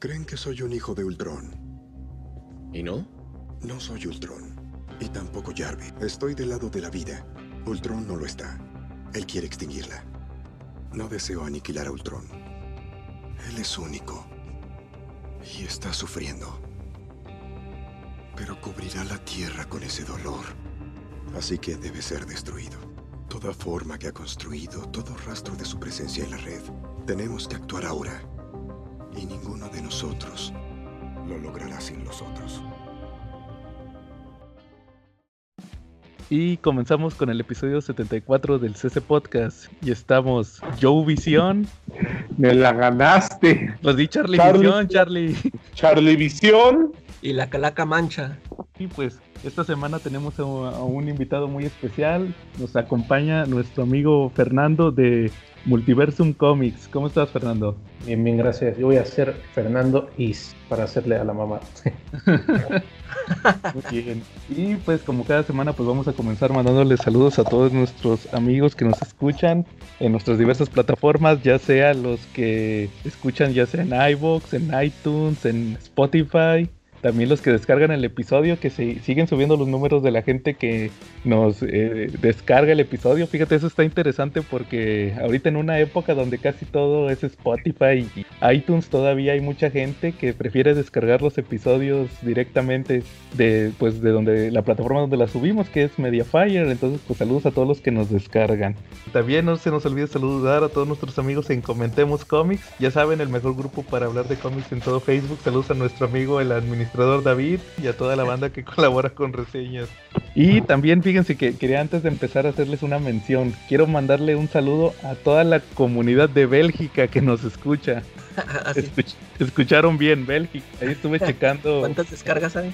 Creen que soy un hijo de Ultron. ¿Y no? No soy Ultron. Y tampoco Jarvis. Estoy del lado de la vida. Ultron no lo está. Él quiere extinguirla. No deseo aniquilar a Ultron. Él es único. Y está sufriendo. Pero cubrirá la Tierra con ese dolor. Así que debe ser destruido. Toda forma que ha construido, todo rastro de su presencia en la red. Tenemos que actuar ahora. Y ninguno de nosotros lo logrará sin los otros. Y comenzamos con el episodio 74 del CC Podcast. Y estamos Joe Visión. Me la ganaste. Los di Charlie, Charlie. Visión, Charlie. Charlie Visión. Y la calaca mancha. Y pues esta semana tenemos a, a un invitado muy especial. Nos acompaña nuestro amigo Fernando de Multiversum Comics. ¿Cómo estás, Fernando? Bien, bien, gracias. Yo voy a ser Fernando Is para hacerle a la mamá. Muy bien. Y pues como cada semana pues vamos a comenzar mandándoles saludos a todos nuestros amigos que nos escuchan en nuestras diversas plataformas, ya sea los que escuchan ya sea en iVoox, en iTunes, en Spotify, también los que descargan el episodio, que se, siguen subiendo los números de la gente que nos eh, descarga el episodio. Fíjate, eso está interesante porque ahorita en una época donde casi todo es Spotify y iTunes, todavía hay mucha gente que prefiere descargar los episodios directamente de, pues, de donde la plataforma donde la subimos, que es Mediafire. Entonces, pues saludos a todos los que nos descargan. También no se nos olvide saludar a todos nuestros amigos en Comentemos Comics. Ya saben, el mejor grupo para hablar de cómics en todo Facebook. Saludos a nuestro amigo el administrador David y a toda la banda que colabora con reseñas. Y también fíjense que quería antes de empezar a hacerles una mención, quiero mandarle un saludo a toda la comunidad de Bélgica que nos escucha. Escuch- escucharon bien Bélgica. Ahí estuve checando. ¿Cuántas descargas hay?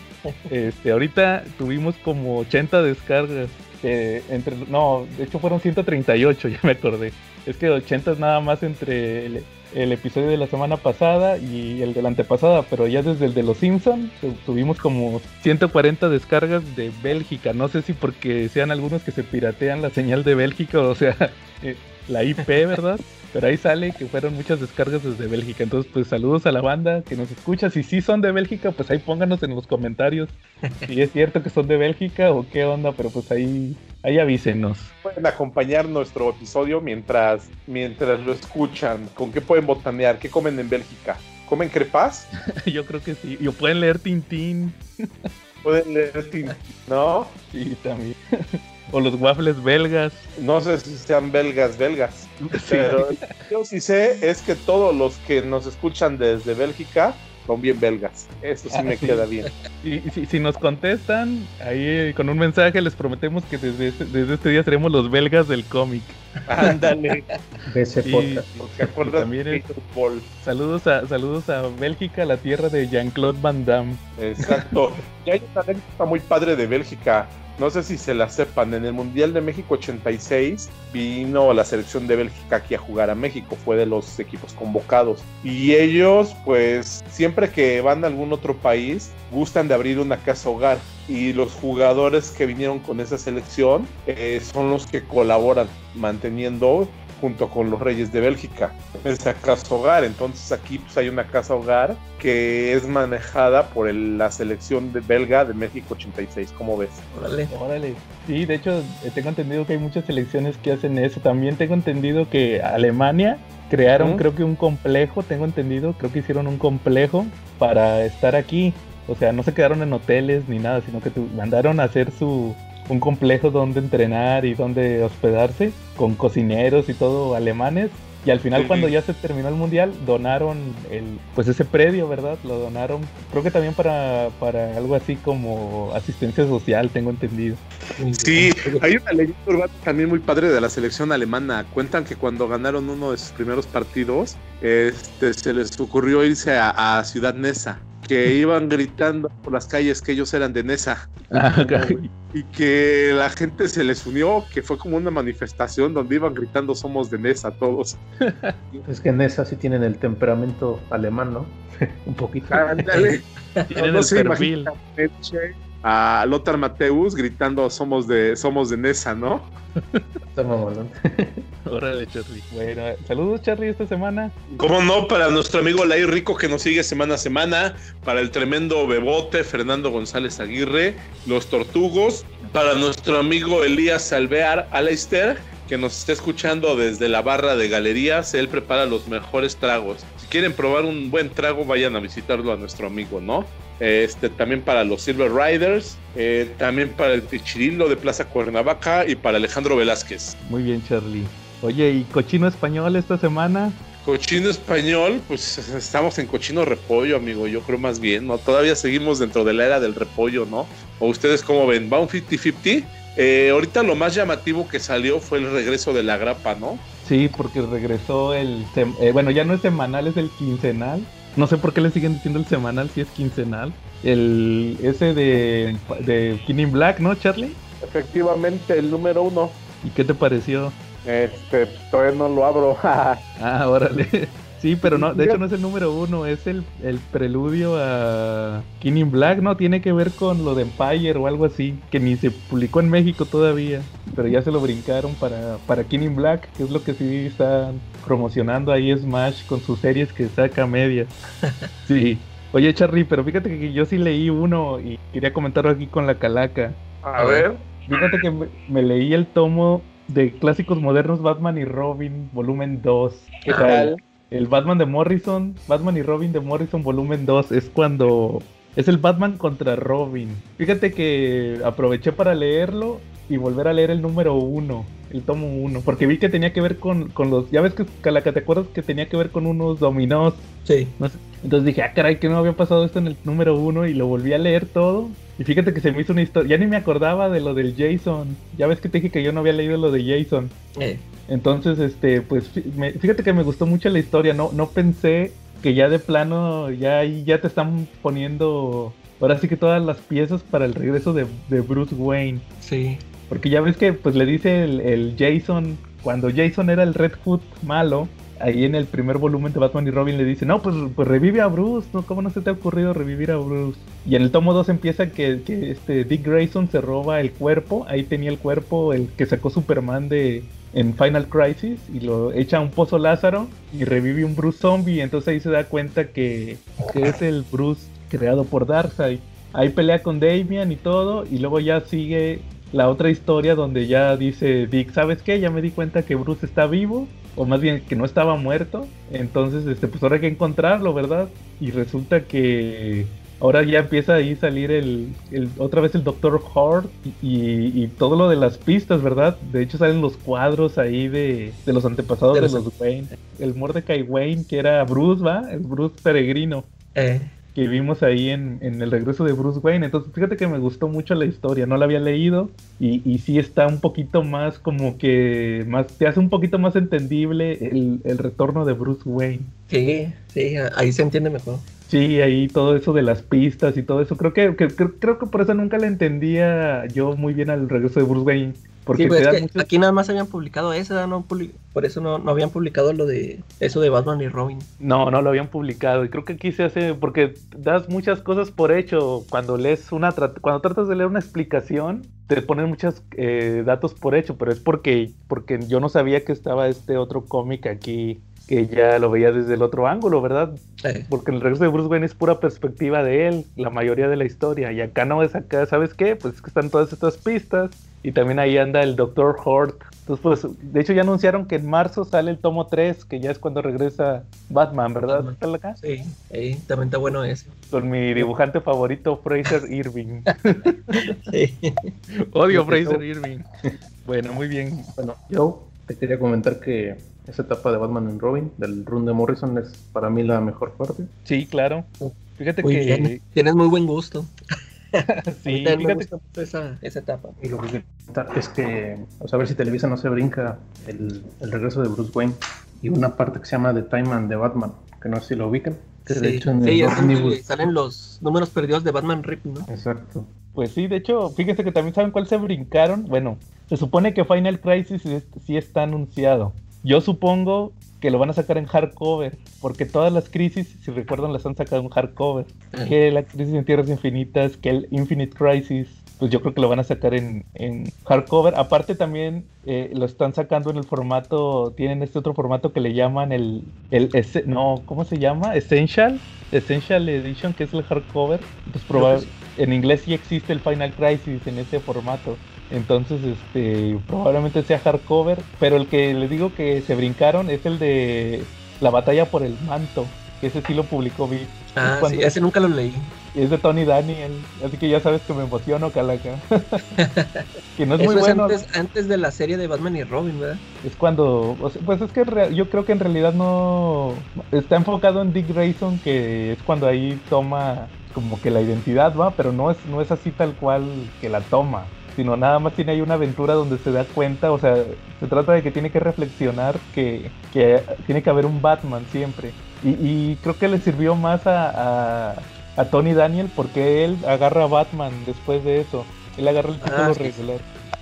Este, ahorita tuvimos como 80 descargas. Que entre, no, de hecho fueron 138, ya me acordé. Es que 80 es nada más entre el, episodio de la semana pasada y el de la antepasada, pero ya desde el de los Simpsons tuvimos como 140 descargas de Bélgica. No sé si porque sean algunos que se piratean la señal de Bélgica, o sea, eh, la IP, ¿verdad? Pero ahí sale que fueron muchas descargas desde Bélgica. Entonces, pues saludos a la banda que nos escucha. Si sí son de Bélgica, pues ahí pónganos en los comentarios si es cierto que son de Bélgica o qué onda, pero pues ahí, ahí avísenos. Pueden acompañar nuestro episodio mientras, mientras lo escuchan. ¿Con qué pueden botanear? ¿Qué comen en Bélgica? ¿Comen crepas? Yo creo que sí. Y pueden leer Tintín. ¿Pueden leer tin- ¿No? Sí, también. O los waffles belgas. No sé si sean belgas, belgas. Sí. Pero yo sí sé es que todos los que nos escuchan desde Bélgica son bien belgas. Eso sí Ah, me sí. queda bien. Y si, si nos contestan, ahí eh, con un mensaje les prometemos que desde este, desde este día seremos los belgas del cómic. Ándale. de ese Y- podcast. ¿Te acuerdas También de es- fútbol? Saludos a, saludos a Bélgica, la tierra de Jean-Claude Van Damme. Exacto. Y hay una anécdota muy padre de Bélgica. No sé si se la sepan. En el Mundial de México 86 vino la selección de Bélgica aquí a jugar a México. Fue de los equipos convocados. Y ellos, pues, siempre que van a algún otro país, gustan de abrir una casa hogar. Y los jugadores que vinieron con esa selección eh, son los que colaboran manteniendo junto con los Reyes de Bélgica esa casa hogar. Entonces aquí pues, hay una casa hogar que es manejada por el- la selección de belga de México 86. ¿Cómo ves? Órale. Órale. Sí, de hecho, eh, tengo entendido que hay muchas selecciones que hacen eso. También tengo entendido que Alemania crearon, creo que un complejo, tengo entendido, creo que hicieron un complejo para estar aquí. O sea, no se quedaron en hoteles ni nada, sino que tu- mandaron a hacer su un complejo donde entrenar y donde hospedarse con cocineros y todo alemanes. Y al final Sí. cuando ya se terminó el mundial donaron el pues ese predio, ¿verdad? Lo donaron, creo que también para para algo así como asistencia social, tengo entendido. Sí, hay una leyenda urbana también muy padre de la selección alemana. Cuentan que cuando ganaron uno de sus primeros partidos, este, se les ocurrió irse a, a Ciudad Neza, que iban gritando por las calles que ellos eran de Neza y que la gente se les unió, que fue como una manifestación donde iban gritando somos de Neza todos. Es que en esa sí tienen el temperamento alemán, ¿no? Un poquito. Ándale. Tienen No el perfil. A Lothar Mateus gritando somos de somos de Nesa, ¿no? Órale, Charlie. Bueno, saludos, Charlie, esta semana. ¿Cómo no? Para nuestro amigo Lai Rico que nos sigue semana a semana. Para el tremendo Bebote, Fernando González Aguirre. Los Tortugos. Para nuestro amigo Elías Alvear Aleister que nos está escuchando desde la barra de galerías, él prepara los mejores tragos. Si quieren probar un buen trago, vayan a visitarlo a nuestro amigo, ¿no? Este, también para los Silver Riders, eh, también para el Pichirilo de Plaza Cuernavaca y para Alejandro Velázquez. Muy bien, Charlie. Oye, ¿y cochino español esta semana? Cochino español, pues estamos en cochino repollo, amigo. Yo creo más bien, ¿no? Todavía seguimos dentro de la era del repollo, ¿no? ¿O ustedes cómo ven? ¿Va un 50-50? Eh, ahorita lo más llamativo que salió fue el regreso de la grapa, ¿no? Sí, porque regresó el... Eh, bueno, ya no es semanal, es el quincenal. No sé por qué le siguen diciendo el semanal si es quincenal. El ese de, de King Black, ¿no, Charlie? Efectivamente, el número uno. ¿Y qué te pareció? Este, todavía no lo abro. ah, órale. Sí, pero no, de hecho no es el número uno, es el, el preludio a King in Black, ¿no? Tiene que ver con lo de Empire o algo así, que ni se publicó en México todavía, pero ya se lo brincaron para, para King in Black, que es lo que sí están promocionando ahí Smash con sus series que saca media. Sí. Oye, Charlie, pero fíjate que yo sí leí uno y quería comentarlo aquí con la calaca. A ver. Fíjate que me, leí el tomo de clásicos modernos Batman y Robin, volumen 2. ¿Qué tal? el Batman de Morrison, Batman y Robin de Morrison volumen 2, es cuando es el Batman contra Robin. Fíjate que aproveché para leerlo y volver a leer el número 1, el tomo 1, porque vi que tenía que ver con, los, ya ves que Calaca, ¿te acuerdas que tenía que ver con unos dominós? Sí. entonces dije, ah, caray, que no había pasado esto en el número 1 y lo volví a leer todo. Y fíjate que se me hizo una historia, ya ni me acordaba de lo del Jason. Ya ves que te dije que yo no había leído lo de Jason. Eh. Entonces, este, pues fíjate que me gustó mucho la historia, no, no pensé que ya de plano, ya ahí ya te están poniendo, ahora sí que todas las piezas para el regreso de, Bruce Wayne. Sí. Porque ya ves que pues le dice el, Jason, cuando Jason era el Red Hood malo, ahí en el primer volumen de Batman y Robin le dice, no, pues, pues revive a Bruce, ¿no? ¿Cómo no se te ha ocurrido revivir a Bruce? Y en el tomo 2 empieza que, que, este Dick Grayson se roba el cuerpo, ahí tenía el cuerpo, el que sacó Superman de, en Final Crisis y lo echa a un pozo Lázaro y revive un Bruce zombie. Entonces ahí se da cuenta que, es el Bruce creado por Darkseid. Ahí pelea con Damian y todo y luego ya sigue la otra historia donde ya dice Dick, ¿sabes qué? Ya me di cuenta que Bruce está vivo o más bien que no estaba muerto. Entonces, este, pues ahora hay que encontrarlo, ¿verdad? Y resulta que ahora ya empieza ahí a salir el, otra vez el Doctor Hort y, todo lo de las pistas, ¿verdad? De hecho salen los cuadros ahí de, los antepasados de, los Wayne. El Mordecai Wayne, que era Bruce, ¿va? El Bruce peregrino. Eh. Que vimos ahí en, el regreso de Bruce Wayne. Entonces, fíjate que me gustó mucho la historia. No la había leído. Y, y sí está un poquito más como que. más Te hace un poquito más entendible el, el retorno de Bruce Wayne. Sí, sí, ahí se entiende mejor. Sí, ahí todo eso de las pistas y todo eso. Creo que, creo que por eso nunca le entendía yo muy bien al regreso de Bruce Wayne. Porque pues aquí nada más habían publicado eso, ¿no? por eso no, no, habían publicado lo de eso de Batman y Robin. No, no lo habían publicado. Y creo que aquí se hace, porque das muchas cosas por hecho. Cuando lees una, cuando tratas de leer una explicación, te ponen muchos eh, datos por hecho, pero es porque, porque yo no sabía que estaba este otro cómic aquí que ya lo veía desde el otro ángulo, ¿verdad? Porque el regreso de Bruce Wayne es pura perspectiva de él, la mayoría de la historia. Y acá no es acá, ¿sabes qué? Pues es que están todas estas pistas. Y también ahí anda el Dr. Hort. Entonces, pues, de hecho ya anunciaron que en marzo sale el tomo 3, que ya es cuando regresa Batman, ¿verdad? ¿Está acá? Sí, también está bueno eso. Con mi dibujante favorito, Fraser Irving. sí. Odio Fraser Irving. Bueno, muy bien. Bueno, yo te quería comentar que esa etapa de Batman and Robin, del run de Morrison, es para mí la mejor parte. Sí, claro. Fíjate que. Tienes muy buen gusto. sí, fíjate esa, esa, etapa. Y lo que es que, o sea, a ver si Televisa no se brinca el, el, regreso de Bruce Wayne y una parte que se llama The Time Man de Batman, que no sé si lo ubican. sí, de hecho sí, salen los números perdidos de Batman Rip, ¿no? Exacto. Pues sí, de hecho, fíjense que también saben cuál se brincaron. Bueno, se supone que Final Crisis sí está anunciado Yo supongo que lo van a sacar en hardcover, porque todas las crisis, si recuerdan, las han sacado en hardcover. Que la crisis en Tierras Infinitas, que el Infinite Crisis, pues yo creo que lo van a sacar en, en hardcover. Aparte también eh, lo están sacando en el formato, tienen este otro formato que le llaman el, el no, ¿cómo se llama? Essential, Essential Edition, que es el hardcover. Pues probable, en inglés sí existe el Final Crisis en ese formato. Entonces, este, probablemente sea hardcover, pero el que les digo que se brincaron es el de la batalla por el manto, que ese sí lo publicó Vic. Ah, sí, ese nunca lo leí. Es de Tony Daniel, así que ya sabes que me emociono, Calaca. que no es muy bueno. Antes, antes, de la serie de Batman y Robin, ¿verdad? Es cuando, pues es que yo creo que en realidad no está enfocado en Dick Grayson, que es cuando ahí toma como que la identidad, va, pero no es, no es así tal cual que la toma sino nada más tiene ahí una aventura donde se da cuenta, o sea, se trata de que tiene que reflexionar que, que tiene que haber un Batman siempre. Y, creo que le sirvió más a, a, Tony Daniel porque él agarra a Batman después de eso. Él agarra el título ah, regular.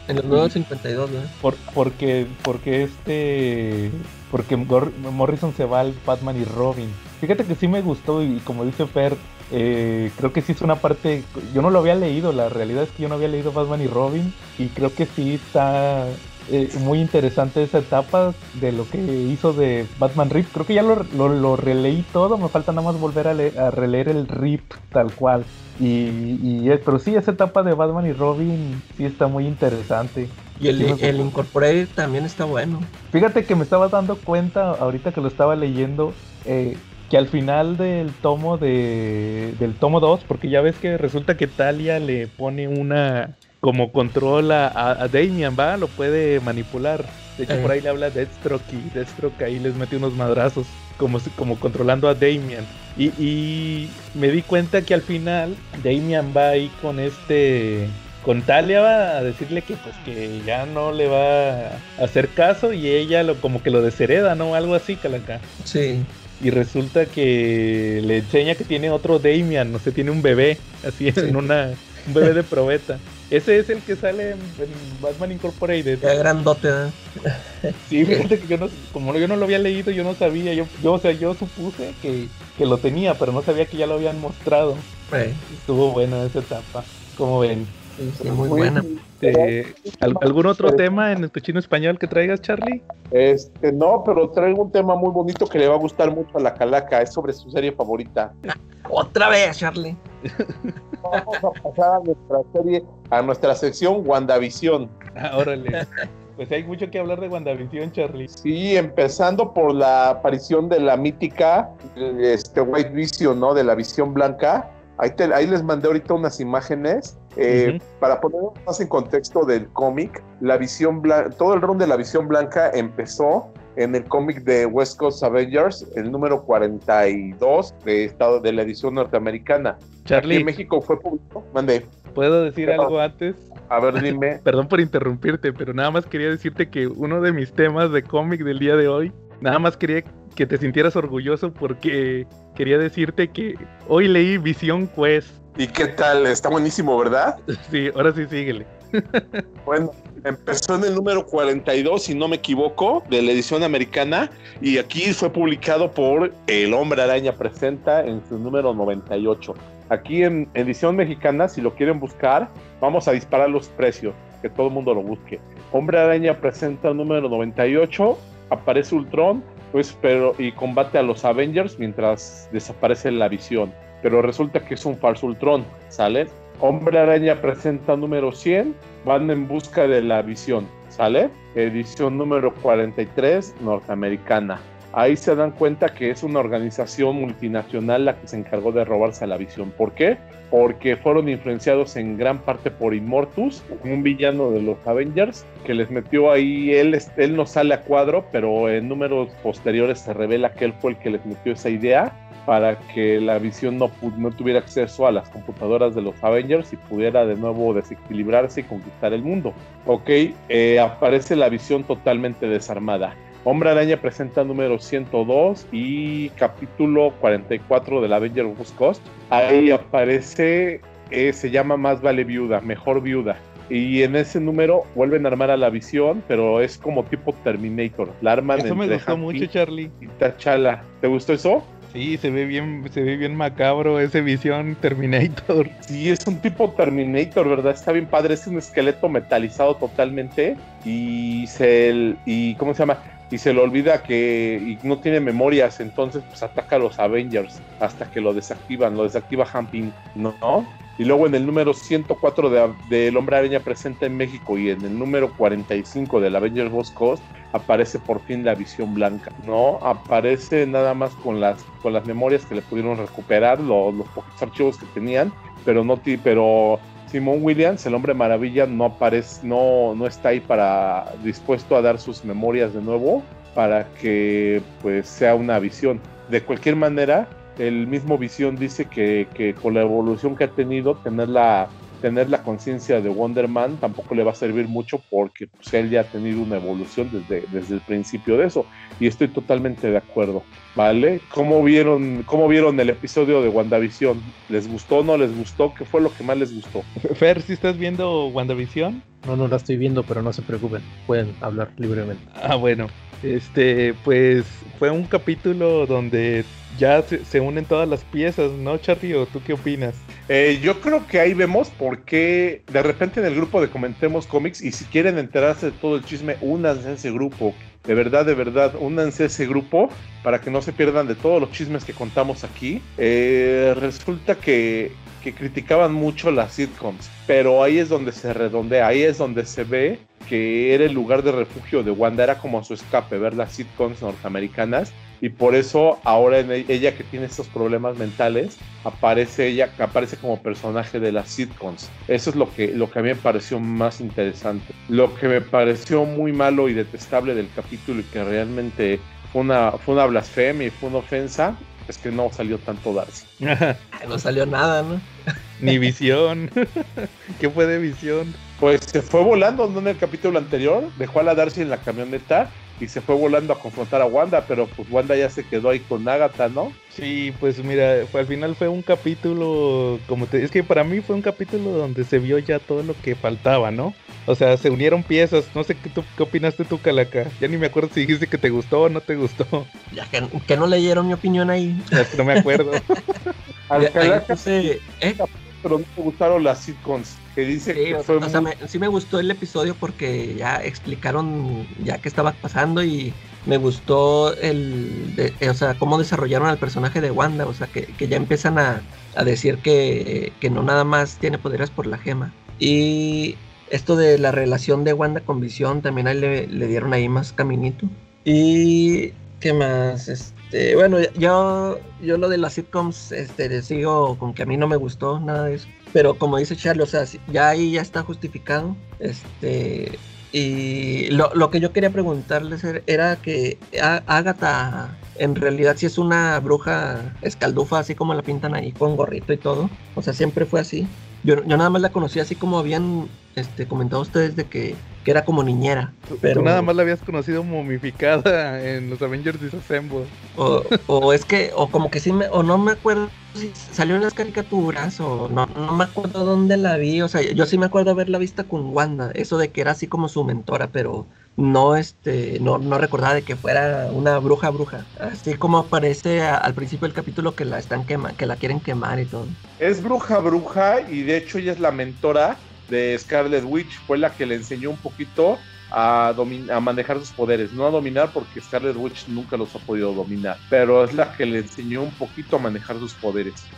En los nuevos 52, ¿no? Por, porque, porque este. Porque Morrison se va al Batman y Robin. Fíjate que sí me gustó y como dice Fer, eh, creo que sí es una parte, yo no lo había leído, la realidad es que yo no había leído Batman y Robin y creo que sí está eh, muy interesante esa etapa de lo que hizo de Batman Rip. Creo que ya lo, lo, releí todo, me falta nada más volver a, releer el Rip tal cual. Y, y, pero sí, esa etapa de Batman y Robin sí está muy interesante. Y el, el Incorporated también está bueno. Fíjate que me estaba dando cuenta ahorita que lo estaba leyendo. Eh, que al final del tomo de del tomo 2, porque ya ves que resulta que Talia le pone una como control a, a Damian, va, lo puede manipular. De hecho, por ahí le habla Deathstroke y Deathstroke ahí les mete unos madrazos, como, como controlando a Damian. Y, y me di cuenta que al final Damian va ahí con este con Talia va a decirle que pues que ya no le va a hacer caso y ella lo como que lo deshereda, ¿no? Algo así, Calaca. Sí y resulta que le enseña que tiene otro Damian, no sé, tiene un bebé, así en una, un bebé de probeta. Ese es el que sale en, Batman Incorporated. Qué grandote, ¿eh? Sí, fíjate que yo no, como yo no lo había leído, yo no sabía, yo, yo o sea, yo supuse que, que lo tenía, pero no sabía que ya lo habían mostrado. Estuvo buena esa etapa, como ven. Sí, muy buena. Este, ¿Algún otro tema en el chino español que traigas, Charlie? Este, no, pero traigo un tema muy bonito que le va a gustar mucho a la calaca. Es sobre su serie favorita. Otra vez, Charlie. Vamos a pasar a nuestra serie, a nuestra sección WandaVision. Ah, órale. Pues hay mucho que hablar de WandaVision, Charlie. Sí, empezando por la aparición de la mítica este, White Vision, ¿no? De la visión blanca Ahí, ahí, les mandé ahorita unas imágenes eh, para poner más en contexto del cómic. La visión todo el round de la visión blanca empezó en el cómic de West Coast Avengers, el número 42 de estado de la edición norteamericana. Charlie, en México fue público. Mande. ¿Puedo decir algo antes? A ver, dime. Perdón por interrumpirte, pero nada más quería decirte que uno de mis temas de cómic del día de hoy, nada más quería que te sintieras orgulloso porque quería decirte que hoy leí Visión Quest. ¿Y qué tal? Está buenísimo, ¿verdad? Sí, ahora sí síguele. Bueno, empezó en el número 42, si no me equivoco, de la edición americana, y aquí fue publicado por El Hombre Araña Presenta en su número 98. Aquí en edición mexicana, si lo quieren buscar, vamos a disparar los precios, que todo el mundo lo busque. Hombre Araña Presenta el número 98, aparece Ultron, pues, pero, y combate a los Avengers mientras desaparece la visión. Pero resulta que es un falso Ultron, ¿sale? Hombre Araña presenta número 100, van en busca de la visión, ¿sale? Edición número 43, norteamericana. Ahí se dan cuenta que es una organización multinacional la que se encargó de robarse la visión. ¿Por qué? Porque fueron influenciados en gran parte por Immortus, un villano de los Avengers, que les metió ahí, él, él no sale a cuadro, pero en números posteriores se revela que él fue el que les metió esa idea para que la visión no, no tuviera acceso a las computadoras de los Avengers y pudiera de nuevo desequilibrarse y conquistar el mundo. Ok, eh, aparece la visión totalmente desarmada. Hombre Araña presenta número 102 y capítulo 44 del Avenger Ghost Coast. Ahí aparece, eh, se llama Más vale viuda, mejor viuda. y en ese número vuelven a armar a la visión, pero es como tipo Terminator. La arman Eso me gustó mucho, Charlie. y T'Challa. ¿Te gustó eso? Sí, se ve bien, se ve bien macabro ese visión Terminator. Sí, es un tipo Terminator, ¿verdad? Está bien padre, es un esqueleto metalizado totalmente y se y ¿cómo se llama? Y se le olvida que y no tiene memorias, entonces pues ataca a los Avengers hasta que lo desactivan, lo desactiva Hamping, ¿no? Y luego en el número 104 de, del Hombre Araña presente en México y en el número 45 del Avengers Boss Coast aparece por fin la visión blanca, ¿no? Aparece nada más con las, con las memorias que le pudieron recuperar, lo- los pocos archivos que tenían, pero no ti, pero Simón Williams, el hombre maravilla, no aparece, no, no está ahí para dispuesto a dar sus memorias de nuevo para que pues sea una visión. De cualquier manera, el mismo visión dice que, que con la evolución que ha tenido, tener la tener la conciencia de Wonder Man tampoco le va a servir mucho porque pues, él ya ha tenido una evolución desde, desde el principio de eso y estoy totalmente de acuerdo, ¿vale? ¿Cómo vieron, cómo vieron el episodio de WandaVision? ¿Les gustó o no les gustó? ¿Qué fue lo que más les gustó? Fer, si estás viendo WandaVision? No, no la estoy viendo, pero no se preocupen. Pueden hablar libremente. Ah, bueno. Este, pues fue un capítulo donde ya se, unen todas las piezas, ¿no, Charlie? ¿O tú qué opinas? Eh, yo creo que ahí vemos por qué de repente en el grupo de Comentemos Cómics y si quieren enterarse de todo el chisme, únanse a ese grupo. De verdad, de verdad, únanse a ese grupo para que no se pierdan de todos los chismes que contamos aquí. Eh, resulta que, que criticaban mucho las sitcoms, pero ahí es donde se redondea, ahí es donde se ve que era el lugar de refugio de Wanda, era como su escape, ver las sitcoms norteamericanas y por eso ahora en e- ella que tiene estos problemas mentales aparece ella aparece como personaje de las sitcoms eso es lo que lo que a mí me pareció más interesante lo que me pareció muy malo y detestable del capítulo y que realmente fue una fue una blasfemia y fue una ofensa es que no salió tanto Darcy No salió nada, ¿no? Ni visión. ¿Qué fue de visión? pues se fue volando ¿no? en el capítulo anterior dejó a la Darcy en la camioneta y se fue volando a confrontar a Wanda pero pues Wanda ya se quedó ahí con Agatha no Sí, pues mira, fue, al final fue un capítulo, como te, es que para mí fue un capítulo donde se vio ya todo lo que faltaba, ¿no? O sea, se unieron piezas, no sé qué, tú, qué opinaste tú, Calaca. Ya ni me acuerdo si dijiste que te gustó o no te gustó. Ya que, que no leyeron mi opinión ahí. Ya no me acuerdo. Al Ahí Calaca ¿eh? Pero no me gustaron las sitcoms que dice Sí, que o, fue o sea, me- sí me gustó el episodio porque ya explicaron ya qué estaba pasando y me gustó el, de- eh, o sea, cómo desarrollaron al personaje de Wanda, o sea, que, que ya empiezan a, a decir que, que no nada más tiene poderes por la gema. Y esto de la relación de Wanda con Visión también ahí le, le dieron ahí más caminito. Y qué más, este, bueno, yo, yo lo de las sitcoms, este, sigo con que a mí no me gustó nada de eso. Pero como dice Charlie, o sea, ya ahí ya está justificado. Este. Y lo, lo que yo quería preguntarles er- era que Agatha en realidad sí es una bruja escaldufa, así como la pintan ahí con gorrito y todo. O sea, siempre fue así. Yo, yo nada más la conocí así como habían este, comentado ustedes de que, que era como niñera. Pero, Tú nada más la habías conocido momificada en los Avengers Disassemble. O, o es que, o como que sí me, o no me acuerdo si salió en las caricaturas, o no, no me acuerdo dónde la vi, o sea, yo sí me acuerdo haberla vista con Wanda, eso de que era así como su mentora, pero no este, no, no recordaba de que fuera una bruja bruja, así como aparece a- al principio del capítulo que la están quema, que la quieren quemar y todo. es bruja bruja y de hecho ella es la mentora de Scarlet Witch, fue la que le enseñó un poquito a, a manejar sus poderes, no a dominar porque Scarlet Witch nunca los ha podido dominar, pero es la que le enseñó un poquito a manejar sus poderes.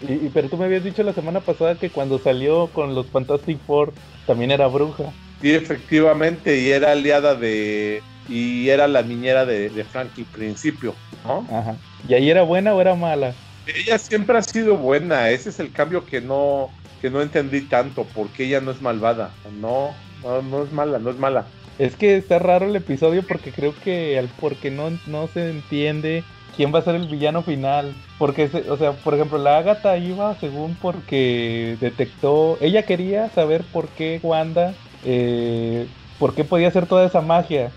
y, y- pero tú me habías dicho la semana pasada que cuando salió con los Fantastic Four también era bruja. Sí, efectivamente, y era aliada de... y era la niñera de, de Frankie al principio, ¿no? Ajá. ¿Y ahí era buena o era mala? Ella siempre ha sido buena, ese es el cambio que no, que no entendí tanto, porque ella no es malvada, no, no, no es mala, no es mala. Es que está raro el episodio porque creo que al porque no, no se entiende quién va a ser el villano final. Porque, o sea, por ejemplo, la Agatha iba según porque detectó, ella quería saber por qué Wanda, eh, por qué podía hacer toda esa magia.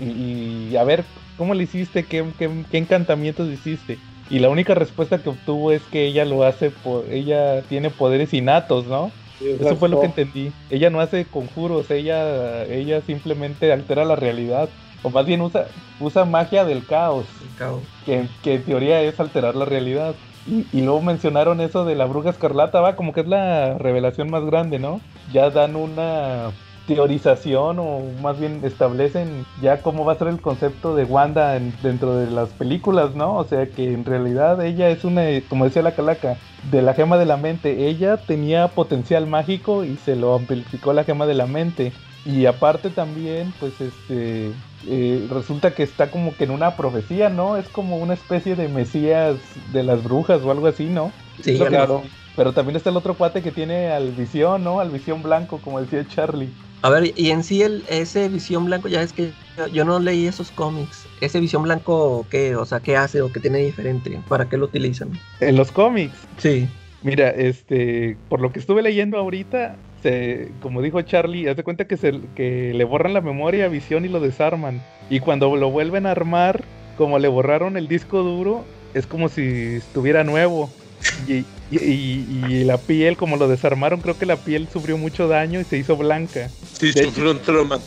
Y, y a ver, ¿cómo le hiciste? ¿Qué, qué, qué encantamientos hiciste? Y la única respuesta que obtuvo es que ella lo hace por, ella tiene poderes innatos, ¿no? Eso fue lo que entendí. Ella no hace conjuros, ella, ella simplemente altera la realidad. O más bien usa, usa magia del caos. El caos. Que, que en teoría es alterar la realidad. Y, y, luego mencionaron eso de la bruja escarlata, va, como que es la revelación más grande, ¿no? Ya dan una teorización o más bien establecen ya cómo va a ser el concepto de Wanda dentro de las películas, ¿no? O sea que en realidad ella es una, como decía la calaca, de la gema de la mente. Ella tenía potencial mágico y se lo amplificó la gema de la mente. Y aparte también, pues este, eh, resulta que está como que en una profecía, ¿no? Es como una especie de mesías de las brujas o algo así, ¿no? Sí, claro. Pero también está el otro cuate que tiene al visión, ¿no? Al visión blanco, como decía Charlie. A ver, y en sí el, ese Visión Blanco, ya es que yo, yo no leí esos cómics. Ese Visión Blanco, ¿qué? O sea, ¿qué hace o qué tiene diferente? ¿Para qué lo utilizan? En los cómics. Sí. Mira, este, por lo que estuve leyendo ahorita, se, como dijo Charlie, haz de cuenta que, se, que le borran la memoria a Visión y lo desarman. Y cuando lo vuelven a armar, como le borraron el disco duro, es como si estuviera nuevo. Y, y- y- y la piel, como lo desarmaron, creo que la piel sufrió mucho daño y se hizo blanca. Sí, De hecho- sufrió un trauma.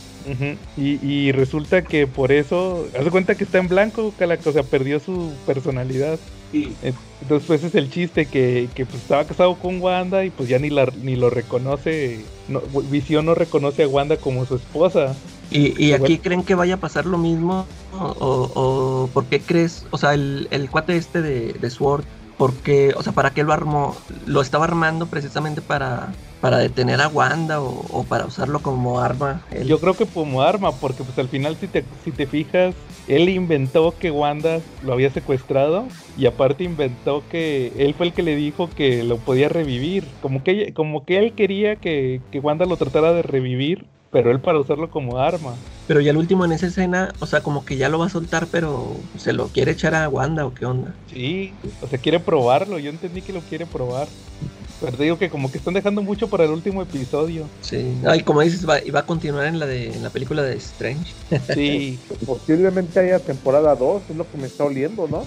Y, y resulta que por eso, haz de cuenta que está en blanco, Calaca, o sea, perdió su personalidad. Entonces, pues ese es el chiste, que, que, pues, estaba casado con Wanda y pues ya ni, la, ni lo reconoce, no, Visión no reconoce a Wanda como su esposa. ¿Y, aquí creen que vaya a pasar lo mismo? ¿O, o- o por qué crees? O sea, el, el cuate este de, de Sword, ¿por qué? O sea, ¿para qué lo armó? ¿Lo estaba armando precisamente para, para detener a Wanda o, para usarlo como arma? él? Yo creo que como arma, porque pues al final si te, si te fijas, él inventó que Wanda lo había secuestrado y aparte inventó que él fue el que le dijo que lo podía revivir. Como que, como que él quería que, que Wanda lo tratara de revivir, pero él para usarlo como arma. Pero ya el último en esa escena, o sea, como que ya lo va a soltar, pero se lo quiere echar a Wanda o qué onda. Sí, o sea, quiere probarlo. Yo entendí que lo quiere probar. Pero te digo que como que están dejando mucho para el último episodio. Sí. Ay, como dices, va, y va a continuar en la de en la película de Strange. Sí, Posiblemente haya temporada 2, es lo que me está oliendo, ¿no?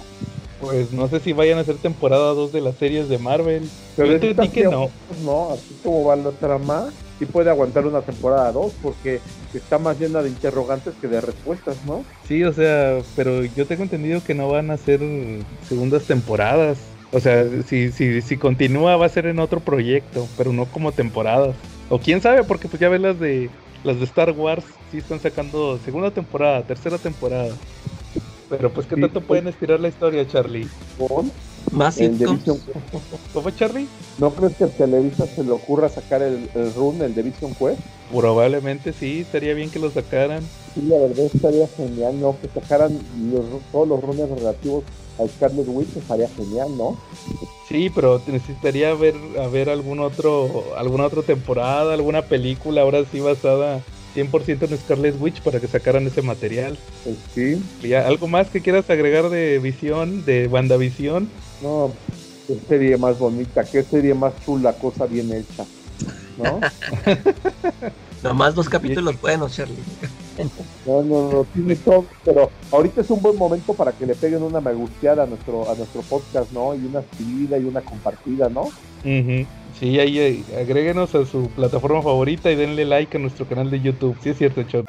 pues no sé si vayan a hacer temporada 2 de las series de Marvel. Yo esta entendí que no. No, así como va la trama, sí puede aguantar una temporada 2 porque está más llena de interrogantes que de respuestas, ¿no? Sí, o sea, pero yo tengo entendido que no van a ser segundas temporadas. O sea, si, si, si continúa va a ser en otro proyecto, pero no como temporadas. O quién sabe, porque pues ya ves las de las de Star Wars, sí están sacando segunda temporada, tercera temporada. Pero pues qué tanto pueden estirar la historia, Charlie. Con Más sitcoms. ¿Cómo Charlie? ¿No crees que a Televisa se le ocurra sacar el, el run, el de Vision Quest? Probablemente sí, estaría bien que lo sacaran. Sí, la verdad estaría genial, ¿no? Que sacaran los, todos los runes relativos a Scarlet Witch, estaría genial, ¿no? Sí, pero necesitaría ver a ver algún otro alguna otra temporada, alguna película ahora sí basada 100% en Scarlet Witch para que sacaran ese material. Pues sí, Y ya, ¿Algo más que quieras agregar de Visión, de WandaVision? no, qué serie más bonita, qué serie más chula, cosa bien hecha, ¿no? Nomás dos capítulos buenos, Charlie. No, no, no, tiene todo, pero ahorita es un buen momento para que le peguen una me gusteada a nuestro, a nuestro podcast, ¿no? Y una seguida y una compartida, ¿no? Ujú. Sí, ahí eh, agréguenos a su plataforma favorita y denle like a nuestro canal de YouTube. Sí es cierto, Chot.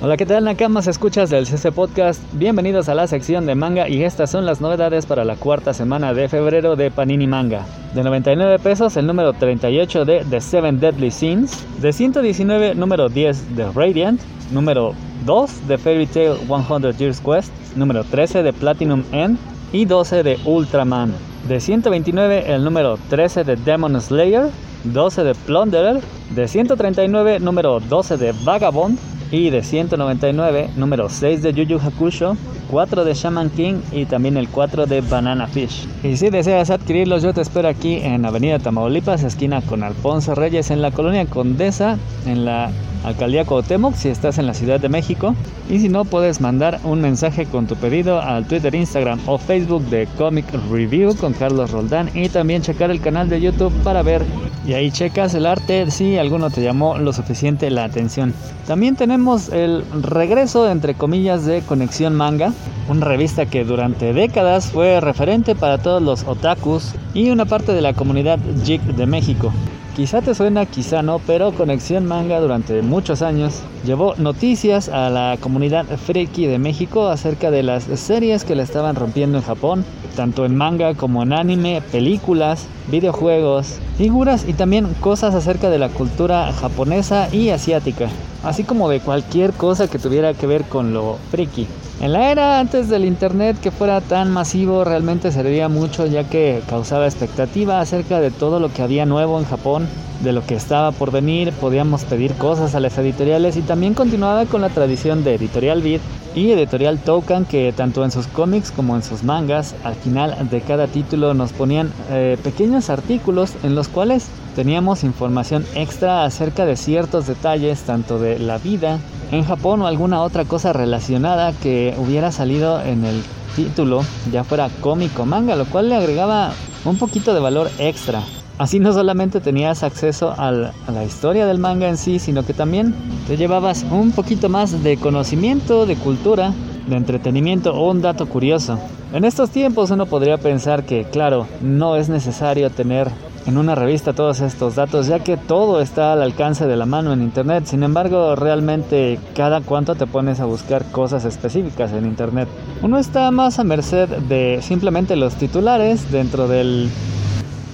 Hola, ¿qué tal Nakamas? Escuchas del CC Podcast. Bienvenidos a la sección de manga y estas son las novedades para la cuarta semana de febrero de Panini Manga. De 99 pesos el número 38 de The Seven Deadly Sins, de 119 número 10 de Radiant, número 2 de Fairy Tail 100 Years Quest, número 13 de Platinum End y 12 de Ultraman. De 129 el número 13 de Demon Slayer, 12 de Plunderer, de 139 número 12 de Vagabond y de 199 número 6 de Yu Yu Hakusho, 4 de Shaman King y también el 4 de Banana Fish. Y si deseas adquirirlos yo te espero aquí en Avenida Tamaulipas, esquina con Alfonso Reyes en la colonia Condesa, en la Alcaldía Cuauhtémoc si estás en la Ciudad de México. Y si no, puedes mandar un mensaje con tu pedido al Twitter, Instagram o Facebook de Comic Review con Carlos Roldán. Y también checar el canal de YouTube para ver y ahí checas el arte si alguno te llamó lo suficiente la atención. También tenemos el regreso, entre comillas, de Conexión Manga, una revista que durante décadas fue referente para todos los otakus y una parte de la comunidad geek de México. Quizá te suena, quizá no, pero Conexión Manga durante muchos años llevó noticias a la comunidad friki de México acerca de las series que le estaban rompiendo en Japón, tanto en manga como en anime, películas, videojuegos, figuras y también cosas acerca de la cultura japonesa y asiática, así como de cualquier cosa que tuviera que ver con lo friki. En la era antes del internet que fuera tan masivo realmente serviría mucho ya que causaba expectativa acerca de todo lo que había nuevo en Japón, de lo que estaba por venir, podíamos pedir cosas a las editoriales y también continuaba con la tradición de Editorial Beat y Editorial Token que tanto en sus cómics como en sus mangas al final de cada título nos ponían eh, pequeños artículos en los cuales teníamos información extra acerca de ciertos detalles tanto de la vida en Japón o alguna otra cosa relacionada que hubiera salido en el título, ya fuera cómic o manga, lo cual le agregaba un poquito de valor extra. Así no solamente tenías acceso a la historia del manga en sí, sino que también te llevabas un poquito más de conocimiento, de cultura, de entretenimiento o un dato curioso. En estos tiempos uno podría pensar que, claro, no es necesario tener en una revista todos estos datos, ya que todo está al alcance de la mano en Internet. Sin embargo, realmente cada cuánto te pones a buscar cosas específicas en Internet. Uno está más a merced de simplemente los titulares dentro del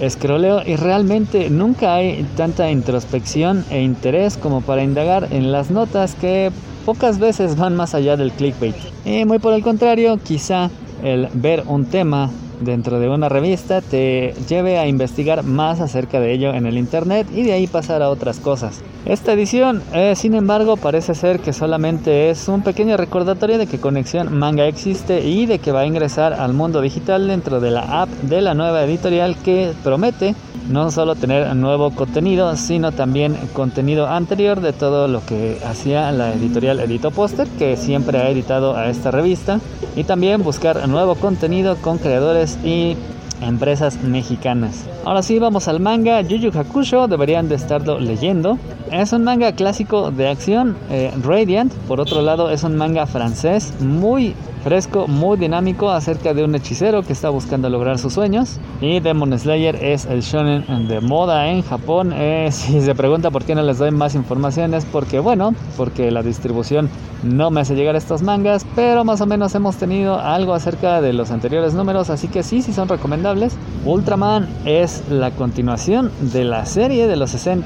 escroleo y realmente nunca hay tanta introspección e interés como para indagar en las notas que pocas veces van más allá del clickbait. Y muy por el contrario, quizá el ver un tema dentro de una revista te lleve a investigar más acerca de ello en el internet y de ahí pasar a otras cosas. Esta edición, eh, sin embargo, parece ser que solamente es un pequeño recordatorio de que Conexión Manga existe y de que va a ingresar al mundo digital dentro de la app de la nueva editorial que promete no solo tener nuevo contenido, sino también contenido anterior de todo lo que hacía la editorial Edito Poster, que siempre ha editado a esta revista, y también buscar nuevo contenido con creadores y empresas mexicanas. Ahora sí, vamos al manga Yu Yu Hakusho, deberían de estarlo leyendo. Es un manga clásico de acción, eh, Radiant, por otro lado es un manga francés muy fresco, muy dinámico acerca de un hechicero que está buscando lograr sus sueños. Y Demon Slayer es el shonen de moda en Japón. Eh, si se pregunta por qué no les doy más información es porque, bueno, porque la distribución no me hace llegar estos mangas, pero más o menos hemos tenido algo acerca de los anteriores números, así que sí, sí son recomendables. Ultraman es la continuación de la serie de los 60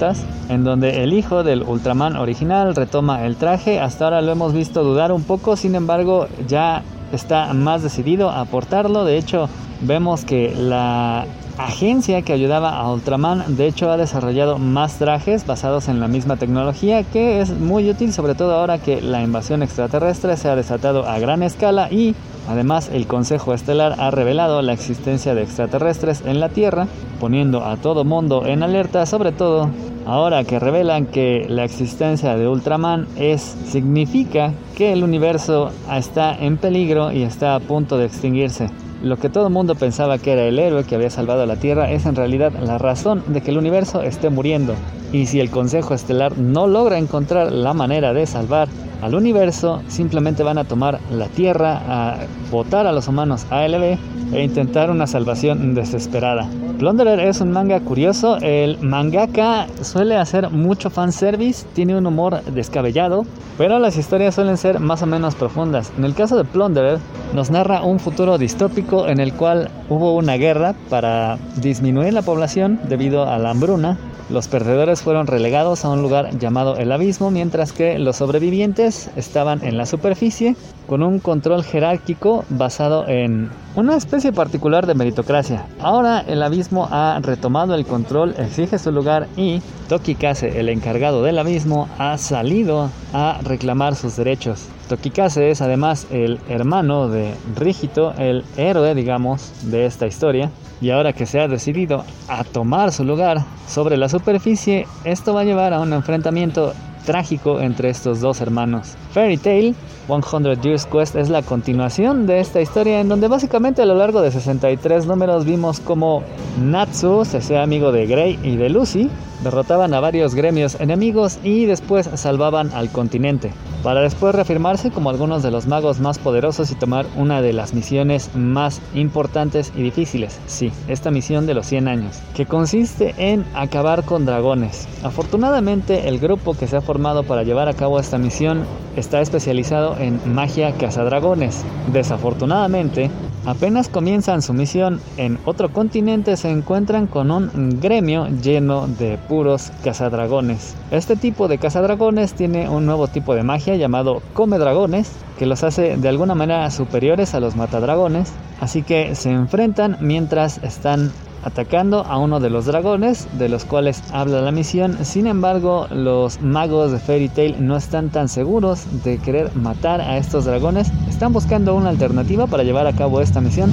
en donde el hijo del Ultraman original retoma el traje. Hasta ahora lo hemos visto dudar un poco, sin embargo, ya está más decidido a aportarlo. De hecho, vemos que la agencia que ayudaba a Ultraman de hecho ha desarrollado más trajes basados en la misma tecnología que es muy útil sobre todo ahora que la invasión extraterrestre se ha desatado a gran escala y además el Consejo Estelar ha revelado la existencia de extraterrestres en la Tierra poniendo a todo mundo en alerta sobre todo ahora que revelan que la existencia de Ultraman es significa que el universo está en peligro y está a punto de extinguirse. Lo que todo el mundo pensaba que era el héroe que había salvado la Tierra es en realidad la razón de que el universo esté muriendo. Y si el Consejo Estelar no logra encontrar la manera de salvar al universo, simplemente van a tomar la Tierra, a votar a los humanos ALB e intentar una salvación desesperada. Plunderer es un manga curioso, el mangaka suele hacer mucho fanservice, tiene un humor descabellado, pero las historias suelen ser más o menos profundas. En el caso de Plunderer, nos narra un futuro distópico en el cual hubo una guerra para disminuir la población debido a la hambruna los perdedores fueron relegados a un lugar llamado el abismo, mientras que los sobrevivientes estaban en la superficie con un control jerárquico basado en una especie particular de meritocracia. Ahora el abismo ha retomado el control, exige su lugar y Tokikase, el encargado del abismo, ha salido a reclamar sus derechos. Tokikase es además el hermano de Rígito, el héroe, digamos, de esta historia. Y ahora que se ha decidido a tomar su lugar sobre la superficie, esto va a llevar a un enfrentamiento trágico entre estos dos hermanos. Fairy Tail 100 Years Quest es la continuación de esta historia en donde básicamente a lo largo de 63 números vimos como Natsu se hacía amigo de Grey y de Lucy, derrotaban a varios gremios enemigos y después salvaban al continente, para después reafirmarse como algunos de los magos más poderosos y tomar una de las misiones más importantes y difíciles, sí, esta misión de los 100 años, que consiste en acabar con dragones. Afortunadamente el grupo que se ha formado para llevar a cabo esta misión está especializado en magia cazadragones. Desafortunadamente, apenas comienzan su misión en otro continente se encuentran con un gremio lleno de puros cazadragones. Este tipo de cazadragones tiene un nuevo tipo de magia llamado come dragones que los hace de alguna manera superiores a los matadragones, así que se enfrentan mientras están atacando a uno de los dragones de los cuales habla la misión. Sin embargo, los magos de Fairy Tail no están tan seguros de querer matar a estos dragones. Están buscando una alternativa para llevar a cabo esta misión,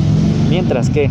mientras que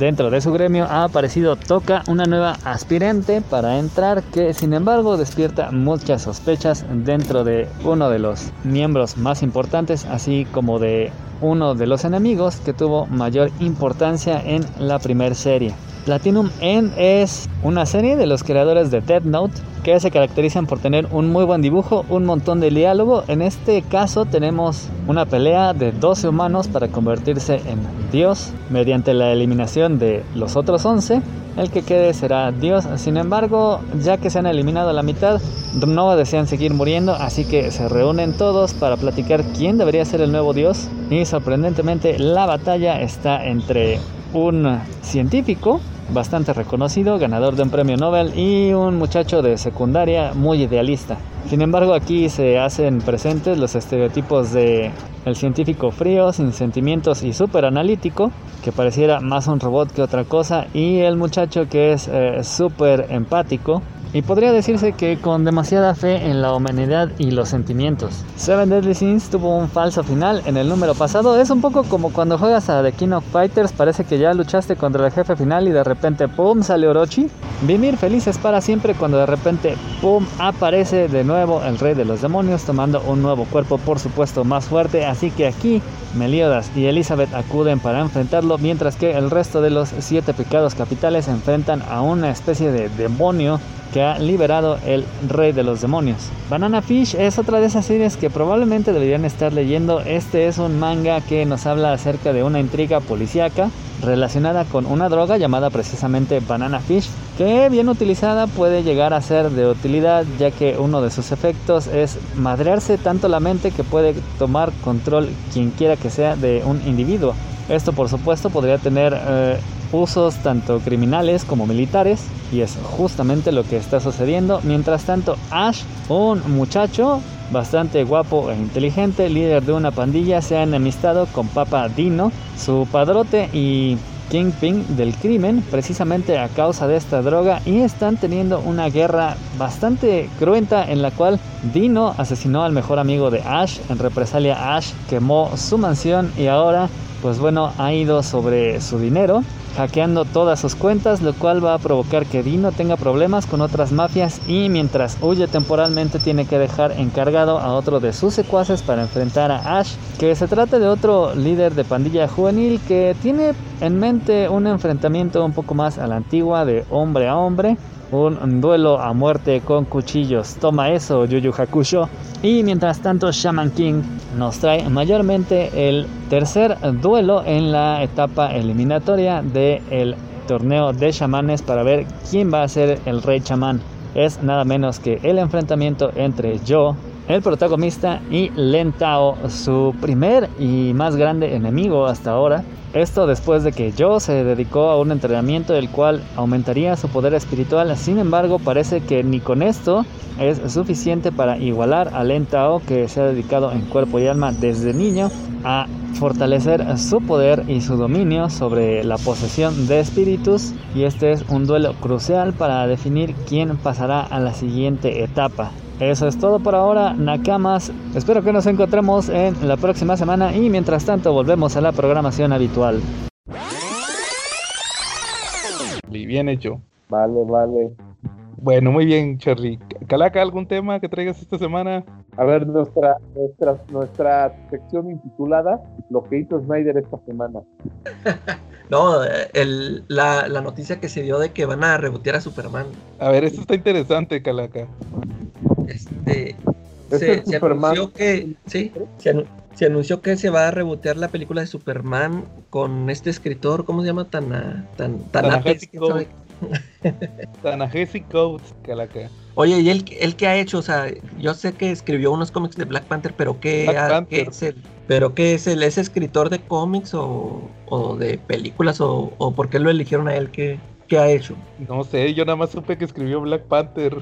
Dentro de su gremio ha aparecido Toca, una nueva aspirante para entrar que sin embargo despierta muchas sospechas dentro de uno de los miembros más importantes, así como de uno de los enemigos que tuvo mayor importancia en la primera serie. Platinum End es una serie de los creadores de Dead Note que se caracterizan por tener un muy buen dibujo, un montón de diálogo. En este caso tenemos una pelea de 12 humanos para convertirse en Dios mediante la eliminación de los otros 11. El que quede será Dios. Sin embargo, ya que se han eliminado la mitad, no desean seguir muriendo, así que se reúnen todos para platicar quién debería ser el nuevo Dios. Y sorprendentemente la batalla está entre un científico bastante reconocido, ganador de un premio Nobel y un muchacho de secundaria muy idealista. Sin embargo, aquí se hacen presentes los estereotipos de el científico frío, sin sentimientos y súper analítico, que pareciera más un robot que otra cosa, y el muchacho que es eh, súper empático, y podría decirse que con demasiada fe en la humanidad y los sentimientos. Seven Deadly Sins tuvo un falso final en el número pasado. Es un poco como cuando juegas a The King of Fighters, parece que ya luchaste contra el jefe final y de repente ¡pum! sale Orochi. Vivir felices para siempre cuando de repente ¡pum! aparece de nuevo el rey de los demonios tomando un nuevo cuerpo por supuesto más fuerte. Así que aquí Meliodas y Elizabeth acuden para enfrentarlo mientras que el resto de los siete pecados capitales enfrentan a una especie de demonio que ha liberado el rey de los demonios. Banana Fish es otra de esas series que probablemente deberían estar leyendo. Este es un manga que nos habla acerca de una intriga policíaca relacionada con una droga llamada precisamente Banana Fish, que bien utilizada puede llegar a ser de utilidad ya que uno de sus efectos es madrearse tanto la mente que puede tomar control quien quiera que sea de un individuo. Esto por supuesto podría tener eh, usos tanto criminales como militares y es justamente lo que está sucediendo. Mientras tanto, Ash, un muchacho bastante guapo e inteligente, líder de una pandilla, se ha enemistado con Papa Dino, su padrote y Kingpin del crimen, precisamente a causa de esta droga, y están teniendo una guerra bastante cruenta en la cual Dino asesinó al mejor amigo de Ash. En represalia, Ash quemó su mansión y ahora, pues bueno, ha ido sobre su dinero hackeando todas sus cuentas, lo cual va a provocar que Dino tenga problemas con otras mafias y mientras huye temporalmente tiene que dejar encargado a otro de sus secuaces para enfrentar a Ash, que se trata de otro líder de pandilla juvenil que tiene en mente un enfrentamiento un poco más a la antigua de hombre a hombre un duelo a muerte con cuchillos. Toma eso, Yu Hakusho. Y mientras tanto, Shaman King nos trae mayormente el tercer duelo en la etapa eliminatoria del torneo de chamanes para ver quién va a ser el rey chamán. Es nada menos que el enfrentamiento entre Yo, el protagonista, y Lentao, su primer y más grande enemigo hasta ahora. Esto después de que Joe se dedicó a un entrenamiento el cual aumentaría su poder espiritual, sin embargo parece que ni con esto es suficiente para igualar a Len Tao que se ha dedicado en cuerpo y alma desde niño a fortalecer su poder y su dominio sobre la posesión de espíritus y este es un duelo crucial para definir quién pasará a la siguiente etapa. Eso es todo por ahora, Nakamas. Espero que nos encontremos en la próxima semana y mientras tanto volvemos a la programación habitual. Y bien hecho. Vale, vale. Bueno, muy bien, Cherry. Calaca, ¿algún tema que traigas esta semana? A ver, nuestra, nuestra, nuestra sección intitulada Lo que hizo Snyder esta semana. No, el, la, la noticia que se dio de que van a rebotear a Superman. A ver, esto está interesante, Calaca. Este, se, anunció que sí, se, anu- se anunció que se va a rebotear la película de Superman con este escritor, ¿cómo se llama? Tana, tan, Tanates, Ta-Nehisi ¿quién sabe? Tanahesi Coates, Calaca. Oye, ¿y él, él qué ha hecho? O sea, yo sé que escribió unos cómics de Black Panther, pero ¿qué, ha- Panther. qué es él? ¿Pero qué es él? ¿Es escritor de cómics o, o de películas? O, ¿O por qué lo eligieron a él? ¿Qué, qué ha hecho? No sé, yo nada más supe que escribió Black Panther.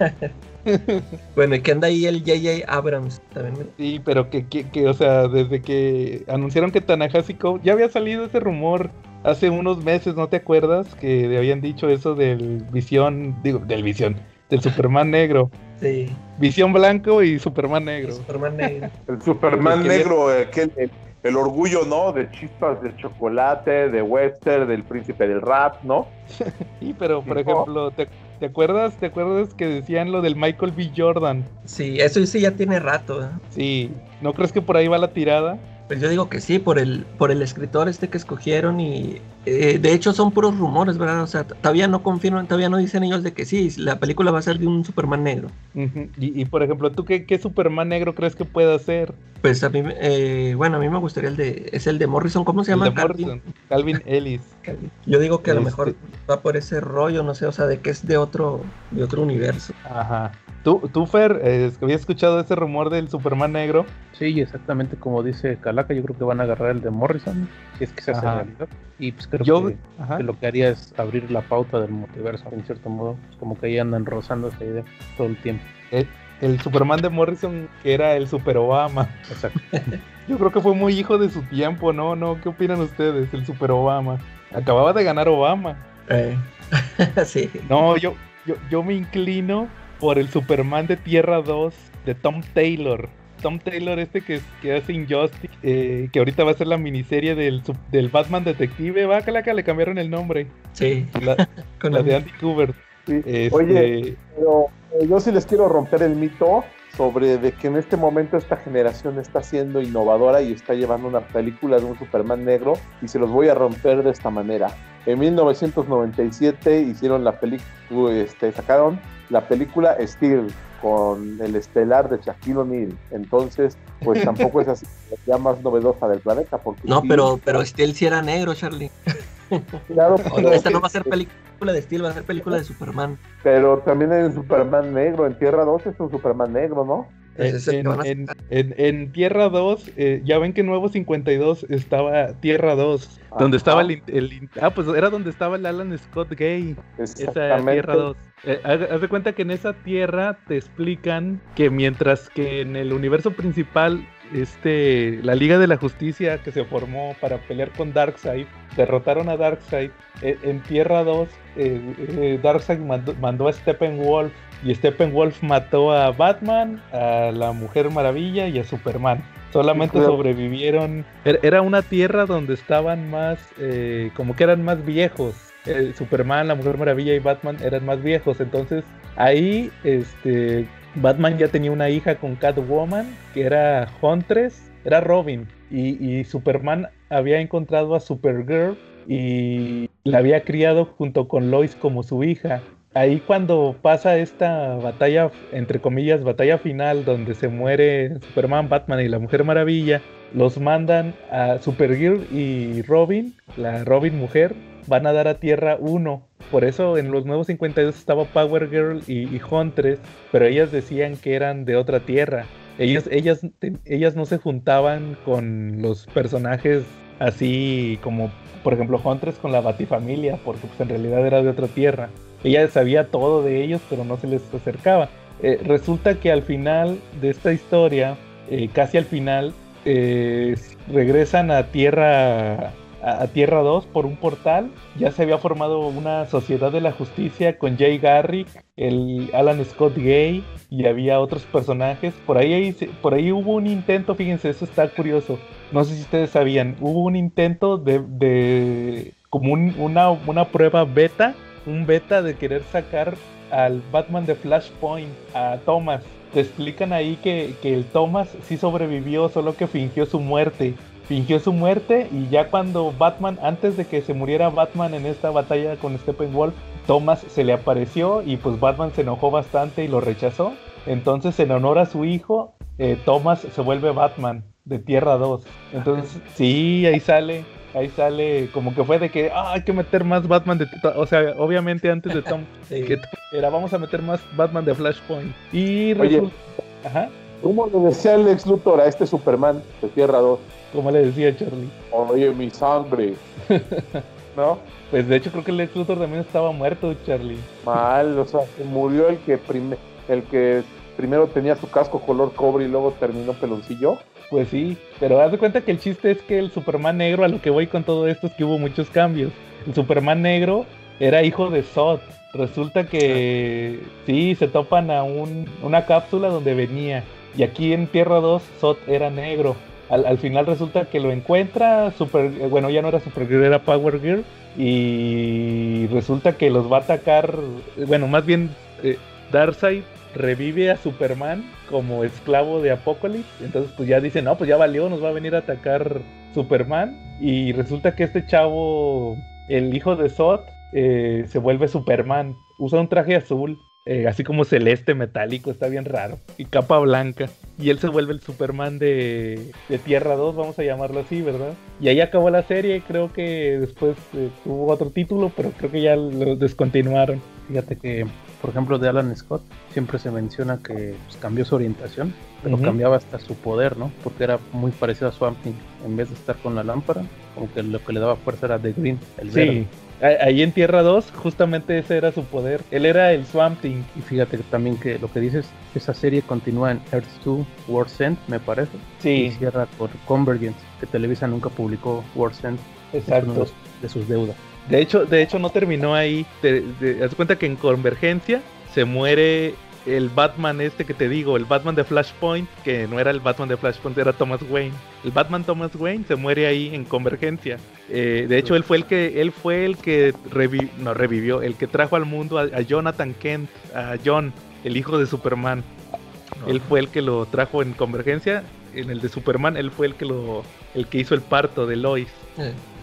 Bueno, y que anda ahí el J.J. Abrams también. me- Sí, pero que, que, que, o sea, desde que anunciaron que Tanahasi Coates, ya había salido ese rumor hace unos meses, ¿no te acuerdas? Que habían dicho eso del visión, digo, del visión, del Superman negro. Sí, Visión blanco y Superman el negro. Superman negro. El Superman negro, el, que- el, el orgullo, ¿no? De chispas de chocolate, de western, del príncipe del rap, ¿no? Sí, pero por ejemplo, ¿te, te acuerdas? ¿Te acuerdas que decían lo del Michael B. Jordan? Sí, eso sí ya tiene rato. ¿eh? Sí, ¿no crees que por ahí va la tirada? Pues yo digo que sí, por el, por el escritor este que escogieron y eh, de hecho son puros rumores, ¿verdad? O sea, todavía no confirman, todavía no dicen ellos de que sí, la película va a ser de un Superman negro. Y, y, por ejemplo, ¿tú qué, qué Superman negro crees que pueda ser? Pues a mí, me- eh, bueno, a mí me gustaría el de, es el de Morrison, ¿cómo se El llama? de Calvin? Morrison, Calvin Ellis. Yo digo que a lo Este- mejor va por ese rollo, no sé, o sea, de que es de otro, de otro universo. Ajá. ¿Tú, tú Fer, eh, habías escuchado ese rumor del Superman negro? Sí, exactamente como dice Calaca, yo creo que van a agarrar el de Morrison, si es que se hace Ajá. realidad. Y pues creo Yo, que, lo que haría es abrir la pauta del multiverso, en cierto modo. Pues como que ahí andan rozando esa idea todo el tiempo. el Superman de Morrison que era el Super Obama. Exacto. Yo creo que fue muy hijo de su tiempo, ¿no? ¿No? ¿Qué opinan ustedes? El Super Obama. Acababa de ganar Obama. Eh, sí, No, yo, yo, yo me inclino por el Superman de Tierra 2 de Tom Taylor. Tom Taylor este que, que hace Injustice, eh, que ahorita va a ser la miniserie del, del Batman Detective, va, Calaca, le cambiaron el nombre. sí, La, con la de Andy Kubert. Sí. Este, Oye, pero eh, yo sí les quiero romper el mito sobre de que en este momento esta generación está siendo innovadora y está llevando una película de un Superman negro y se los voy a romper de esta manera. En 1997 hicieron la película, este, sacaron la película Steel con el estelar de Shaquille O'Neal. Entonces, pues tampoco es así la más novedosa del planeta. Porque No, Steel- pero, pero Steel sí era negro, Charlie. claro, pero- esta no va a ser película de Steel, va a ser película de Superman. Pero también hay un Superman negro. En Tierra 2 es un Superman negro, ¿no? Ese En, Tierra 2, eh, ya ven que en Nuevo 52 estaba Tierra 2, donde estaba el, Ah, pues era donde estaba el Alan Scott Gay, esa. Tierra 2. Eh, haz, haz de cuenta que en esa Tierra te explican que mientras que en el universo principal, este, la Liga de la Justicia que se formó para pelear con Darkseid, derrotaron a Darkseid, eh, en Tierra 2, eh, eh, Darkseid mandó, mandó a Steppenwolf y Steppenwolf mató a Batman, a la Mujer Maravilla y a Superman. Solamente Claro. sobrevivieron. Era- Era una tierra donde estaban más, eh, como que eran más viejos. Eh, Superman, la Mujer Maravilla y Batman eran más viejos. Entonces ahí, este, Batman ya tenía una hija con Catwoman, que era Huntress, era Robin. Y, y Superman había encontrado a Supergirl y la había criado junto con Lois como su hija. Ahí cuando pasa esta batalla, entre comillas, batalla final, donde se muere Superman, Batman y la Mujer Maravilla, los mandan a Supergirl y Robin, la Robin mujer, van a dar a Tierra 1. Por eso en los nuevos 52 estaba Power Girl y, y Huntress, pero ellas decían que eran de otra Tierra. Ellas, ellas, no se juntaban con los personajes así como, por ejemplo, Huntress con la Batifamilia, porque pues, en realidad era de otra Tierra. Ella sabía todo de ellos, pero no se les acercaba. Eh, resulta que al final de esta historia, eh, casi al final, eh, regresan a Tierra a, Tierra 2 por un portal. Ya se había formado una sociedad de la justicia con Jay Garrick, el Alan Scott Gay y había otros personajes. Por ahí, por ahí hubo un intento, fíjense, eso está curioso. No sé si ustedes sabían, hubo un intento de, de como un- una, una prueba beta, un beta de querer sacar al Batman de Flashpoint, a Thomas. Te explican ahí que, que el Thomas sí sobrevivió, solo que fingió su muerte. Fingió su muerte y ya cuando Batman, antes de que se muriera Batman en esta batalla con Steppenwolf, Thomas se le apareció y pues Batman se enojó bastante y lo rechazó. Entonces en honor a su hijo, eh, Thomas se vuelve Batman de Tierra 2. Entonces sí, ahí sale ahí sale como que fue de que ah, hay que meter más Batman de o sea obviamente antes de Tom que era vamos a meter más Batman de Flashpoint y resulta Ajá. ¿Cómo le decía el ex Luthor a este Superman de Tierra 2? ¿Cómo le decía Charlie? Oye, mi sangre. ¿No? Pues de hecho creo que el ex Luthor también estaba muerto, Charlie. Mal, o sea, murió el que el que primero tenía su casco color cobre y luego terminó peloncillo. Pues sí, pero haz de cuenta que el chiste es que el Superman negro, a lo que voy con todo esto es que hubo muchos cambios. El Superman negro era hijo de Zod. Resulta que sí, se topan a un, una cápsula donde venía. Y aquí en Tierra 2, Zod era negro. Al, final resulta que lo encuentra, super, eh, bueno, ya no era Supergirl, era Power Girl. Y resulta que los va a atacar, bueno, más bien eh, Darkseid revive a Superman como esclavo de Apocalypse. Entonces pues ya dicen, no, pues ya valió, nos va a venir a atacar Superman. Y resulta que este chavo, el hijo de Zod, eh, se vuelve Superman. Usa un traje azul, eh, así como celeste metálico, está bien raro. Y capa blanca. Y él se vuelve el Superman de, de Tierra 2, vamos a llamarlo así, ¿verdad? Y ahí acabó la serie, creo que después eh, tuvo otro título, pero creo que ya lo descontinuaron. Fíjate que por ejemplo, de Alan Scott, siempre se menciona que pues, cambió su orientación, pero cambiaba hasta su poder, ¿no? Porque era muy parecido a Swamp Thing. En vez de estar con la lámpara, como que lo que le daba fuerza era The Green, el sí. Ahí en Tierra 2, justamente ese era su poder. Él era el Swamp Thing. Y fíjate también que lo que dices, esa serie continúa en Earth 2, World's End, me parece. Sí. Y cierra por Convergence, que Televisa nunca publicó World's End. Exacto. de sus deudas. De hecho, de hecho no terminó ahí. Te, das cuenta que en Convergencia se muere el Batman este que te digo, el Batman de Flashpoint, que no era el Batman de Flashpoint, era Thomas Wayne. El Batman Thomas Wayne se muere ahí en Convergencia. Eh, de hecho, él fue el que, él fue el que no revivió, el que trajo al mundo a, Jonathan Kent, a John, el hijo de Superman. Él fue el que lo trajo en Convergencia. En el de Superman, él fue el que lo, el que hizo el parto de Lois.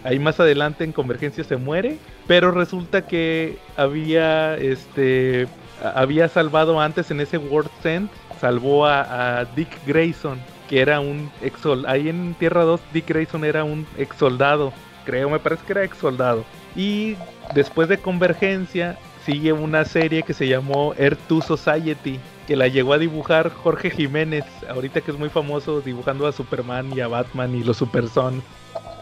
Ahí más adelante en Convergencia se muere, pero resulta que había este había salvado antes en ese World End, salvó a, Dick Grayson, que era un ex ahí en Tierra 2 Dick Grayson era un ex soldado, creo, me parece que era ex soldado. Y después de Convergencia sigue una serie que se llamó Earth 2 Society, que la llegó a dibujar Jorge Jiménez, ahorita que es muy famoso dibujando a Superman y a Batman y los Super Son.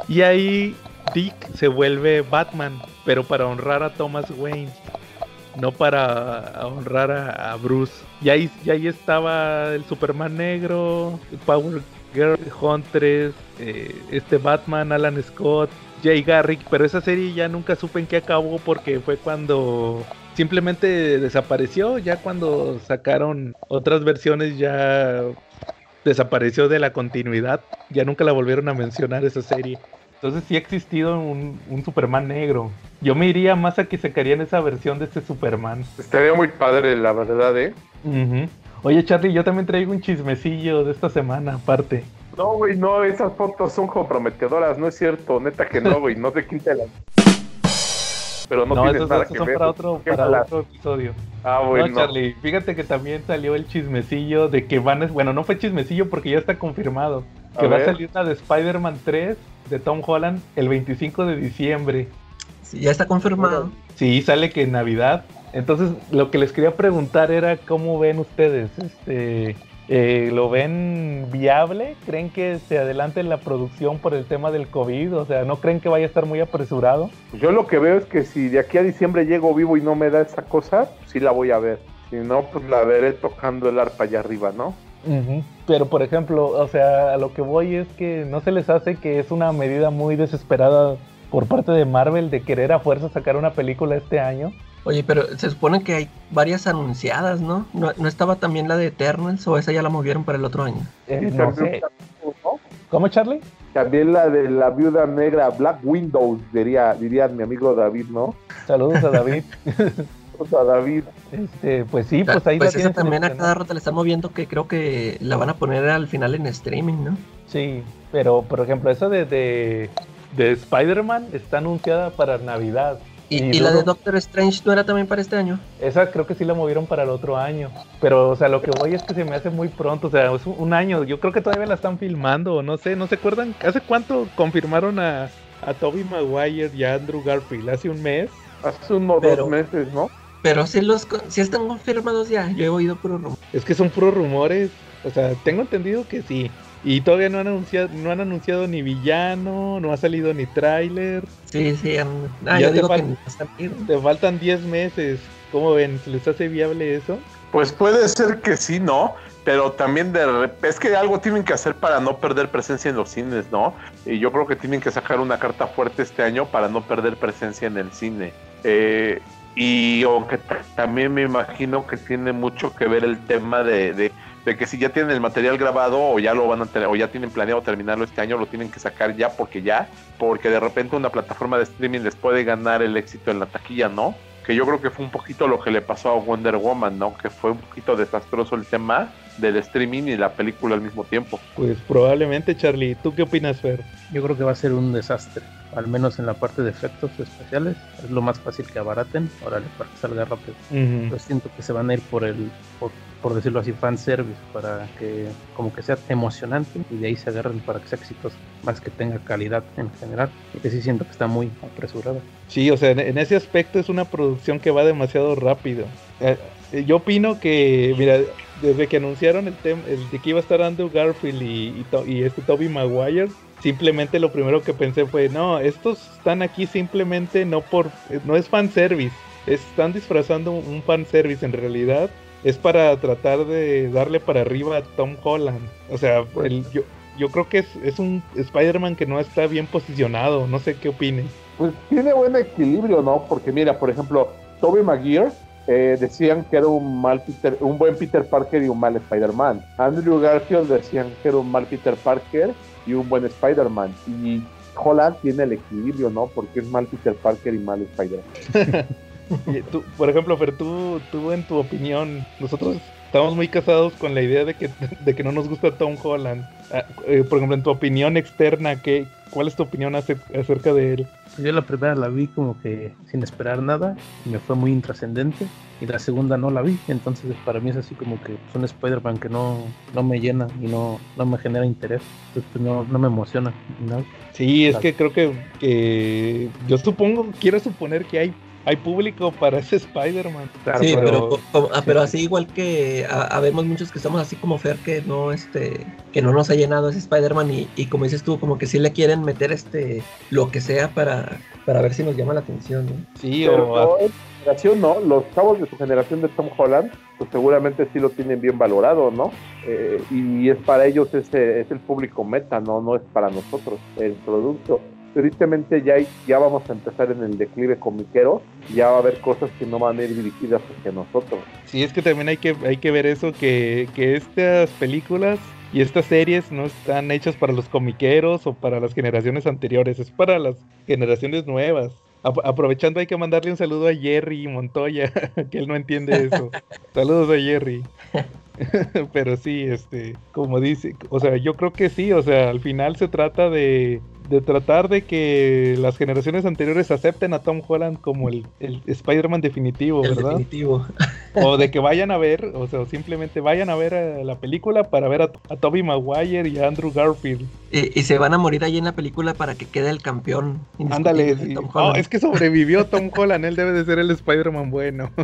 Y ahí Dick se vuelve Batman, pero para honrar a Thomas Wayne, no para honrar a, Bruce. Y ahí, ahí estaba el Superman negro, Power Girl, Huntress, eh, este Batman, Alan Scott, Jay Garrick, pero esa serie ya nunca supe en qué acabó porque fue cuando simplemente desapareció, ya cuando sacaron otras versiones ya desapareció de la continuidad, ya nunca la volvieron a mencionar esa serie. Entonces sí ha existido un, Superman negro. Yo me iría más a que sacarían esa versión de este Superman. Estaría muy padre, la verdad, ¿eh? Oye, Charlie, yo también traigo un chismecillo de esta semana, aparte. No, güey, no, esas fotos son comprometedoras, no es cierto, neta que no, güey, no te quinte la... Pero no, tienes nada que son ver. para otro, para otro episodio. Ah, bueno. No, Charlie, fíjate que también salió el chismecillo de que van a... Bueno, no fue chismecillo porque ya está confirmado. Que va a salir una de Spider-Man 3 de Tom Holland el 25 de diciembre. Sí, ya está confirmado. Sí, sale que en Navidad. Entonces, lo que les quería preguntar era cómo ven ustedes, este, eh, ¿lo ven viable? ¿Creen que se adelante la producción por el tema del COVID? O sea, ¿no creen que vaya a estar muy apresurado? Yo lo que veo es que si de aquí a diciembre llego vivo y no me da esa cosa, sí la voy a ver. Si no, pues la veré tocando el arpa allá arriba, ¿no? Pero por ejemplo, o sea, a lo que voy es que no se les hace que es una medida muy desesperada por parte de Marvel de querer a fuerza sacar una película este año. Oye, pero se supone que hay varias anunciadas, ¿no? ¿No, estaba también la de Eternals o esa ya la movieron para el otro año? Eh, no sé. ¿Cómo, Charlie? También la de la viuda negra, Black Windows, diría, diría mi amigo David, ¿no? Saludos a David. Saludos a David. Este, pues sí, pues ahí Pues la esa también a cada rato le estamos viendo que creo que la van a poner al final en streaming, ¿no? Sí, pero por ejemplo, esa de, de, de Spider-Man está anunciada para Navidad. Y, Y y la de Doctor Strange no era también para este año. Esa creo que sí la movieron para el otro año. Pero, o sea, lo que voy es que se me hace muy pronto. O sea, es un, año. Yo creo que todavía la están filmando. o No sé, ¿no se acuerdan? ¿Hace cuánto confirmaron a, a Toby Maguire y a Andrew Garfield? ¿Hace un mes? Hace unos Pero- dos meses, ¿no? Pero sí, los, sí están confirmados ya. Yo he oído puro rumor. Es que son puros rumores. O sea, tengo entendido que sí. Y todavía no han anunciado, no han anunciado ni villano, no ha salido ni tráiler. Sí, sí. Ah, Ya yo te digo que no. Te faltan 10 meses. ¿Cómo ven? ¿Se les hace viable eso? Pues puede ser que sí, ¿no? Pero también de rep- es que algo tienen que hacer para no perder presencia en los cines, ¿no? Y yo creo que tienen que sacar una carta fuerte este año para no perder presencia en el cine. Eh, y aunque también me imagino que tiene mucho que ver el tema de, de- de que si ya tienen el material grabado o ya lo van a tener, o ya tienen planeado terminarlo este año, lo tienen que sacar ya porque ya, porque de repente una plataforma de streaming les puede ganar el éxito en la taquilla, ¿no? Que yo creo que fue un poquito lo que le pasó a Wonder Woman, ¿no? Que fue un poquito desastroso el tema del streaming y la película al mismo tiempo. Pues probablemente, Charlie. ¿Tú qué opinas, Fer? Yo creo que va a ser un desastre, al menos en la parte de efectos especiales. Es lo más fácil que abaraten, órale, para que salga rápido. Yo siento que se van a ir por el, por, por decirlo así, fan service, para que como que sea emocionante y de ahí se agarren para que sea exitoso, más que tenga calidad en general. Que sí siento que está muy apresurado. Sí, o sea, en, ese aspecto es una producción que va demasiado rápido. Eh, eh, yo opino que, mira, desde que anunciaron el tema, de que iba a estar Andrew Garfield y este Toby Maguire, simplemente lo primero que pensé fue, no, estos están aquí simplemente no por, eh, no es fanservice, están disfrazando un fanservice en realidad. Es para tratar de darle para arriba a Tom Holland. O sea, el- yo, yo creo que es, es un Spider-Man que no está bien posicionado. No sé qué opinen. Pues tiene buen equilibrio, ¿no? Porque mira, por ejemplo, Tobey Maguire eh, decían que era un mal Peter, un buen Peter Parker y un mal Spider-Man. Andrew Garfield decían que era un mal Peter Parker y un buen Spider-Man. Y Holland tiene el equilibrio, ¿no? Porque es mal Peter Parker y mal Spider-Man. Y tú, por ejemplo, Fer, tú, tú en tu opinión, nosotros estamos muy casados con la idea de que, de que no nos gusta Tom Holland. Ah, eh, por ejemplo, en tu opinión externa, ¿qué, ¿cuál es tu opinión ace- acerca de él? Yo la primera la vi como que sin esperar nada, y me fue muy intrascendente, y la segunda no la vi, entonces para mí es así como que es un Spider-Man que no, no me llena y no, no me genera interés, entonces pues, no, no me emociona, ¿no? Sí, es Claro. que creo que, que yo supongo, quiero suponer que hay, hay público para ese Spider-Man. Claro, sí, pero- pero, co- como- ah, pero así igual que habemos muchos que estamos así como Fer que no este que no nos ha llenado ese Spider-Man y, y como dices tú como que sí le quieren meter este lo que sea para, para ver si nos llama la atención, ¿no? Sí, Pero o no, en su generación, ¿no? Los chavos de su generación de Tom Holland, pues seguramente sí lo tienen bien valorado, ¿no? Eh, y es para ellos ese es el público meta, ¿no? No es para nosotros el producto. Tristemente ya, hay- ya vamos a empezar en el declive comiquero, ya va a haber cosas que no van a ir dirigidas hacia nosotros. Sí, es que también hay que, hay que ver eso, que, que estas películas y estas series no están hechas para los comiqueros o para las generaciones anteriores, es para las generaciones nuevas. Ap- aprovechando hay que mandarle un saludo a Jerry Montoya, que él no entiende eso. Saludos a Jerry. Pero sí, este, como dice, o sea, yo creo que sí, o sea, al final se trata de, de tratar de que las generaciones anteriores acepten a Tom Holland como el, el Spider-Man definitivo, El ¿verdad? definitivo. o de que vayan a ver, o sea, simplemente vayan a ver a la película para ver a, a Toby Maguire y a Andrew Garfield. Y, y se van a morir ahí en la película para que quede el campeón. Ándale, sí. Holland. es que sobrevivió Tom Holland, él debe de ser el Spider-Man bueno.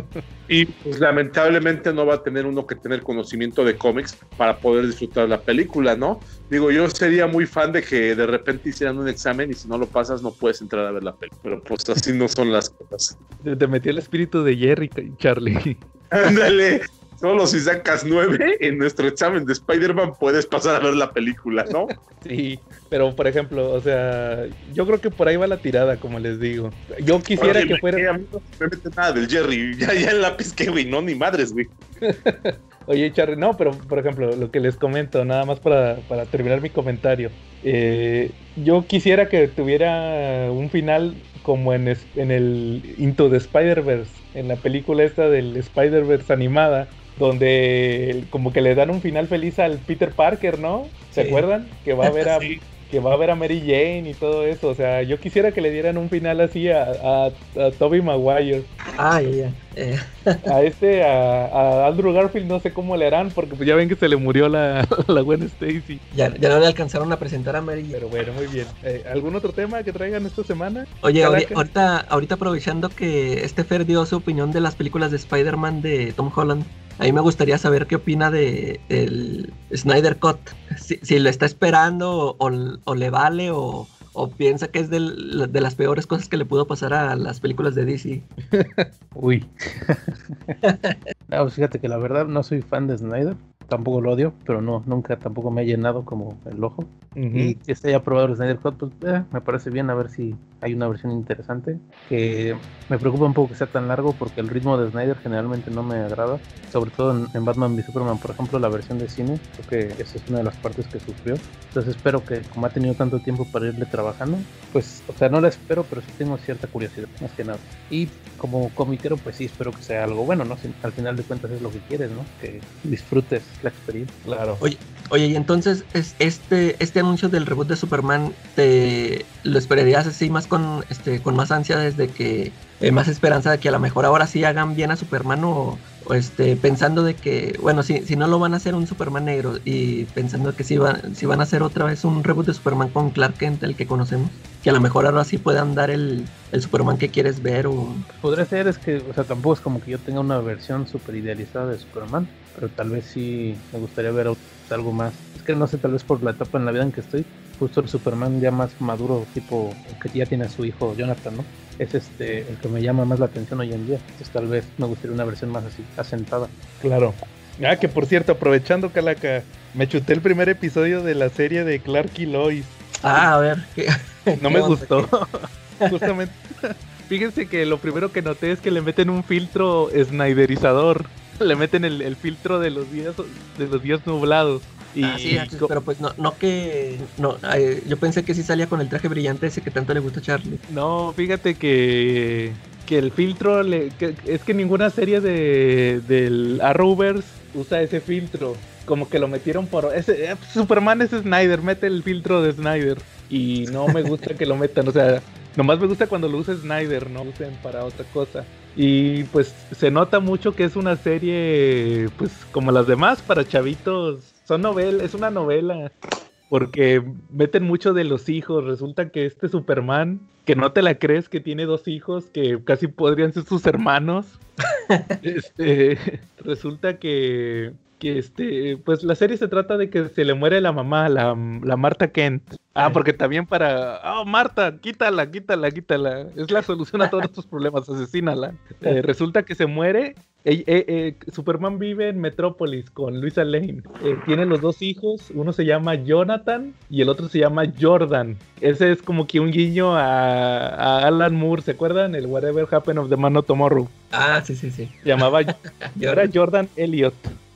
Y pues lamentablemente no va a tener uno que tener conocimiento de cómics para poder disfrutar la película, ¿no? Digo, yo sería muy fan de que de repente hicieran un examen y si no lo pasas no puedes entrar a ver la película. Pero pues así no son las cosas. Te, metió el espíritu de Jerry, Charlie. Ándale, solo si sacas nueve en nuestro examen de Spider-Man puedes pasar a ver la película, ¿no? Sí, pero por ejemplo, o sea, yo creo que por ahí va la tirada, como les digo. Yo quisiera Oye, que fuera... no me mete nada del Jerry, ya, ya en la güey, no, ni madres, güey. Oye, Charlie, no, pero por ejemplo, lo que les comento, nada más para, para terminar mi comentario. Eh, yo quisiera que tuviera un final como en, es- en el Into the Spider-Verse, en la película esta del Spider-Verse animada, donde como que le dan un final feliz al Peter Parker, ¿no? ¿Se Sí. acuerdan? Que va a ver a Sí. que va a ver a Mary Jane y todo eso. O sea, yo quisiera que le dieran un final así a, a, a Tobey Maguire. Ah, ya, ya. Eh, A este, a, a Andrew Garfield, no sé cómo le harán, porque pues ya ven que se le murió la, la Gwen Stacy. ya, ya no le alcanzaron a presentar a Mary. Pero bueno, muy bien. Eh, ¿Algún otro tema que traigan esta semana? Oye, ahorita, ahorita aprovechando que este Fer dio su opinión de las películas de Spider-Man de Tom Holland, a mí me gustaría saber qué opina de el Snyder Cut. Si, si lo está esperando o le vale o, o piensa que es de las peores cosas que le pudo pasar a las películas de DC. Uy. no, pues fíjate que la verdad no soy fan de Snyder. Tampoco lo odio, pero no, nunca tampoco me ha llenado como el ojo. Y que esté ya probado el Snyder Cut, pues eh, me parece bien a ver si hay una versión interesante. Que me preocupa un poco que sea tan largo porque el ritmo de Snyder generalmente no me agrada. Sobre todo en, en Batman v Superman, por ejemplo, la versión de cine. Creo que esa es una de las partes que sufrió. Entonces espero que, como ha tenido tanto tiempo para irle trabajando, pues, o sea, no la espero, pero sí tengo cierta curiosidad, más que nada. Y como comiquero, pues sí espero que sea algo bueno, ¿no? Si al final de cuentas es lo que quieres, ¿no? Que disfrutes la experiencia. Claro. Oye, y entonces es este, este anuncio del reboot de Superman, ¿te lo esperarías así más con este con más ansia desde que eh, más esperanza de que a lo mejor ahora sí hagan bien a Superman o, este pensando de que bueno si, si no lo van a hacer un Superman negro y pensando que si van si van a hacer otra vez un reboot de Superman con Clark Kent el que conocemos que a lo mejor ahora sí puedan dar el, el Superman que quieres ver o Podría ser, es que, o sea, tampoco es como que yo tenga una versión super idealizada de Superman, pero tal vez sí me gustaría ver algo más. Es que no sé, tal vez por la etapa en la vida en que estoy, justo el Superman ya más maduro, tipo que ya tiene a su hijo Jonathan, ¿no? Es este el que me llama más la atención hoy en día. Entonces tal vez me gustaría una versión más así, asentada. Claro. Ah, que por cierto, aprovechando Calaca, me chuté el primer episodio de la serie de Clark y Lois. ah a ver ¿qué- No qué me gustó. Justamente. Fíjense que lo primero que noté es que le meten un filtro snyderizador. Le meten el, el filtro de los días de los días nublados. Y Ah, sí, pero pues no, no que. No, eh, yo pensé que sí salía con el traje brillante ese que tanto le gusta a Charlie. No, fíjate que, que el filtro, le, que- es que ninguna serie de, del Arrowverse usa ese filtro. Como que lo metieron por... Ese, eh, Superman es Snyder, mete el filtro de Snyder. Y no me gusta que lo metan, o sea, nomás me gusta cuando lo usa Snyder, no lo usen para otra cosa. Y pues se nota mucho que es una serie, pues como las demás, para chavitos. Son novelas, es una novela porque meten mucho de los hijos. Resulta que este Superman, que no te la crees que tiene dos hijos que casi podrían ser sus hermanos, este, resulta que, que este, pues la serie se trata de que se le muere la mamá, la, la Marta Kent. Ah, porque también para, oh Marta, quítala, quítala, quítala. Es la solución a todos tus problemas, asesínala. Eh, resulta que se muere eh, eh, Superman vive en Metrópolis con Luisa Lane. Tiene los dos hijos, uno se llama Jonathan y el otro se llama Jordan. Ese es como que un guiño a, a Alan Moore, ¿se acuerdan? El Whatever Happened of the Man of Tomorrow. Ah, sí, sí, sí. Llamaba, Yo, era Jordan Elliot.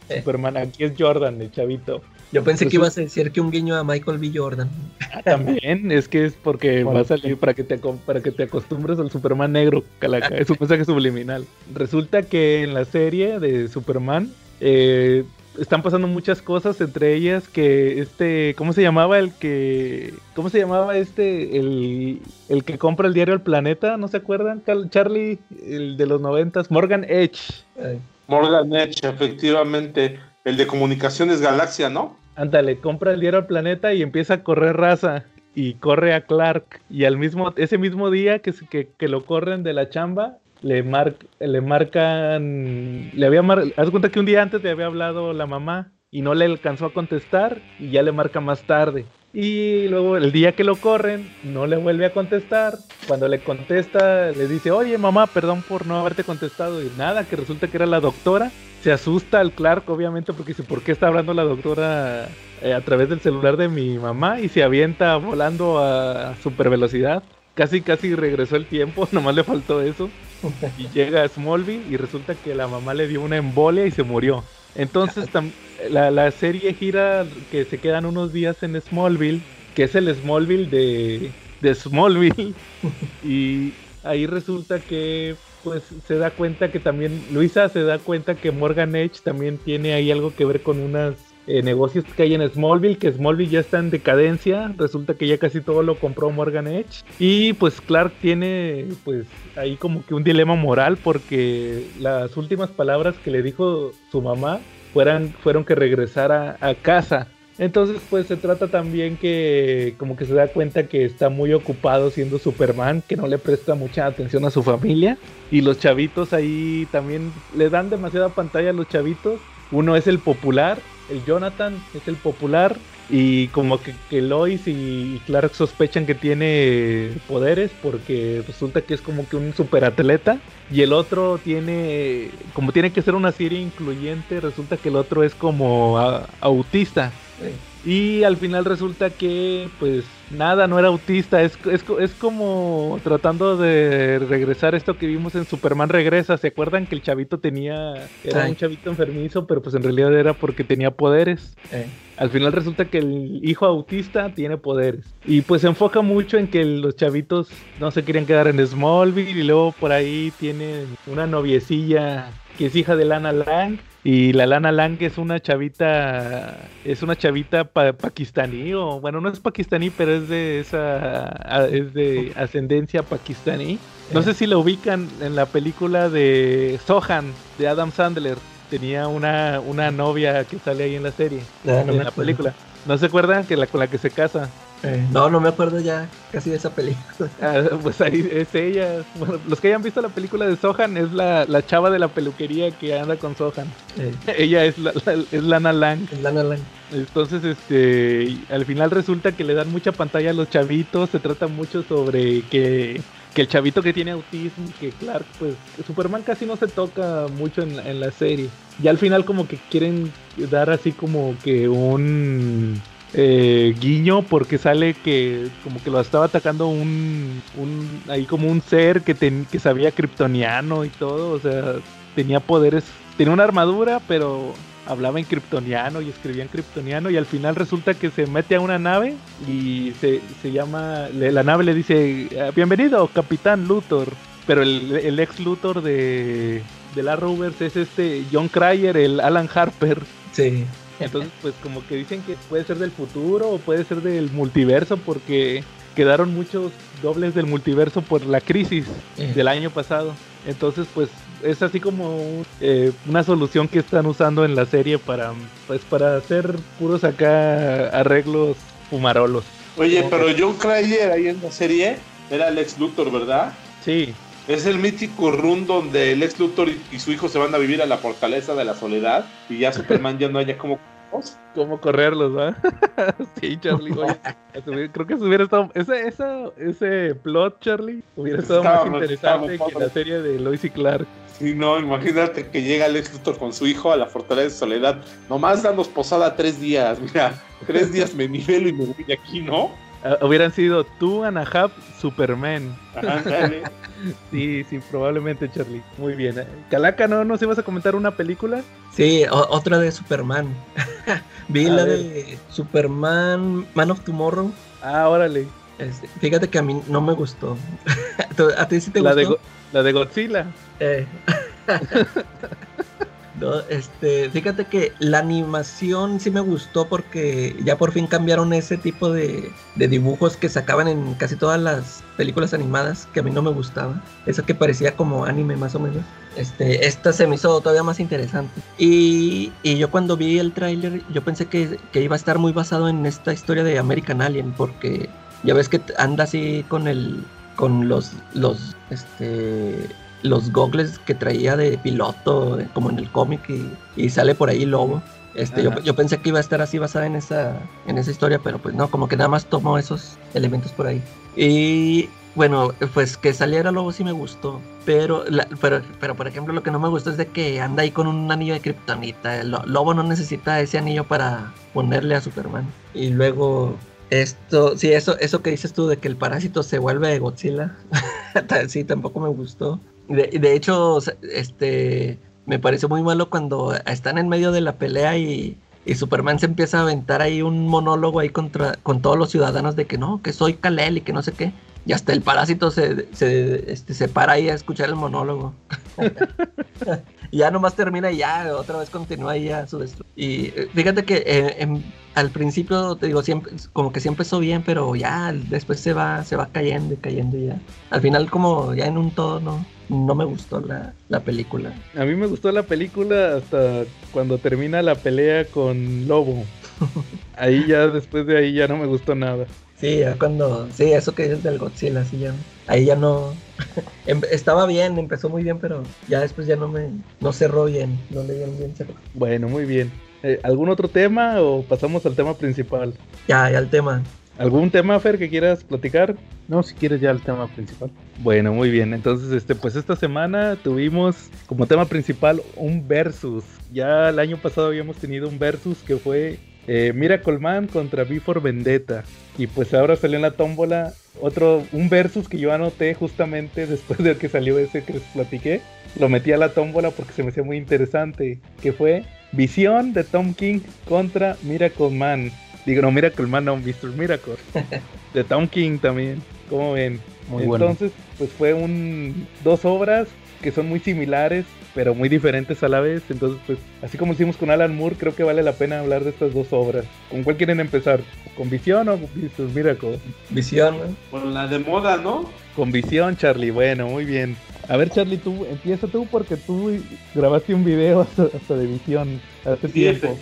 Superman, aquí es Jordan, el chavito. yo pensé que ibas a decir que un guiño a Michael B. Jordan. Ah, también, es que es porque Bueno. va a salir para que te para que te acostumbres al Superman negro, calaca. Es un mensaje subliminal. Resulta que en la serie de Superman eh, están pasando muchas cosas, entre ellas que este, ¿cómo se llamaba el que, cómo se llamaba este, el, el que compra el diario El Planeta? ¿No se acuerdan? Charlie, el de los noventas, Morgan Edge. Ay, Morgan Edge, efectivamente. El de Comunicaciones Galaxia, ¿no? Ándale, compra el diario al planeta y empieza a correr raza. Y corre a Clark. Y al mismo, ese mismo día que, que, que lo corren de la chamba, le, mar, le marcan. Le había mar, haz cuenta que un día antes le había hablado la mamá y no le alcanzó a contestar y ya le marca más tarde. Y luego el día que lo corren, no le vuelve a contestar. Cuando le contesta, le dice, oye mamá, perdón por no haberte contestado. Y nada, que resulta que era la doctora. Se asusta al Clark, obviamente, porque dice, ¿por qué está hablando la doctora eh, a través del celular de mi mamá? Y se avienta volando a super velocidad. Casi, casi regresó el tiempo, nomás le faltó eso. Y llega a Smallville y resulta que la mamá le dio una embolia y se murió. Entonces la, la serie gira que se quedan unos días en Smallville, que es el Smallville de, de Smallville. y ahí resulta que pues se da cuenta que también Luisa se da cuenta que Morgan Edge también tiene ahí algo que ver con unas eh, negocios que hay en Smallville, que Smallville ya está en decadencia, resulta que ya casi todo lo compró Morgan Edge y pues Clark tiene pues ahí como que un dilema moral porque las últimas palabras que le dijo su mamá fueran, fueron que regresara a casa. Entonces, pues se trata también que como que se da cuenta que está muy ocupado siendo Superman, que no le presta mucha atención a su familia. Y los chavitos ahí también le dan demasiada pantalla a los chavitos. Uno es el popular el Jonathan es el popular y como que, Lois y Clark sospechan que tiene poderes porque resulta que es como que un superatleta y el otro tiene, como tiene que ser una serie incluyente, resulta que el otro es como autista. Y al final resulta que, pues, nada, no era autista. Es, es, como tratando de regresar esto que vimos en Superman Regresa. ¿Se acuerdan que el chavito tenía. Era un chavito enfermizo, pero pues en realidad era porque tenía poderes? Al final resulta que el hijo autista tiene poderes. Y pues se enfoca mucho en que los chavitos no se querían quedar en Smallville. Y luego por ahí tienen una noviecilla que es hija de Lana Lang y la Lana Lang es una chavita, es una chavita pakistaní, o bueno, no es pakistaní, pero es de esa, es de ascendencia pakistaní. No sé si la ubican en la película de Sohan, de Adam Sandler. Tenía una, una novia que sale ahí en la serie, en la película. ¿No se acuerdan que la con la que se casa? Eh, no, no me acuerdo ya casi de esa película. Ah, pues ahí es ella. Bueno, los que hayan visto la película de Sohan es la, la chava de la peluquería que anda con Sohan. Eh. Ella es, la, es Lana Lang. Lana Lang. Entonces, este, al final resulta que le dan mucha pantalla a los chavitos. Se trata mucho sobre que, que el chavito que tiene autismo, que Clark, pues Superman casi no se toca mucho en, en la serie. Y al final como que quieren dar así como que un eh, guiño porque sale que como que lo estaba atacando un, un ahí como un ser que, que sabía kryptoniano y todo, o sea, tenía poderes, tenía una armadura, pero hablaba en kryptoniano y escribía en kryptoniano y al final resulta que se mete a una nave y se, se llama, la nave le dice, ah, bienvenido, capitán Luthor, pero el, el ex Luthor de, de la Rovers es este John Cryer, el Alan Harper. Sí. Entonces, pues como que dicen que puede ser del futuro o puede ser del multiverso porque quedaron muchos dobles del multiverso por la crisis eh. del año pasado. Entonces, pues es así como eh, una solución que están usando en la serie para, pues, para hacer puros acá arreglos fumarolos. Oye, pero John Cryer ahí en la serie era el ex Luthor, ¿verdad? Sí. Es el mítico run donde el ex Luthor y, su hijo se van a vivir a la fortaleza de la soledad y ya Superman ya no haya como cómo correrlos, ¿va? sí, Charlie. creo que hubiera estado. Ese, ese plot, Charlie, hubiera estado más interesante que la serie de Lois y Clark. Sí, no, imagínate que llega el ex con su hijo a la fortaleza de soledad. Nomás danos posada tres días, mira. Tres días me nivelo y me voy de aquí, ¿no? Ah, hubieran sido tú, Anahab, Superman. Sí, sí, probablemente, Charlie. Muy bien. Calaca, ¿no nos ibas a comentar una película? Sí, otra de Superman. Vi la de Superman, Man of Tomorrow. Ah, órale. Este, fíjate que a mí no me gustó. ¿A ti sí te la gustó? De la de Godzilla. Eh. este, fíjate que la animación sí me gustó porque ya por fin cambiaron ese tipo de, dibujos que sacaban en casi todas las películas animadas que a mí no me gustaba. Eso que parecía como anime más o menos. Este, esta se me hizo todavía más interesante. Y, yo cuando vi el tráiler, yo pensé que, iba a estar muy basado en esta historia de American Alien porque ya ves que anda así con el con los los este los gogles que traía de piloto, como en el cómic, y, sale por ahí Lobo. Este, yo, pensé que iba a estar así basada en esa, en esa historia, pero pues no, como que nada más tomó esos elementos por ahí. Y bueno, pues que saliera Lobo sí me gustó, pero, pero, pero por ejemplo lo que no me gustó es de que anda ahí con un anillo de kriptonita. Lobo no necesita ese anillo para ponerle a Superman. Y luego esto, sí, eso, eso que dices tú de que el parásito se vuelve Godzilla, sí, tampoco me gustó. De, hecho, este, me pareció muy malo cuando están en medio de la pelea y, y Superman se empieza a aventar ahí un monólogo ahí contra, con todos los ciudadanos de que no, que soy Kalel y que no sé qué. Y hasta el parásito se, se, este, se para ahí a escuchar el monólogo. y ya nomás termina y ya otra vez continúa ahí a su destrucción. Y eh, fíjate que eh, al principio, te digo, siempre, como que sí empezó bien, pero ya después se va, se va cayendo y cayendo y ya. Al final como ya en un todo no, no me gustó la, la película. A mí me gustó la película hasta cuando termina la pelea con Lobo. ahí ya, después de ahí ya no me gustó nada. Sí, ya cuando. Sí, eso que es del Godzilla, sí, ya. Ahí ya no. Em, estaba bien, empezó muy bien, pero ya después ya no me. No cerró bien, no le dieron bien cerró. Bueno, muy bien. Eh, ¿Algún otro tema o pasamos al tema principal? Ya, ya al tema. ¿Algún tema, Fer, que quieras platicar? No, si quieres ya el tema principal. Bueno, muy bien. Entonces, este, pues esta semana tuvimos como tema principal un versus. Ya el año pasado habíamos tenido un versus que fue eh, Miracle Man contra V for Vendetta. Y pues ahora salió en la tómbola otro, un versus que yo anoté justamente después de que salió ese que les platiqué. Lo metí a la tómbola porque se me hacía muy interesante. Que fue Visión de Tom King contra Miracle Man. Digo, no, Miracle Man, no, Mr. Miracle. de Tom King también. Como ven? Muy Entonces, pues fue un dos obras que son muy similares, pero muy diferentes a la vez. Entonces, pues, así como hicimos con Alan Moore, creo que vale la pena hablar de estas dos obras. ¿Con cuál quieren empezar? ¿Con Visión o con Miracle? Visión, Con la de moda, ¿no? Con Visión, Charlie. Bueno, muy bien. A ver, Charlie, tú empieza tú porque tú grabaste un video hasta, de Visión hace sí, tiempo.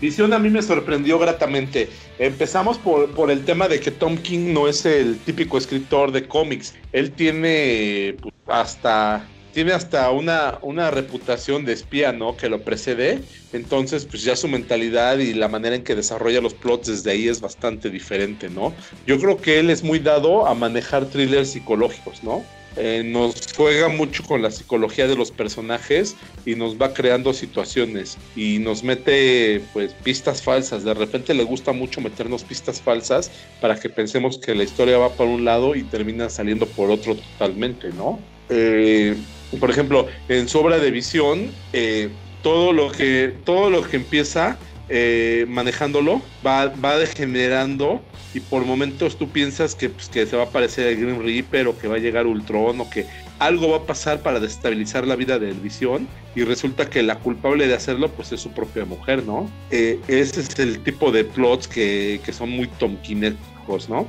Visión a mí me sorprendió gratamente. Empezamos por, por, el tema de que Tom King no es el típico escritor de cómics. Él tiene pues, hasta tiene hasta una, una reputación de espía, ¿no? Que lo precede. Entonces, pues ya su mentalidad y la manera en que desarrolla los plots desde ahí es bastante diferente, ¿no? Yo creo que él es muy dado a manejar thrillers psicológicos, ¿no? Eh, nos juega mucho con la psicología de los personajes y nos va creando situaciones y nos mete pues pistas falsas. De repente le gusta mucho meternos pistas falsas para que pensemos que la historia va por un lado y termina saliendo por otro totalmente, ¿no? Eh, por ejemplo, en su obra de visión, eh, todo, lo que, todo lo que empieza eh, manejándolo va, va degenerando y por momentos tú piensas que, pues, que se va a aparecer el Green Reaper o que va a llegar Ultron o que algo va a pasar para destabilizar la vida del Visión y resulta que la culpable de hacerlo pues es su propia mujer, ¿no? Eh, ese es el tipo de plots que, que son muy tomquinescos, ¿no?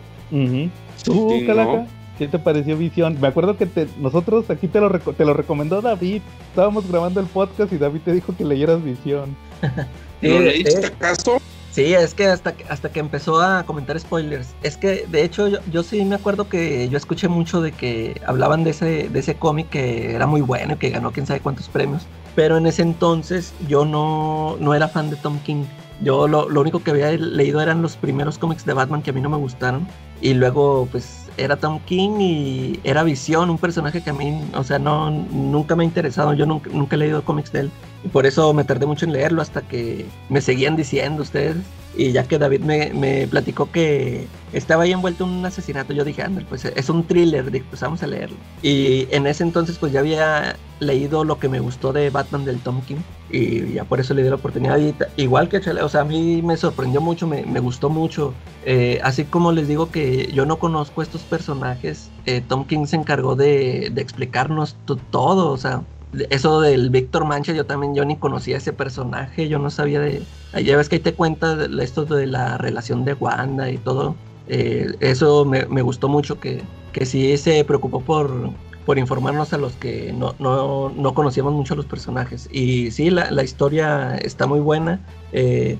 ¿Tú, Calaca? ¿Qué te pareció Visión? Me acuerdo que nosotros aquí te lo, te lo recomendó David. Estábamos grabando el podcast y David te dijo que leyeras Visión. ¿Lo leíste acaso? Sí, es que hasta, hasta que empezó a comentar spoilers. Es que, de hecho, yo, sí me acuerdo que yo escuché mucho de que hablaban de ese, de ese cómic que era muy bueno y que ganó quién sabe cuántos premios. Pero en ese entonces yo no, no era fan de Tom King. Yo lo, lo único que había leído eran los primeros cómics de Batman que a mí no me gustaron. Y luego, pues, era Tom King y era Visión, un personaje que a mí, o sea, no, nunca me ha interesado. Yo nunca, nunca he leído cómics de él. Y por eso me tardé mucho en leerlo hasta que me seguían diciendo ustedes. Y ya que David me, me platicó que estaba ahí envuelto en un asesinato, yo dije, ándale, pues es un thriller, dije, pues vamos a leerlo. Y en ese entonces pues ya había leído lo que me gustó de Batman del Tom King y ya por eso le di la oportunidad. igual que Chale, o sea, a mí me sorprendió mucho, me, me gustó mucho. Eh, así como les digo que yo no conozco estos personajes, eh, Tom King se encargó de, de explicarnos todo, o sea, eso del Víctor Mancha, yo también yo ni conocía ese personaje, yo no sabía de... Ya ves que ahí te cuenta de esto de la relación de Wanda y todo. Eh, eso me, gustó mucho, que, que sí se preocupó por, por informarnos a los que no, no, conocíamos mucho a los personajes. Y sí, la, la historia está muy buena. Eh,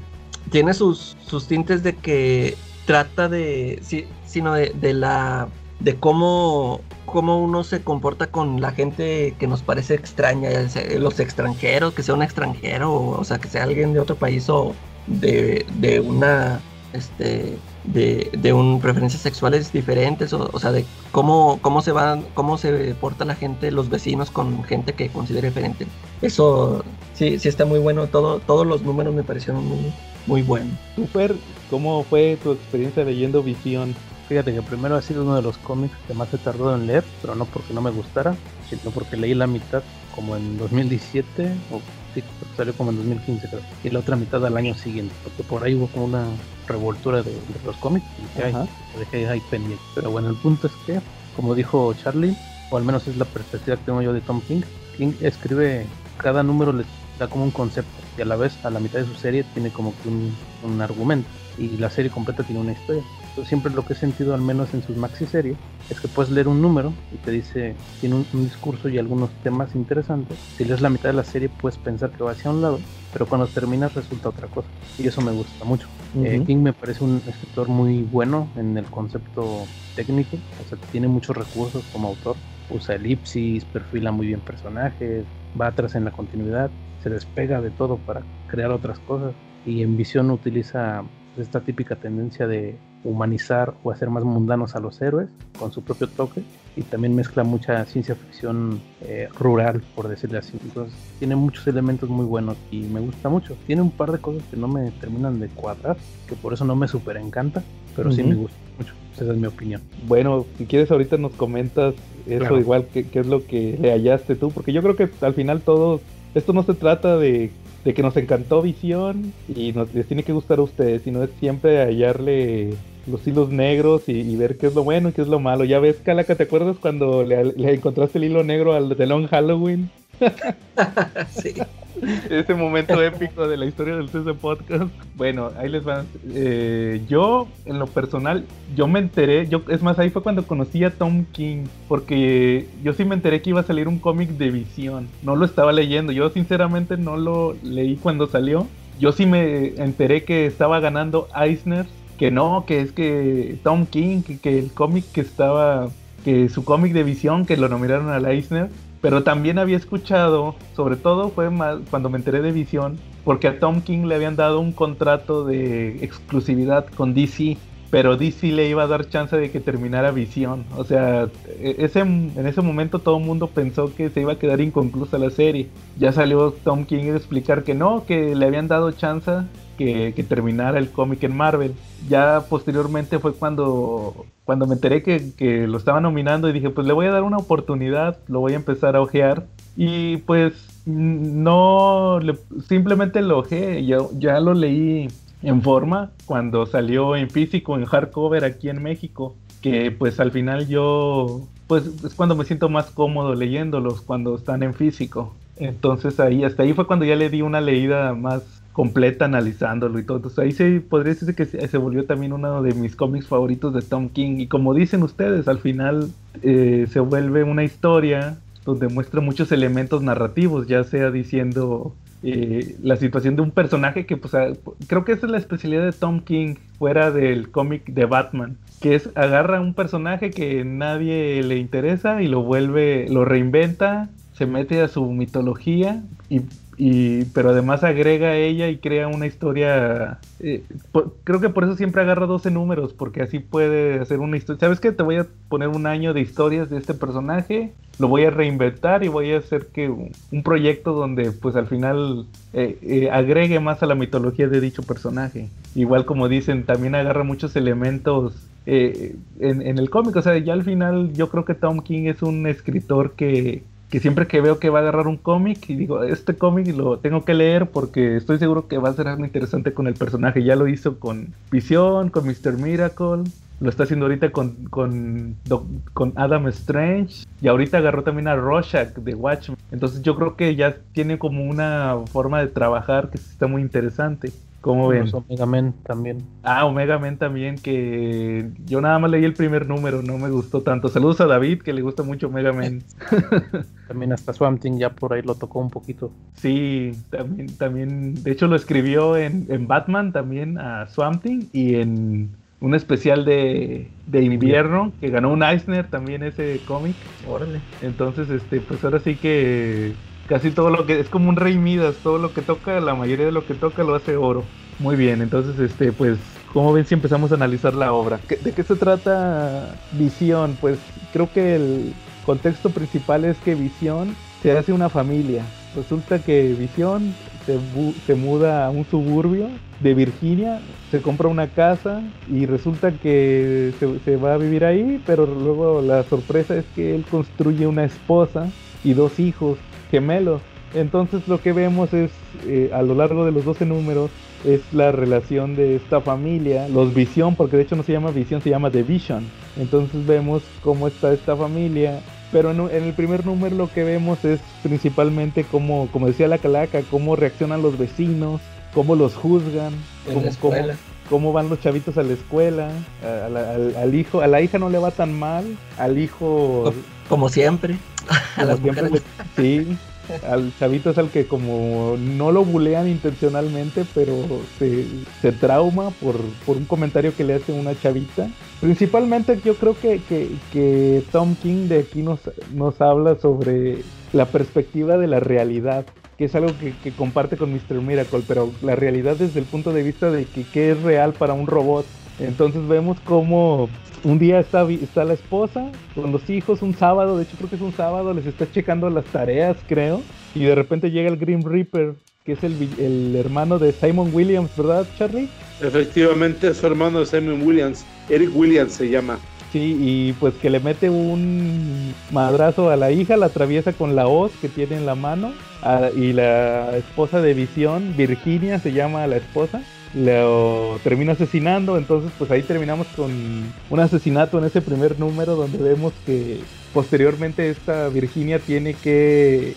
tiene sus, sus tintes de que trata de... Sí, sino de, de la de cómo, cómo uno se comporta con la gente que nos parece extraña, los extranjeros, que sea un extranjero, o, sea, que sea alguien de otro país o de, de una, este, de, de un preferencias sexuales diferentes, o, o, sea, de cómo, cómo se van, cómo se porta la gente, los vecinos con gente que considera diferente. Eso sí, sí está muy bueno, todo, todos los números me parecieron muy, muy buenos. ¿cómo fue tu experiencia leyendo Visión? Fíjate que primero ha sido uno de los cómics que más he tardado en leer, pero no porque no me gustara, sino porque leí la mitad como en 2017 o Sí, salió como en 2015 creo. Y la otra mitad al año siguiente, porque por ahí hubo como una revoltura de, los cómics y que hay, dejé ahí pendiente. Pero bueno, el punto es que, como dijo Charlie, o al menos es la perspectiva que tengo yo de Tom King, King escribe cada número le da como un concepto y a la vez a la mitad de su serie tiene como que un, un argumento y la serie completa tiene una historia siempre lo que he sentido, al menos en sus maxi series, es que puedes leer un número y te dice, tiene un, discurso y algunos temas interesantes. Si lees la mitad de la serie, puedes pensar que va hacia un lado, pero cuando terminas resulta otra cosa. Y eso me gusta mucho. Eh, King me parece un escritor muy bueno en el concepto técnico, o sea, tiene muchos recursos como autor. Usa elipsis, perfila muy bien personajes, va atrás en la continuidad, se despega de todo para crear otras cosas. Y en visión utiliza esta típica tendencia de humanizar o hacer más mundanos a los héroes con su propio toque y también mezcla mucha ciencia ficción eh, rural, por decirle así. Entonces tiene muchos elementos muy buenos y me gusta mucho. Tiene un par de cosas que no me terminan de cuadrar, que por eso no me super encanta, pero sí me gusta mucho. Esa es mi opinión. Bueno, si quieres ahorita nos comentas eso igual, qué es lo que le hallaste tú, porque yo creo que al final todo, esto no se trata de de que nos encantó Visión y nos les tiene que gustar a ustedes, sino es siempre hallarle los hilos negros y, ver qué es lo bueno y qué es lo malo. Ya ves, Calaca, ¿te acuerdas cuando le, encontraste el hilo negro al de Long Halloween? sí. Ese momento épico de la historia del CC Podcast. Bueno, ahí les van. Eh, yo, en lo personal, yo me enteré. Yo, es más, ahí fue cuando conocí a Tom King. Porque yo sí me enteré que iba a salir un cómic de visión. No lo estaba leyendo. Yo, sinceramente, no lo leí cuando salió. Yo sí me enteré que estaba ganando Eisner que no, que es que Tom King, que, el cómic que estaba, que su cómic de visión, que lo nominaron a Eisner, pero también había escuchado, sobre todo fue más cuando me enteré de visión, porque a Tom King le habían dado un contrato de exclusividad con DC pero DC le iba a dar chance de que terminara Visión. O sea, e, ese, en ese momento todo el mundo pensó que se iba a quedar inconclusa la serie. Ya salió Tom King a explicar que no, que le habían dado chance que, terminara el cómic en Marvel. Ya posteriormente fue cuando, cuando me enteré que, que, lo estaba nominando y dije, pues le voy a dar una oportunidad, lo voy a empezar a ojear. Y pues no, simplemente lo ojeé, ya, ya lo leí en forma cuando salió en físico, en hardcover aquí en México, que pues al final yo, pues es cuando me siento más cómodo leyéndolos, cuando están en físico. Entonces ahí, hasta ahí fue cuando ya le di una leída más completa analizándolo y todo. Entonces ahí se podría decirse que se, volvió también uno de mis cómics favoritos de Tom King. Y como dicen ustedes, al final eh, se vuelve una historia donde muestra muchos elementos narrativos, ya sea diciendo eh, la situación de un personaje que pues creo que esa es la especialidad de Tom King fuera del cómic de Batman que es agarra un personaje que nadie le interesa y lo vuelve lo reinventa se mete a su mitología y y, pero además agrega a ella y crea una historia. Eh, creo que por eso siempre agarra 12 números, porque así puede hacer una historia. ¿Sabes qué? Te voy a poner un año de historias de este personaje, lo voy a reinventar y voy a hacer que un, proyecto donde, pues al final, eh, eh, agregue más a la mitología de dicho personaje. Igual como dicen, también agarra muchos elementos en, en, el cómic. O sea, ya al final, yo creo que Tom King es un escritor que que siempre que veo que va a agarrar un cómic y digo, este cómic lo tengo que leer porque estoy seguro que va a ser algo interesante con el personaje. Ya lo hizo con Visión, con Mr. Miracle, lo está haciendo ahorita con, con, con Adam Strange y ahorita agarró también a Rorschach de Watchmen. Entonces yo creo que ya tiene como una forma de trabajar que está muy interesante. ¿Cómo ven? Omega Men también. Ah, Omega Men también, que yo nada más leí el primer número, no me gustó tanto. Saludos a David, que le gusta mucho Omega Men. también hasta Swamp Thing ya por ahí lo tocó un poquito. Sí, también, también de hecho lo escribió en, en Batman también a Swamp Thing y en un especial de, de invierno que ganó un Eisner también ese cómic. Órale. Entonces, este, pues ahora sí que casi todo lo que es como un rey Midas, todo lo que toca, la mayoría de lo que toca lo hace oro. Muy bien, entonces este pues como ven si empezamos a analizar la obra? ¿De qué se trata Visión? Pues creo que el contexto principal es que Visión se hace una familia. Resulta que Visión se, se, muda a un suburbio de Virginia, se compra una casa y resulta que se, se, va a vivir ahí, pero luego la sorpresa es que él construye una esposa y dos hijos gemelos. Entonces lo que vemos es, eh, a lo largo de los 12 números, es la relación de esta familia, los Visión, porque de hecho no se llama Visión, se llama The Vision. Entonces vemos cómo está esta familia. Pero en, en el primer número lo que vemos es principalmente cómo, como decía la calaca, cómo reaccionan los vecinos, cómo los juzgan, cómo, van los chavitos a la escuela, a, a al, al hijo, a la hija no le va tan mal, al hijo Como siempre. A las siempre mujeres. le- sí, al chavito es al que como no lo bulean intencionalmente, pero se, se trauma por, por un comentario que le hace una chavita. Principalmente yo creo que, que, que Tom King de aquí nos, nos habla sobre la perspectiva de la realidad, que es algo que, que comparte con Mr. Miracle, pero la realidad desde el punto de vista de que qué es real para un robot. Entonces vemos cómo un día está, está la esposa con los hijos, un sábado, de hecho creo que es un sábado, les está checando las tareas, creo, y de repente llega el Grim Reaper, que es el, el hermano de Simon Williams, ¿verdad, Charlie? Efectivamente, es su hermano de Simon Williams. Eric Williams se llama. Sí, y pues que le mete un madrazo a la hija, la atraviesa con la hoz que tiene en la mano, a- y la esposa de Visión, Virginia se llama la esposa, lo termina asesinando, entonces pues ahí terminamos con un asesinato en ese primer número donde vemos que posteriormente esta Virginia tiene que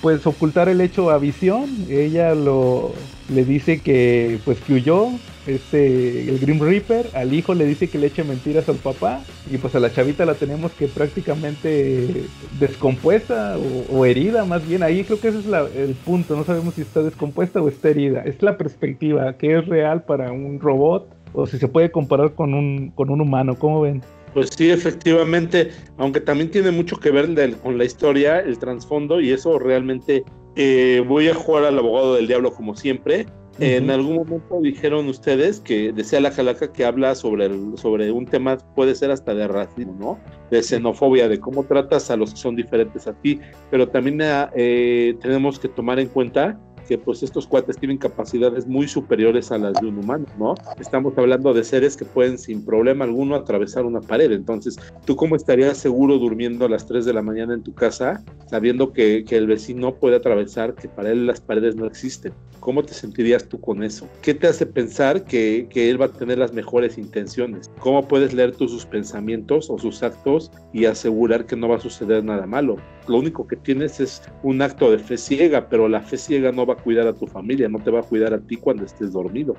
pues ocultar el hecho a Visión, ella lo le dice que pues que huyó este el Grim Reaper, al hijo le dice que le eche mentiras al papá. Y pues a la chavita la tenemos que prácticamente descompuesta o, herida más bien, ahí creo que ese es la- el punto, no sabemos si está descompuesta o está herida, es la perspectiva que es real para un robot o si se puede comparar con un, con un humano, ¿cómo ven? Pues sí, efectivamente, aunque también tiene mucho que ver del- con la historia, el trasfondo, y eso realmente eh, voy a jugar al abogado del diablo como siempre. En Ujú. algún momento dijeron ustedes que decía la calaca que habla sobre, el- sobre un tema, puede ser hasta de racismo, ¿no? De xenofobia, de cómo tratas a los que son diferentes a ti, pero también eh, tenemos que tomar en cuenta que pues estos cuates tienen capacidades muy superiores a las de un humano, ¿no? Estamos hablando de seres que pueden sin problema alguno atravesar una pared, entonces, ¿tú cómo estarías seguro durmiendo a las 3 de la mañana en tu casa sabiendo que, el vecino puede atravesar, que para él las paredes no existen? ¿Cómo te sentirías tú con eso? ¿Qué te hace pensar que, que él va a tener las mejores intenciones? ¿Cómo puedes leer tú sus pensamientos o sus actos y asegurar que no va a suceder nada malo? Lo único que tienes es un acto de fe ciega, pero la fe ciega no va a cuidar a tu familia, no te va a cuidar a ti cuando estés dormido.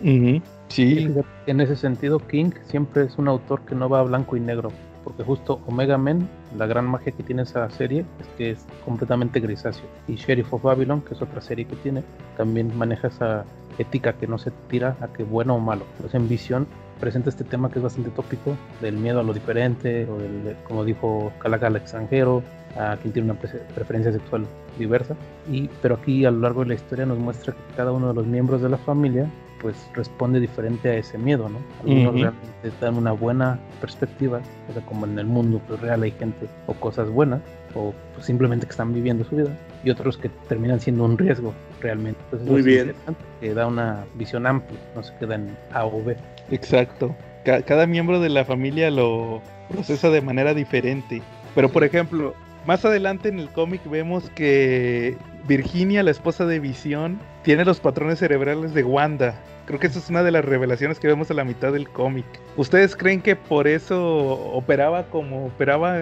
Ujú, Y Sí, En ese sentido, King siempre es un autor que no va a blanco y negro, porque justo Omega Men, la gran magia que tiene esa serie es que es completamente grisáceo. Y Sheriff of Babylon, que es otra serie que tiene, también maneja esa ética que no se tira a que bueno o malo. Pues en Visión presenta este tema que es bastante tópico, del miedo a lo diferente, o del, como dijo Calaca al extranjero, a quien tiene una pre- preferencia sexual diversa. Y, pero aquí a lo largo de la historia nos muestra que cada uno de los miembros de la familia pues responde diferente a ese miedo, ¿no? Algunos Ujú. realmente dan una buena perspectiva, o sea, como en el mundo pues, real hay gente o cosas buenas, o pues, simplemente que están viviendo su vida, y otros que terminan siendo un riesgo realmente. Entonces, Muy bien. Que da una visión amplia, no se queda en A o B. Exacto. Ca- cada miembro de la familia lo procesa de manera diferente. Pero por ejemplo, más adelante en el cómic vemos que Virginia, la esposa de Visión, tiene los patrones cerebrales de Wanda. Creo que esa es una de las revelaciones que vemos a la mitad del cómic. ¿Ustedes creen que por eso operaba como operaba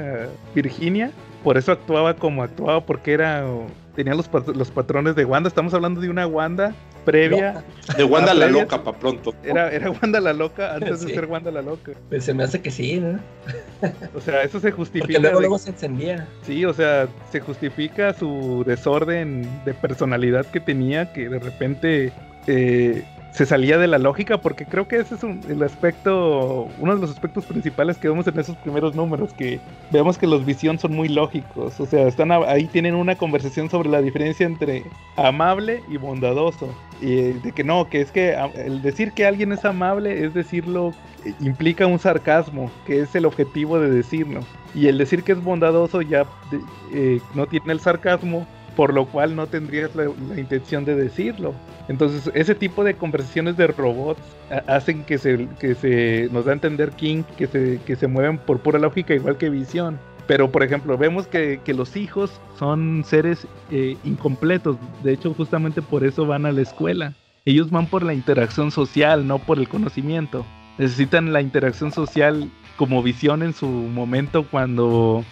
Virginia? Por eso actuaba como actuaba, porque era tenía los, los patrones de Wanda. Estamos hablando de una Wanda previa. De Wanda la loca, pa' pronto. Era, era Wanda la loca antes de ser Wanda la loca. Pues se me hace que sí, ¿no? O sea, eso se Porque justifica. luego, de- luego se encendía. Sí, o sea, se justifica su desorden de personalidad que tenía, que de repente eh, se salía de la lógica, porque creo que ese es un- el aspecto, uno de los aspectos principales que vemos en esos primeros números, que vemos que los visión son muy lógicos, o sea, están ahí tienen una conversación sobre la diferencia entre amable y bondadoso, y eh, de que no, que es que a- el decir que alguien es amable es decirlo, eh, implica un sarcasmo, que es el objetivo de decirlo. Y el decir que es bondadoso ya eh, no tiene el sarcasmo, por lo cual no tendrías la, intención de decirlo. Entonces, ese tipo de conversaciones de robots hacen que se, que se nos da a entender King que se, que se mueven por pura lógica, igual que visión. Pero, por ejemplo, vemos que, que los hijos son seres eh, incompletos. De hecho, justamente por eso van a la escuela. Ellos van por la interacción social, no por el conocimiento. Necesitan la interacción social como visión en su momento cuando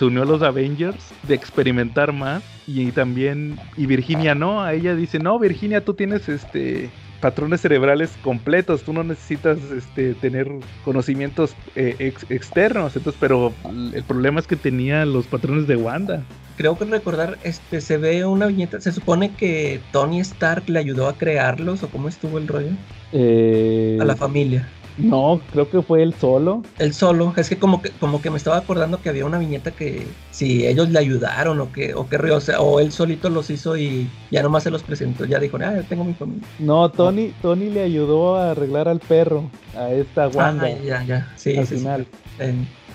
se unió a los Avengers de experimentar más y también y Virginia no, a ella dice, "No, Virginia, tú tienes este patrones cerebrales completos, tú no necesitas este, tener conocimientos eh, externos, entonces, pero el problema es que tenía los patrones de Wanda. Creo que recordar, este, se ve una viñeta, se supone que Tony Stark le ayudó a crearlos, o cómo estuvo el rollo, eh, a la familia. No, creo que fue él solo. Él solo. Es que como que como que me estaba acordando que había una viñeta que si ellos le ayudaron o que o que o, sea, o él solito los hizo y ya nomás se los presentó. Ya dijo, ah, tengo mi familia. No, Tony, Tony le ayudó a arreglar al perro, a esta Wanda. Ah, ya, ya. Sí, al sí, final. sí.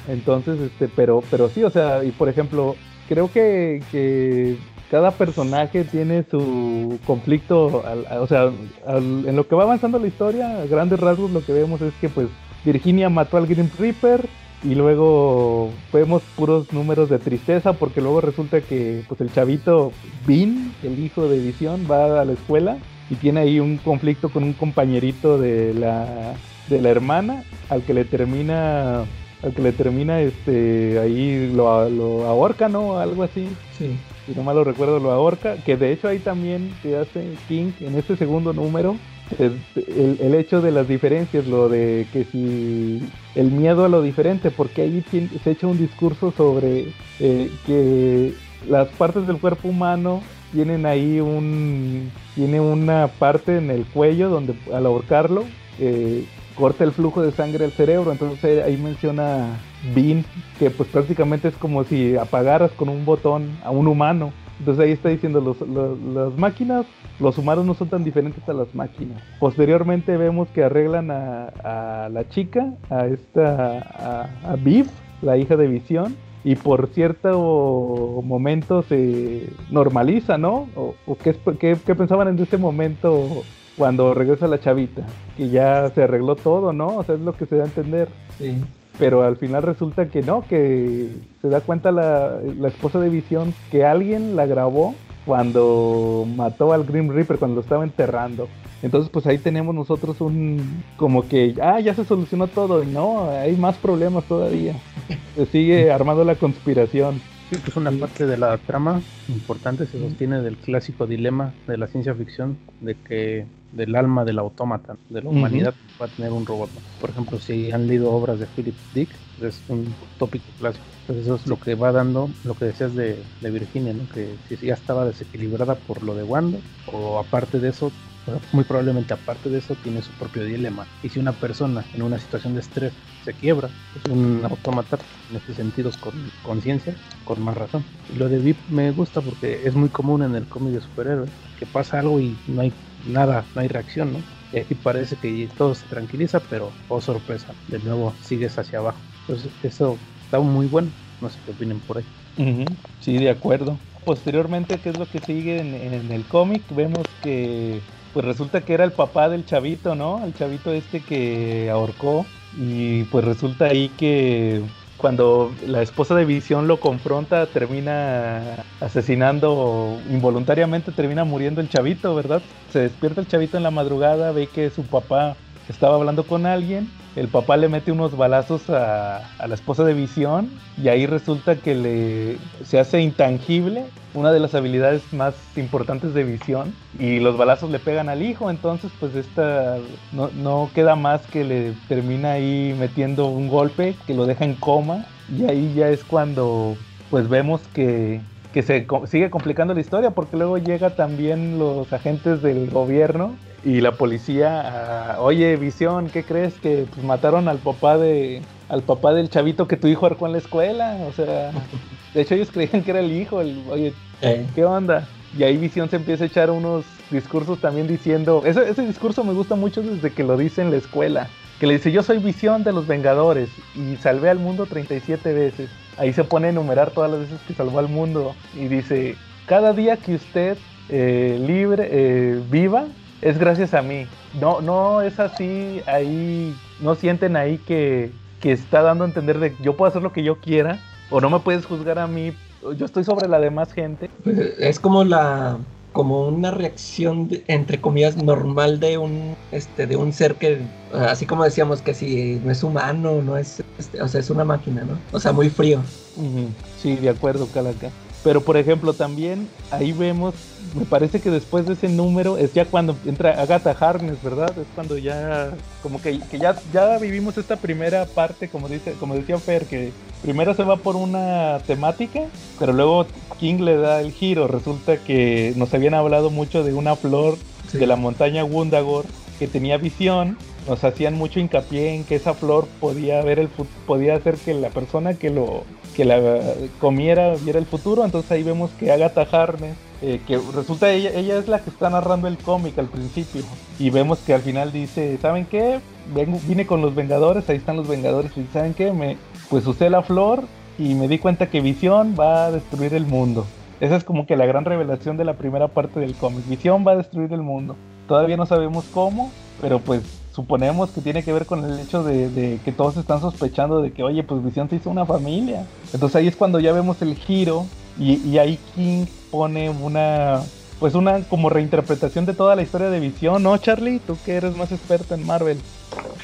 Entonces, este, pero, pero sí, o sea, y por ejemplo, creo que, que cada personaje tiene su conflicto, o sea, en lo que va avanzando la historia, a grandes rasgos lo que vemos es que pues Virginia mató al Grim Reaper y luego vemos puros números de tristeza porque luego resulta que pues el chavito Bean, el hijo de Visión, va a la escuela y tiene ahí un conflicto con un compañerito de la, de la hermana al que le termina al que le termina este ahí lo, lo ahorca, ¿no? Algo así. Sí si no mal lo recuerdo, lo ahorca, que de hecho ahí también se hace King en este segundo número, el, hecho de las diferencias, lo de que si el miedo a lo diferente, porque ahí se echa un discurso sobre eh, que las partes del cuerpo humano tienen ahí un, tiene una parte en el cuello donde al ahorcarlo, eh, corta el flujo de sangre al cerebro, entonces ahí menciona Bean, que pues prácticamente es como si apagaras con un botón a un humano. Entonces ahí está diciendo, los, las máquinas, los humanos no son tan diferentes a las máquinas. Posteriormente vemos que arreglan a, la chica, a esta, a, a Viv, la hija de Visión, y por cierto momento se normaliza, ¿no? ¿O, qué, qué, qué, pensaban en ese momento cuando regresa la chavita? Que ya se arregló todo, ¿no? O sea, es lo que se da a entender. Sí pero al final resulta que no, que se da cuenta la, esposa de Visión que alguien la grabó cuando mató al Grim Reaper, cuando lo estaba enterrando. Entonces pues ahí tenemos nosotros un como que, ah, ya se solucionó todo y no, hay más problemas todavía. Se sigue armando la conspiración. Sí, pues una parte de la trama importante se sostiene del clásico dilema de la ciencia ficción de que del alma del autómata, de la humanidad, va a tener un robot. Por ejemplo, si han leído obras de Philip Dick, es un tópico clásico. Entonces eso es lo que va dando, lo que decías de, Virginia, ¿no? que si ya estaba desequilibrada por lo de Wanda, o aparte de eso, muy probablemente aparte de eso tiene su propio dilema. Y si una persona en una situación de estrés se quiebra, es un autómata en este sentido con conciencia, con más razón. Lo de VIP me gusta porque es muy común en el cómic de superhéroes, que pasa algo y no hay nada, no hay reacción, ¿no? Y aquí parece que todo se tranquiliza, pero oh sorpresa, de nuevo sigues hacia abajo. Entonces eso está muy bueno, no sé qué opinen por ahí. Sí, de acuerdo. Posteriormente, ¿qué es lo que sigue en el cómic? Vemos que pues resulta que era el papá del chavito, ¿no? El chavito este que ahorcó y pues resulta ahí que cuando la esposa de Visión lo confronta, termina asesinando involuntariamente, termina muriendo el chavito, ¿verdad? Se despierta el chavito en la madrugada, ve que su papá estaba hablando con alguien, el papá le mete unos balazos a, la esposa de Visión y ahí resulta que le se hace intangible una de las habilidades más importantes de Visión y los balazos le pegan al hijo, entonces pues esta no, no queda más que le termina ahí metiendo un golpe que lo deja en coma y ahí ya es cuando pues vemos que que se sigue complicando la historia porque luego llega también los agentes del gobierno y la policía, oye, Visión, ¿qué crees? Que pues, mataron al papá de al papá del chavito que tu hijo arcó en la escuela, o sea, de hecho ellos creían que era el hijo, el, oye, ¿qué onda? Y ahí Visión se empieza a echar unos discursos también diciendo, ese, ese discurso me gusta mucho desde que lo dice en la escuela, que le dice, yo soy Visión de los Vengadores y salvé al mundo 37 veces. Ahí se pone a enumerar todas las veces que salvó al mundo y dice, cada día que usted eh, libre, eh, viva, es gracias a mí. No, no es así, ahí no sienten ahí que, que está dando a entender de que yo puedo hacer lo que yo quiera o no me puedes juzgar a mí, yo estoy sobre la demás gente. Pues, es como la como una reacción entre comillas normal de un este de un ser que así como decíamos que si no es humano no es este, o sea es una máquina no o sea muy frío. Sí de acuerdo Calaca pero por ejemplo también ahí vemos me parece que después de ese número es ya cuando entra Agatha Harness verdad es cuando ya como que, que ya ya vivimos esta primera parte como dice como decía Fer que primero se va por una temática, pero luego King le da el giro. Resulta que nos habían hablado mucho de una flor de la montaña Wundagore que tenía visión. Nos hacían mucho hincapié en que esa flor podía ver el podía hacer que la persona que lo que la comiera viera el futuro. Entonces ahí vemos que Agatha Harness, eh, que resulta ella, ella es la que está narrando el cómic al principio. Y vemos que al final dice, ¿saben qué? Vine con los Vengadores, ahí están los Vengadores. Y ¿saben qué? Me, pues usé la flor y me di cuenta que Visión va a destruir el mundo. Esa es como que la gran revelación de la primera parte del cómic. Visión va a destruir el mundo. Todavía no sabemos cómo, pero pues suponemos que tiene que ver con el hecho de, que todos están sospechando de que, oye, pues Visión se hizo una familia. Entonces ahí es cuando ya vemos el giro y, y ahí King pone una, pues una como reinterpretación de toda la historia de Visión, ¿no, Charlie? Tú que eres más experto en Marvel.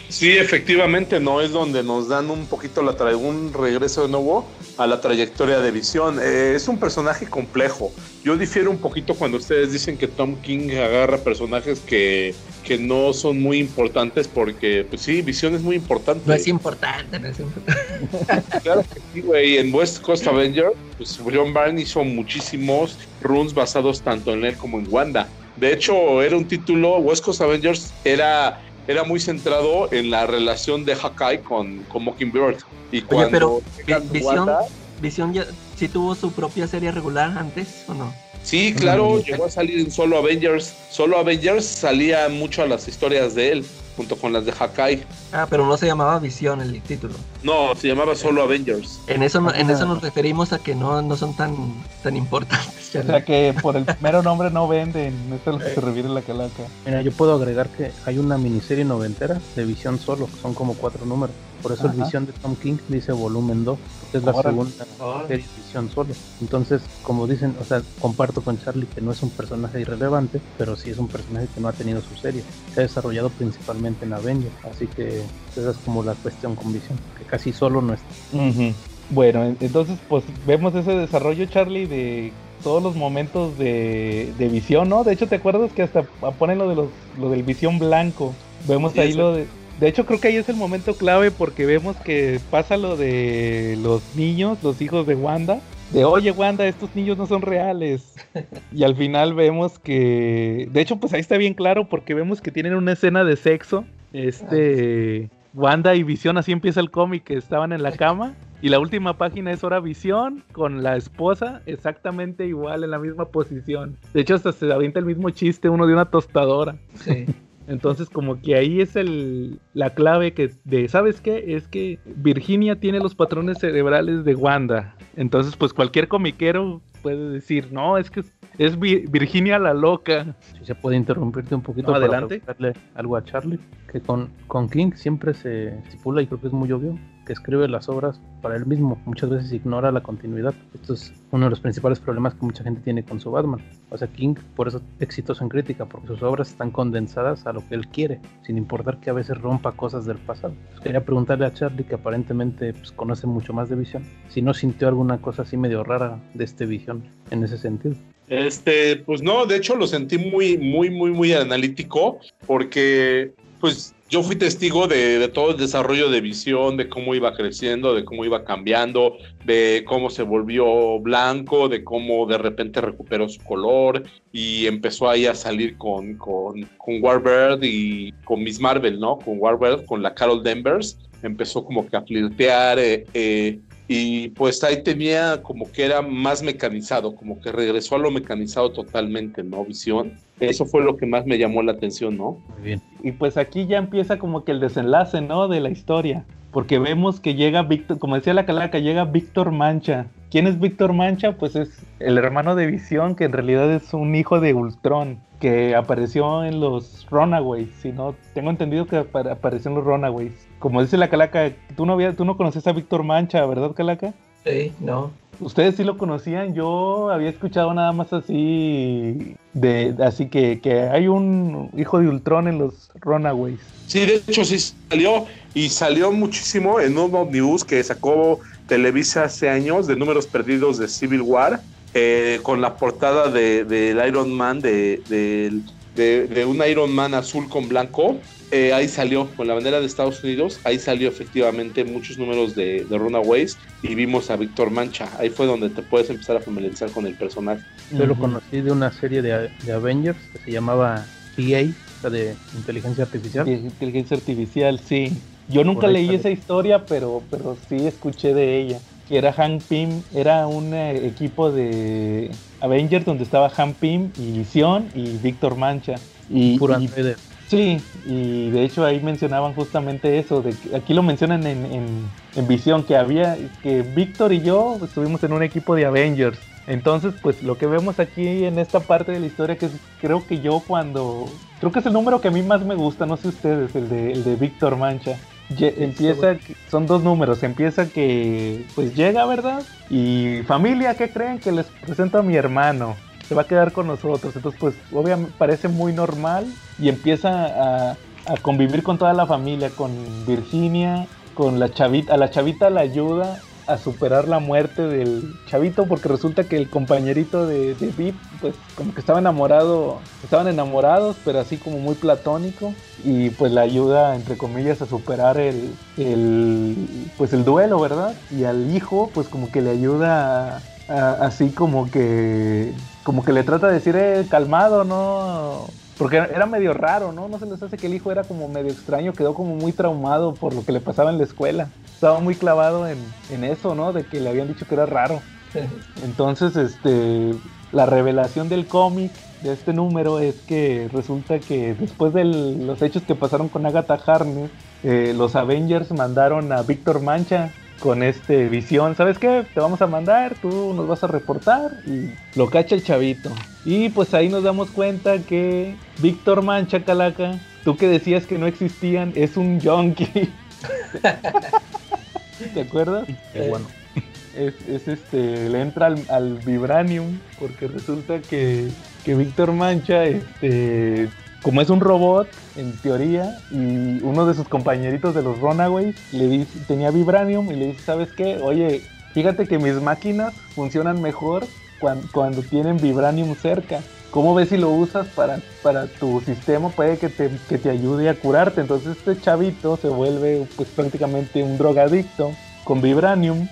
Sí, efectivamente, no es donde nos dan un poquito la un regreso de nuevo a la trayectoria de Visión. Eh, es un personaje complejo. Yo difiero un poquito cuando ustedes dicen que Tom King agarra personajes que, que no son muy importantes porque, pues sí, Visión es muy importante. No es importante, no es importante. claro que sí, güey. En West Coast Avenger, pues John Byrne hizo muchísimos runs basados tanto en él como en Wanda. De hecho, era un título, West Coast Avengers era era muy centrado en la relación de Hakai con, con Mockingbird. Y cuando pero Visión, ya sí tuvo su propia serie regular antes, ¿o no? Sí, claro, llegó a salir en Solo Avengers. Solo Avengers salía mucho a las historias de él junto con las de Hakai. Ah, pero no se llamaba Visión el título. No, se llamaba solo Avengers. En eso, en eso nos referimos a que no, no son tan, tan importantes. O sea que por el mero nombre no venden, esto es lo que se refiere la calaca. Mira, yo puedo agregar que hay una miniserie noventera de Visión solo, son como cuatro números. Por eso el Visión de Tom King dice volumen 2, que es la segunda serie Visión solo. Entonces, como dicen, o sea, comparto con Charlie que no es un personaje irrelevante, pero sí es un personaje que no ha tenido su serie. Se ha desarrollado principalmente en Avengers, así que esa es como la cuestión con Visión, que casi solo no está. Bueno, entonces pues vemos ese desarrollo, Charlie, de todos los momentos de, visión, ¿no? De hecho, ¿te acuerdas que hasta ponen lo, de los, lo del visión blanco? Vemos ahí lo de, de hecho, creo que ahí es el momento clave porque vemos que pasa lo de los niños, los hijos de Wanda. De, oye, Wanda, estos niños no son reales. y al final vemos que. De hecho, pues ahí está bien claro porque vemos que tienen una escena de sexo. Este. Wanda y Visión, así empieza el cómic, que estaban en la cama. Y la última página es Hora Visión con la esposa exactamente igual en la misma posición. De hecho, hasta se avienta el mismo chiste, uno de una tostadora. Sí. Entonces como que ahí es el, la clave que de, ¿sabes qué? Es que Virginia tiene los patrones cerebrales de Wanda. Entonces pues cualquier comiquero puede decir, no, es que es Virginia la loca. Si se puede interrumpirte un poquito adelante. algo a Charlie, que con, con King siempre se estipula y creo que es muy obvio que escribe las obras para él mismo. Muchas veces ignora la continuidad. Esto es uno de los principales problemas que mucha gente tiene con su Batman. O sea, King por eso exitoso en crítica, porque sus obras están condensadas a lo que él quiere, sin importar que a veces rompa cosas del pasado. Pues quería preguntarle a Charlie, que aparentemente pues, conoce mucho más de Visión, si no sintió alguna cosa así medio rara de este Visión en ese sentido. Este, pues no, de hecho lo sentí muy, muy, muy, muy analítico, porque pues yo fui testigo de, todo el desarrollo de visión, de cómo iba creciendo, de cómo iba cambiando, de cómo se volvió blanco, de cómo de repente recuperó su color y empezó ahí a salir con, con, Warbird y con Miss Marvel, ¿no? Con Warbird, con la Carol Danvers. Empezó como que a flirtear, eh, eh, y pues ahí tenía como que era más mecanizado, como que regresó a lo mecanizado totalmente, ¿no? Visión. Eso fue lo que más me llamó la atención, ¿no? Muy bien. Y pues aquí ya empieza como que el desenlace, ¿no? De la historia. Porque vemos que llega Víctor, como decía la calaca, llega Víctor Mancha. ¿Quién es Víctor Mancha? Pues es el hermano de Visión, que en realidad es un hijo de Ultron, que apareció en los Runaways, si no, tengo entendido que apareció en los Runaways como dice la Calaca, tú no, había, tú no conoces a Víctor Mancha, ¿verdad, Calaca? Sí, no. ¿Ustedes sí lo conocían? Yo había escuchado nada más así de así que, que hay un hijo de Ultron en los Runaways. Sí, de hecho sí salió y salió muchísimo en un omnibus que sacó Televisa hace años de números perdidos de Civil War eh, con la portada del de, Iron Man de, de, de, un Iron Man azul con blanco eh, ahí salió, con la bandera de Estados Unidos, ahí salió efectivamente muchos números de, de Runaways y vimos a Víctor Mancha. Ahí fue donde te puedes empezar a familiarizar con el personaje. Yo lo conocí de una serie de, de Avengers que se llamaba PA, de inteligencia artificial. Inteligencia artificial, sí. Yo nunca leí esa historia, pero, pero sí escuché de ella. Que era Hank Pym, era un eh, equipo de Avengers donde estaba Hank Pym y Visión y Víctor Mancha. Y, Puro y, Sí, y de hecho ahí mencionaban justamente eso, de que aquí lo mencionan en, en, Visión, que había, que Víctor y yo estuvimos en un equipo de Avengers. Entonces, pues lo que vemos aquí en esta parte de la historia, que es, creo que yo cuando, creo que es el número que a mí más me gusta, no sé ustedes, el de, el de Víctor Mancha. empieza, son dos números, empieza que pues llega, ¿verdad? Y familia, ¿qué creen? Que les presento a mi hermano se va a quedar con nosotros. Entonces, pues, obviamente parece muy normal y empieza a, convivir con toda la familia, con Virginia, con la chavita. A la chavita la ayuda a superar la muerte del chavito porque resulta que el compañerito de, de Vip, pues, como que estaba enamorado, estaban enamorados, pero así como muy platónico y pues la ayuda, entre comillas, a superar el, el pues, el duelo, ¿verdad? Y al hijo, pues, como que le ayuda así como que como que le trata de decir eh, calmado, ¿no? Porque era medio raro, ¿no? No se les hace que el hijo era como medio extraño, quedó como muy traumado por lo que le pasaba en la escuela. Estaba muy clavado en, en eso, ¿no? De que le habían dicho que era raro. Entonces, este, la revelación del cómic de este número es que resulta que después de los hechos que pasaron con Agatha Harness, eh, los Avengers mandaron a Víctor Mancha con este visión, ¿sabes qué? Te vamos a mandar, tú nos vas a reportar y lo cacha el chavito. Y pues ahí nos damos cuenta que Víctor Mancha Calaca, tú que decías que no existían, es un junkie. ¿Te acuerdas? Qué bueno. Es, este, le entra al, Vibranium porque resulta que, que Víctor Mancha este, como es un robot, en teoría, y uno de sus compañeritos de los Runaways le dice, tenía Vibranium y le dice, ¿sabes qué? Oye, fíjate que mis máquinas funcionan mejor cuando, tienen Vibranium cerca. ¿Cómo ves si lo usas para, para tu sistema? Puede que te, que te ayude a curarte. Entonces este chavito se vuelve pues prácticamente un drogadicto con Vibranium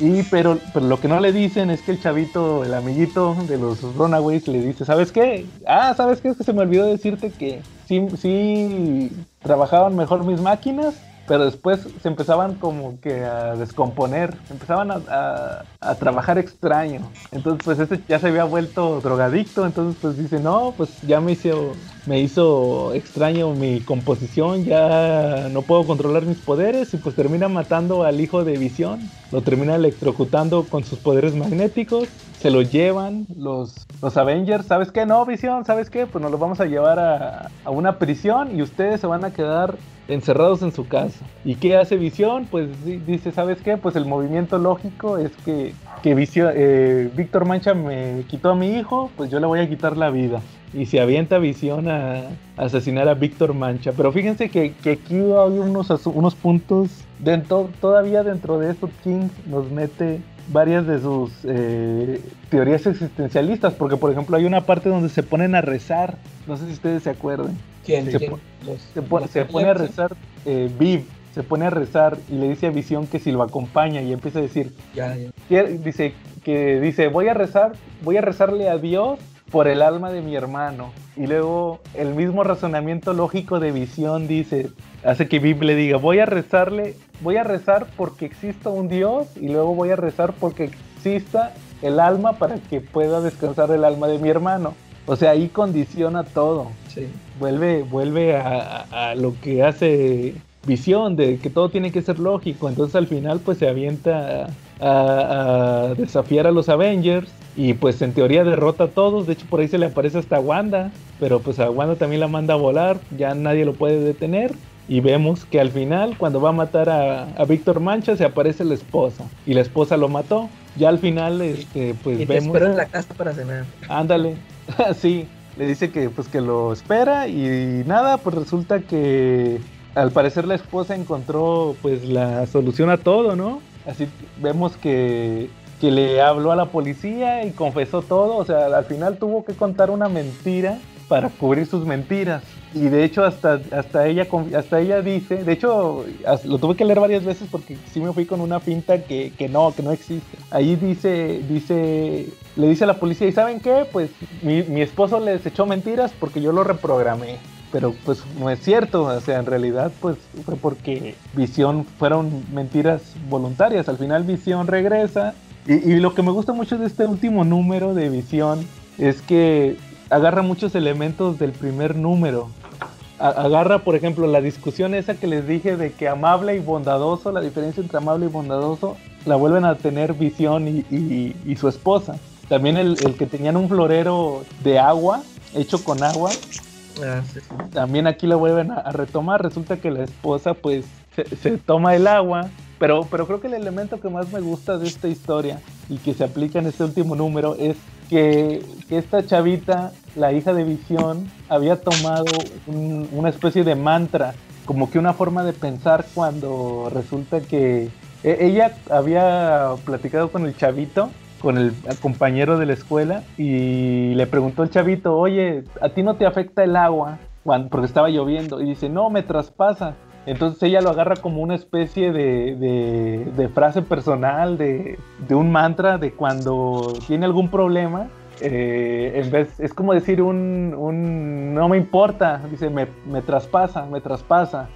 y pero, pero lo que no le dicen es que el chavito, el amiguito de los Runaways le dice, ¿sabes qué? Ah, ¿sabes qué? Es que se me olvidó decirte que sí, sí trabajaban mejor mis máquinas pero después se empezaban como que a descomponer, empezaban a, trabajar extraño. Entonces, pues este ya se había vuelto drogadicto, entonces pues dice, no, pues ya me hizo, me hizo extraño mi composición, ya no puedo controlar mis poderes y pues termina matando al hijo de Visión, lo termina electrocutando con sus poderes magnéticos se lo llevan los, los Avengers. ¿Sabes qué? No, Visión, ¿sabes qué? Pues nos lo vamos a llevar a, a, una prisión y ustedes se van a quedar encerrados en su casa. ¿Y qué hace Visión? Pues dice, ¿sabes qué? Pues el movimiento lógico es que, que eh, Víctor Mancha me quitó a mi hijo, pues yo le voy a quitar la vida. Y se avienta Visión a, asesinar a Víctor Mancha. Pero fíjense que, que aquí hay unos, unos puntos, dentro, todavía dentro de esto King nos mete varias de sus eh, teorías existencialistas, porque por ejemplo hay una parte donde se ponen a rezar, no sé si ustedes se acuerdan. ¿Quién? Se, pone, se, pone, a rezar eh, Viv, se pone a rezar y le dice a Visión que si lo acompaña y empieza a decir, ya, ya. dice que dice voy a rezar, voy a rezarle a Dios por el alma de mi hermano. Y luego el mismo razonamiento lógico de visión dice, hace que Viv le diga, voy a rezarle, voy a rezar porque exista un Dios y luego voy a rezar porque exista el alma para que pueda descansar el alma de mi hermano. O sea, ahí condiciona todo. Sí. Vuelve, vuelve a, lo que hace visión, de que todo tiene que ser lógico. Entonces al final pues se avienta a, desafiar a los Avengers y pues en teoría derrota a todos, de hecho por ahí se le aparece hasta Wanda, pero pues a Wanda también la manda a volar, ya nadie lo puede detener. Y vemos que al final cuando va a matar a, a Víctor Mancha se aparece la esposa. Y la esposa lo mató. Ya al final este pues y te vemos en la casa para cenar. Ándale, sí, le dice que pues que lo espera. Y nada, pues resulta que al parecer la esposa encontró pues la solución a todo, ¿no? Así vemos que, que le habló a la policía y confesó todo, o sea, al final tuvo que contar una mentira para cubrir sus mentiras. Y de hecho hasta, hasta, ella, hasta ella dice, de hecho lo tuve que leer varias veces porque sí me fui con una pinta que, que no, que no existe. Ahí dice, dice, le dice a la policía, ¿y saben qué? Pues mi, mi esposo les echó mentiras porque yo lo reprogramé. Pero pues no es cierto, o sea, en realidad pues fue porque Visión fueron mentiras voluntarias. Al final Visión regresa y, y lo que me gusta mucho de este último número de Visión es que agarra muchos elementos del primer número. A- agarra, por ejemplo, la discusión esa que les dije de que amable y bondadoso, la diferencia entre amable y bondadoso, la vuelven a tener Visión y, y- y su esposa. También el, el que tenían un florero de agua, hecho con agua, Ah, sí, sí. también aquí la vuelven a, a retomar. Resulta que la esposa pues se, se toma el agua. Pero, pero creo que el elemento que más me gusta de esta historia y que se aplica en este último número es que, esta chavita, la hija de Visión, había tomado un- una especie de mantra, como que una forma de pensar cuando resulta que e- ella había platicado con el chavito con el compañero de la escuela y le preguntó el chavito, oye, ¿a ti no te afecta el agua? Porque estaba lloviendo. Y dice, no, me traspasa. Entonces ella lo agarra como una especie de, de- de frase personal, de, de un mantra, de cuando tiene algún problema. eh, en vez, es como decir un, un no me importa, dice, me, me traspasa, me traspasa.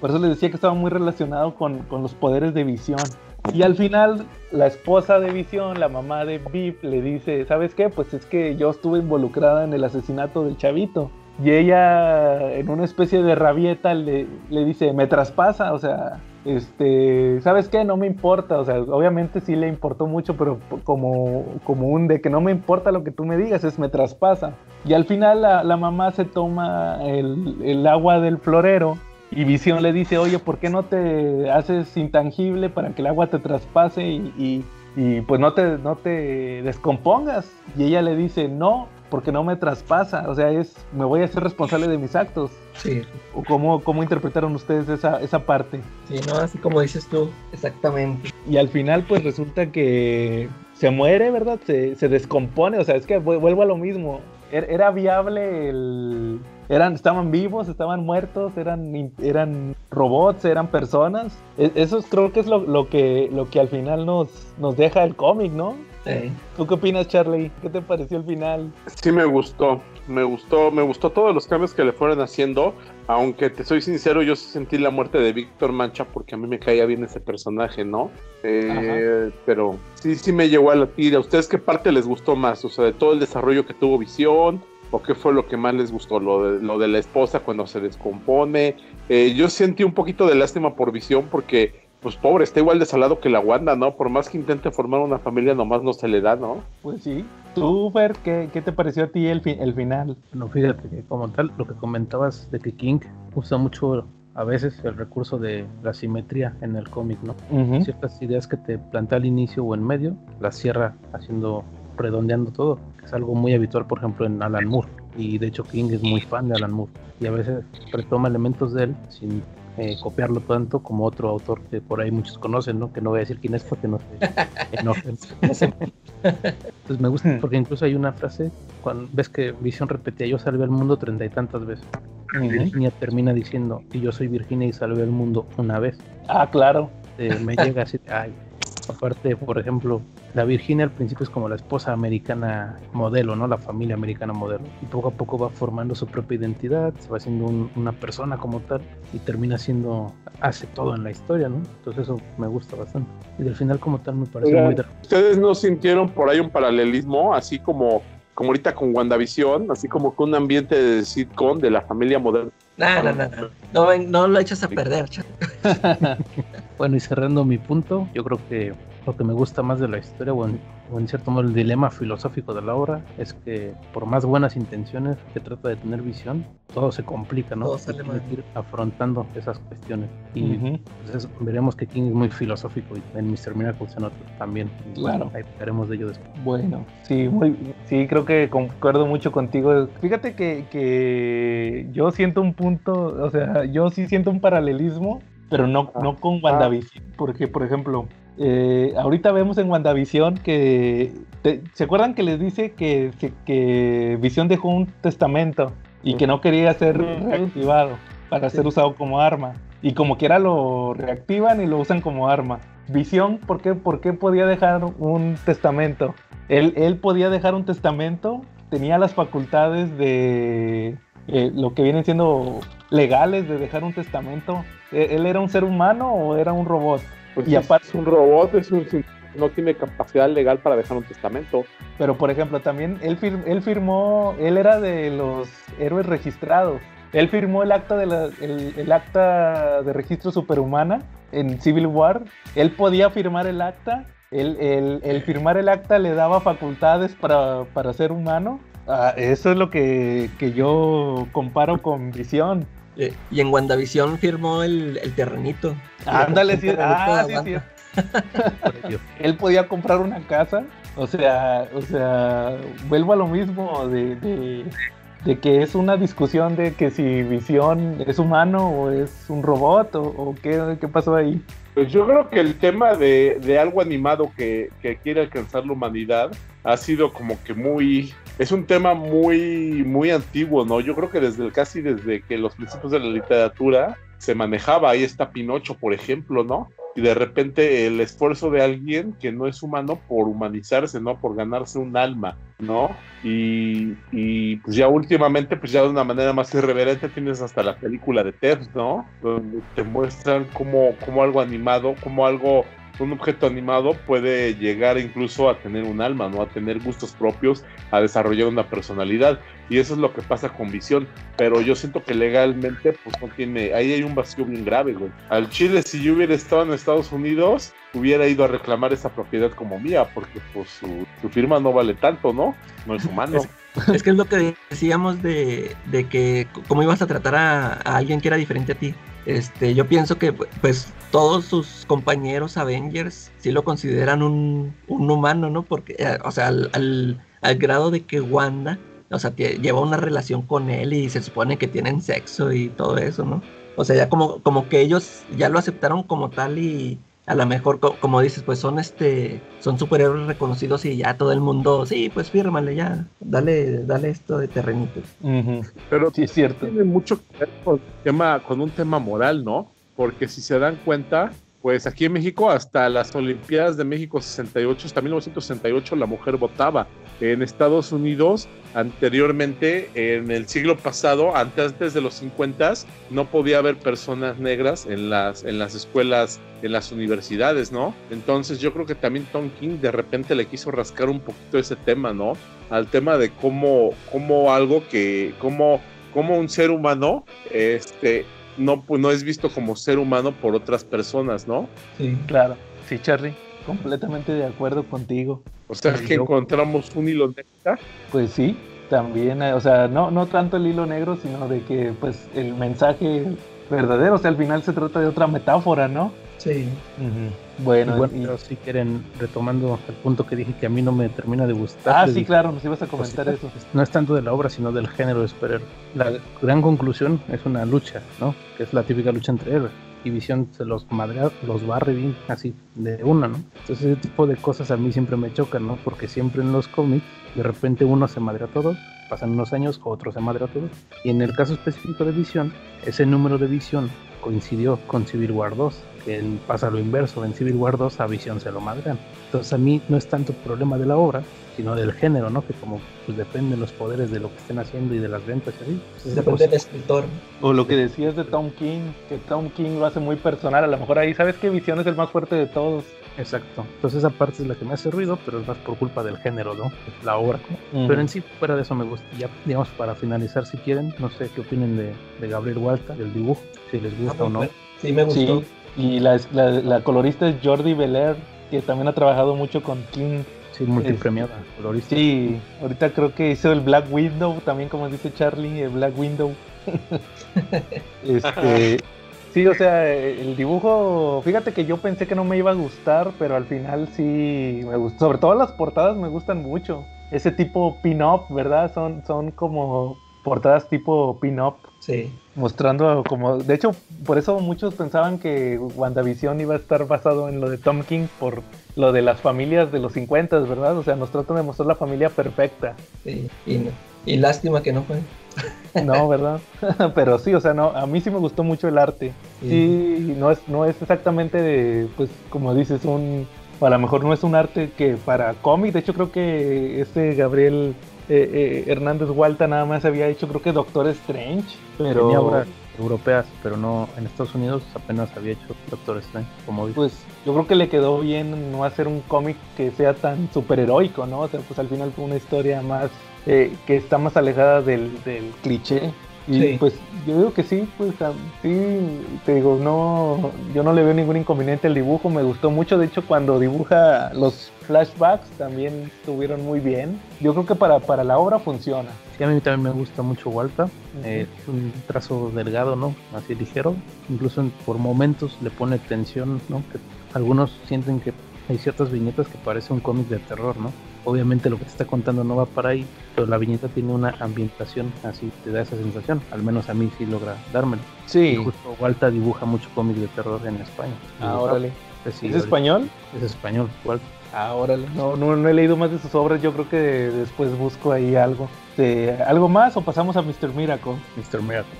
Por eso les decía que estaba muy relacionado con, con los poderes de visión. Y al final, la esposa de Visión, la mamá de Vip, le dice, ¿sabes qué? Pues es que yo estuve involucrada en el asesinato del chavito. Y ella, en una especie de rabieta, le, le dice, me traspasa, o sea, este, ¿sabes qué? No me importa, o sea, obviamente sí le importó mucho, pero como, como un de que no me importa lo que tú me digas, es me traspasa. Y al final la, la mamá se toma el, el agua del florero y Visión le dice, oye, ¿por qué no te haces intangible para que el agua te traspase y, y- y, pues no te, no te descompongas? Y ella le dice, no, porque no me traspasa, o sea, es, me voy a hacer responsable de mis actos. sí, ¿O cómo, cómo interpretaron ustedes esa, esa parte? sí, no, así como dices tú, exactamente. Y al final pues resulta que se muere, ¿verdad? Se, se descompone, o sea, es que vu- vuelvo a lo mismo. Er- Era viable el... Eran, estaban vivos, estaban muertos, eran, eran robots, eran personas. E- Eso es- creo que es lo, lo que, lo que al final nos, nos deja el cómic, ¿no? Sí. ¿Tú qué opinas, Charlie? ¿Qué te pareció el final? Sí me gustó, me gustó, me gustó todos los cambios que le fueron haciendo, aunque te soy sincero, yo sí sentí la muerte de Víctor Mancha porque a mí me caía bien ese personaje, ¿no? Eh, pero sí, sí me llegó a latir. ¿A ustedes qué parte les gustó más? O sea, de todo el desarrollo que tuvo Visión, o qué fue lo que más les gustó, lo de, lo de la esposa cuando se descompone. Eh, yo sentí un poquito de lástima por Visión porque... Pues pobre, está igual de salado que la Wanda, ¿no? Por más que intente formar una familia, nomás no se le da, ¿no? Pues sí. ¿Tú, Fer, qué, qué te pareció a ti el, fi- el final? No, fíjate que como tal, lo que comentabas de que King usa mucho a veces el recurso de la simetría en el cómic, ¿no? Ciertas ideas que te plantea al inicio o en medio, las cierra haciendo, redondeando todo. Es algo muy habitual, por ejemplo, en Alan Moore. Y de hecho King es muy fan de Alan Moore. Y a veces retoma elementos de él sin eh, copiarlo tanto como otro autor que por ahí muchos conocen, ¿no? Que no voy a decir quién es porque no se enojen. Pues me gusta porque incluso hay una frase, cuando ves que Visión repetía, yo salvé al mundo treinta y tantas veces. Ujú. Virginia termina diciendo, y yo soy Virginia y salvé al mundo una vez. Ah, claro. Eh, me llega así, ay. Aparte, por ejemplo, la Virginia al principio es como la esposa americana modelo, ¿no? La familia americana modelo. Y poco a poco va formando su propia identidad, se va haciendo un- una persona como tal y termina siendo, hace todo en la historia, ¿no? Entonces eso me gusta bastante. Y del final como tal me parece Oigan, muy... de- ¿Ustedes no sintieron por ahí un paralelismo, así como, como ahorita con WandaVision, así como con un ambiente de sitcom de la familia moderna? No, no, no, no. No, ven- no lo echas a perder. Bueno, y cerrando mi punto, yo creo que lo que me gusta más de la historia, bueno, o en cierto modo el dilema filosófico de la obra es que por más buenas intenciones que trata de tener visión, todo se complica, ¿no? Todo sale mal. Ir afrontando esas cuestiones. Y Ujú. pues, eso- veremos que King es muy filosófico y en Mr. Miracle se nota también. Claro. Ahí veremos de ello después. Bueno, sí, muy, sí, creo que concuerdo mucho contigo. Fíjate que, que yo siento un punto, o sea, yo sí siento un paralelismo, pero no, no con WandaVision, porque, por ejemplo, eh, ahorita vemos en WandaVision que, te- ¿se acuerdan que les dice que, que, Visión dejó un testamento y que no quería ser reactivado para ser usado como arma? Y como quiera lo reactivan y lo usan como arma. Visión, ¿por qué, por qué podía dejar un testamento? Él, él podía dejar un testamento, tenía las facultades de eh, lo que vienen siendo legales de dejar un testamento. ¿E- ¿Él era un ser humano o era un robot? Pues Y es un robot, es un, no tiene capacidad legal para dejar un testamento. Pero por ejemplo, también él, fir- él firmó, él era de los héroes registrados. Él firmó el acta de la- el, el acta de registro superhumana en Civil War. Él podía firmar el acta. El, el- el firmar el acta le daba facultades para, para ser humano. Ah, eso es lo que, que yo comparo con Visión. Eh, Y en WandaVision firmó el, el terrenito. Ándale, sí, ah, sí, sí. Él podía comprar una casa. O sea, o sea, vuelvo a lo mismo de, de- de que es una discusión de que si Visión es humano o es un robot o, o qué, qué pasó ahí. Pues yo creo que el tema de, de algo animado que, que quiere alcanzar la humanidad ha sido como que muy... Es un tema muy, muy antiguo, ¿no? Yo creo que desde casi desde que los principios de la literatura se manejaba. Ahí está Pinocho, por ejemplo, ¿no? Y de repente el esfuerzo de alguien que no es humano por humanizarse, ¿no? Por ganarse un alma, ¿no? Y, y pues ya últimamente, pues ya de una manera más irreverente tienes hasta la película de Ted, ¿no? Donde te muestran cómo, cómo algo animado, cómo algo, un objeto animado puede llegar incluso a tener un alma, ¿no? A tener gustos propios, a desarrollar una personalidad. Y eso es lo que pasa con Visión. Pero yo siento que legalmente, pues no tiene, ahí hay un vacío bien grave, güey. Al Chile, si yo hubiera estado en Estados Unidos, hubiera ido a reclamar esa propiedad como mía, porque pues su, firma no vale tanto, ¿no? No es humano. Es que es lo que decíamos de, de que cómo ibas a tratar a alguien que era diferente a ti. Este, yo pienso que pues todos sus compañeros Avengers sí lo consideran un, humano, ¿no? Porque, eh, o sea, al, al- al grado de que Wanda, o sea, lleva una relación con él y se supone que tienen sexo y todo eso, ¿no? O sea, ya como, como que ellos ya lo aceptaron como tal y a lo mejor, co- como dices, pues son este, son superhéroes reconocidos y ya todo el mundo, sí, pues fírmale ya, dale, dale esto de terrenito. Pero Sí, es cierto. tiene mucho que ver con, tema, con un tema moral, ¿no? Porque si se dan cuenta, pues aquí en México hasta las Olimpiadas de México 68, hasta 1968 la mujer votaba. En Estados Unidos, anteriormente, en el siglo pasado, antes, de los 50, no podía haber personas negras en las, en las escuelas, en las universidades, ¿no? Entonces yo creo que también Tom King de repente le quiso rascar un poquito ese tema, ¿no? Al tema de cómo, cómo algo que, cómo, cómo un ser humano, este, no, pues, no es visto como ser humano por otras personas, ¿no? Sí. Claro. Sí, Charlie. Completamente de acuerdo contigo. O sea, Sí, que yo- encontramos un hilo negro. Pues sí, también, eh, o sea, no, no tanto el hilo negro, sino de que pues el mensaje verdadero, o sea, al final se trata de otra metáfora, ¿no? Sí. Bueno, Y bueno, y- pero si quieren, retomando el punto que dije que a mí no me termina de gustar. ah, les sí, dije, claro, nos ibas a comentar pues, eso. No es tanto de la obra, sino del género de superhéroe. La gran conclusión es una lucha, ¿no? Que es la típica lucha entre héroes. Y Visión se los madrea, los barre bien así de una, ¿no? Entonces ese tipo de cosas a mí siempre me chocan, ¿no? Porque siempre en los cómics, de repente uno se madrea a todos, pasan unos años, otro se madrea a todos. Y en el caso específico de Visión, ese número de Visión coincidió con Civil War 2, que él pasa lo inverso, en Civil War 2 a Visión se lo madrean. Entonces a mí no es tanto problema de la obra, sino del género, ¿no? Que como pues dependen los poderes de lo que estén haciendo y de las ventas y así. Pues, Depende pues, del escritor. O lo que decías de Tom King, que Tom King lo hace muy personal, a lo mejor ahí sabes que Visión es el más fuerte de todos. Exacto. Entonces esa parte es la que me hace ruido, pero es más por culpa del género, ¿no? La obra. Pero en sí, fuera de eso me gusta. Ya, digamos, para finalizar, si quieren, no sé qué opinen de, de Gabriel Walta, del dibujo, si les gusta o no. Sí, me gustó. Sí, y la, la, la colorista es Jordi Belair, que también ha trabajado mucho con King. Sí, multipremiada, colorista. Sí, ahorita creo que hizo el Black Window, también como dice Charlie, el Black Window. este, sí, o sea, el dibujo, fíjate que yo pensé que no me iba a gustar, pero al final sí me gustó. Sobre todo las portadas me gustan mucho. Ese tipo pin-up, ¿verdad? Son, son como portadas tipo pin-up. Sí. Mostrando como, de hecho, por eso muchos pensaban que WandaVision iba a estar basado en lo de Tom King por lo de las familias de los 50, ¿verdad? O sea, nos tratan de mostrar la familia perfecta. Sí, y, no- y lástima que no fue. No, ¿verdad? Pero sí, o sea, no, a mí sí me gustó mucho el arte. Sí, no es, no es exactamente, de, pues, como dices, un, o a lo mejor no es un arte que para cómic. De hecho, creo que este Gabriel eh, eh, Hernández Hualta nada más había hecho, creo que Doctor Strange. Pero Tenía obras europeas, pero no en Estados Unidos apenas había hecho Doctor Strange, como dice. pues yo creo que le quedó bien no hacer un cómic que sea tan superheroico, ¿no? O sea, pues al final fue una historia más eh, que está más alejada del, del cliché. Y Sí. pues yo digo que sí, pues a- sí, te digo, no, yo no le veo ningún inconveniente al dibujo, me gustó mucho, de hecho cuando dibuja los flashbacks también estuvieron muy bien. Yo creo que para, para la obra funciona. Sí, a mí también me gusta mucho Walta. Eh, es un trazo delgado, ¿no? Así ligero. Incluso en- por momentos le pone tensión, ¿no? Que algunos sienten que hay ciertas viñetas que parece un cómic de terror, ¿no? Obviamente lo que te está contando no va para ahí, pero la viñeta tiene una ambientación así, te da esa sensación. Al menos a mí sí logra dármelo. Y Sí, justo Walta dibuja mucho cómic de terror en España. ah, órale. Pues sí, ¿Es ahorita- español? Es español, Walta. Ah, órale. No, no, no he leído más de sus obras. Yo creo que después busco ahí algo. ¿Algo más o pasamos a Mr. Miracle? Mr. Miracle.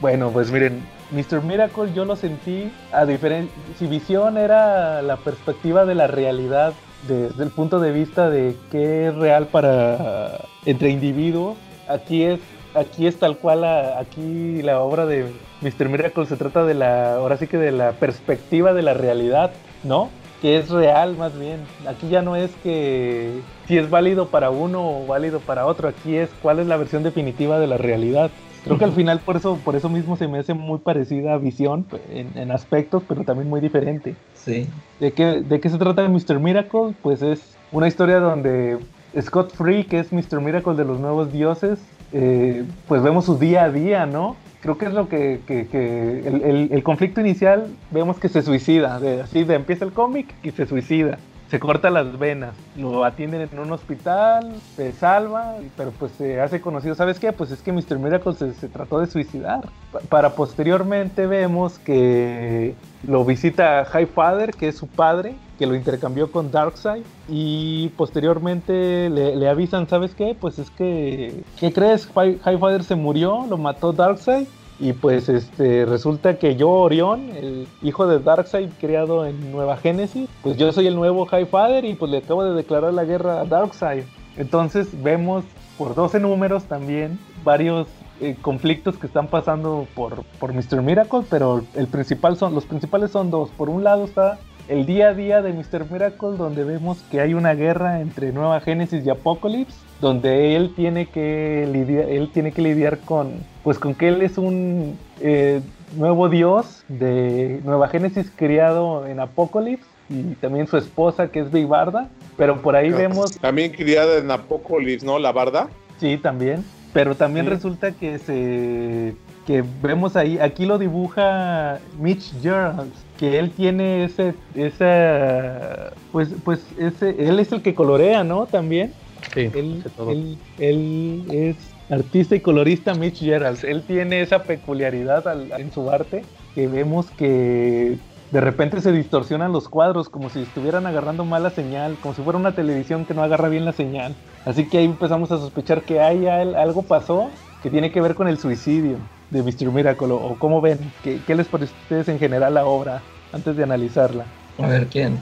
Bueno, pues miren, Mr. Miracle yo lo sentí a diferencia. Si visión era la perspectiva de la realidad desde el punto de vista de qué es real para entre individuos, aquí es aquí es tal cual la- aquí la obra de Mr. Miracle se trata de la ahora sí que de la perspectiva de la realidad, ¿no? Que es real más bien. Aquí ya no es que si es válido para uno o válido para otro, aquí es cuál es la versión definitiva de la realidad. Creo que al final por eso, por eso mismo se me hace muy parecida a Visión en, en aspectos, pero también muy diferente. Sí. ¿De qué, ¿De qué se trata Mr. Miracle? Pues es una historia donde Scott Free, que es Mr. Miracle de los nuevos dioses, eh, pues vemos su día a día, ¿no? Creo que es lo que, que- que el, el- el conflicto inicial vemos que se suicida, de, así de empieza el cómic y se suicida. Se corta las venas, lo atienden en un hospital, se salva, pero pues se hace conocido. ¿Sabes qué? Pues es que Mr. Miracle se, trató de suicidar. Pa- Para posteriormente vemos que lo visita Highfather, que es su padre, que lo intercambió con Darkseid. Y posteriormente le, le avisan, ¿sabes qué? Pues es que, ¿qué crees? Hi- Highfather se murió, lo mató Darkseid. Y pues este resulta que yo, Orión, el hijo de Darkseid criado en Nueva Génesis, pues yo soy el nuevo Highfather y pues le acabo de declarar la guerra a Darkseid. Entonces vemos por 12 números también varios eh, conflictos que están pasando por, por Mr. Miracle, pero el principal son, los principales son dos. Por un lado está el día a día de Mr. Miracle, donde vemos que hay una guerra entre Nueva Génesis y Apocalypse, donde él tiene que lidiar, él tiene que lidiar con, pues con que él es un eh, nuevo dios de Nueva Génesis criado en Apocalypse y también su esposa que es Big Barda, pero por ahí vemos También criada en Apocalypse, ¿no? La barda. Sí, también. Pero también Sí. resulta que se que vemos ahí, aquí lo dibuja Mitch Gerald, que él tiene ese, esa, pues, pues ese, él es el que colorea, ¿no? También. Sí, Él, él, él es artista y colorista Mitch Gerald. Él tiene esa peculiaridad al- en su arte que vemos que de repente se distorsionan los cuadros como si estuvieran agarrando mala señal, como si fuera una televisión que no agarra bien la señal. Así que ahí empezamos a sospechar que hay al- algo pasó que tiene que ver con el suicidio de Mr. Miracle. O, cómo ven, ¿Qué, qué les parece a ustedes en general la obra antes de analizarla? A ver quién.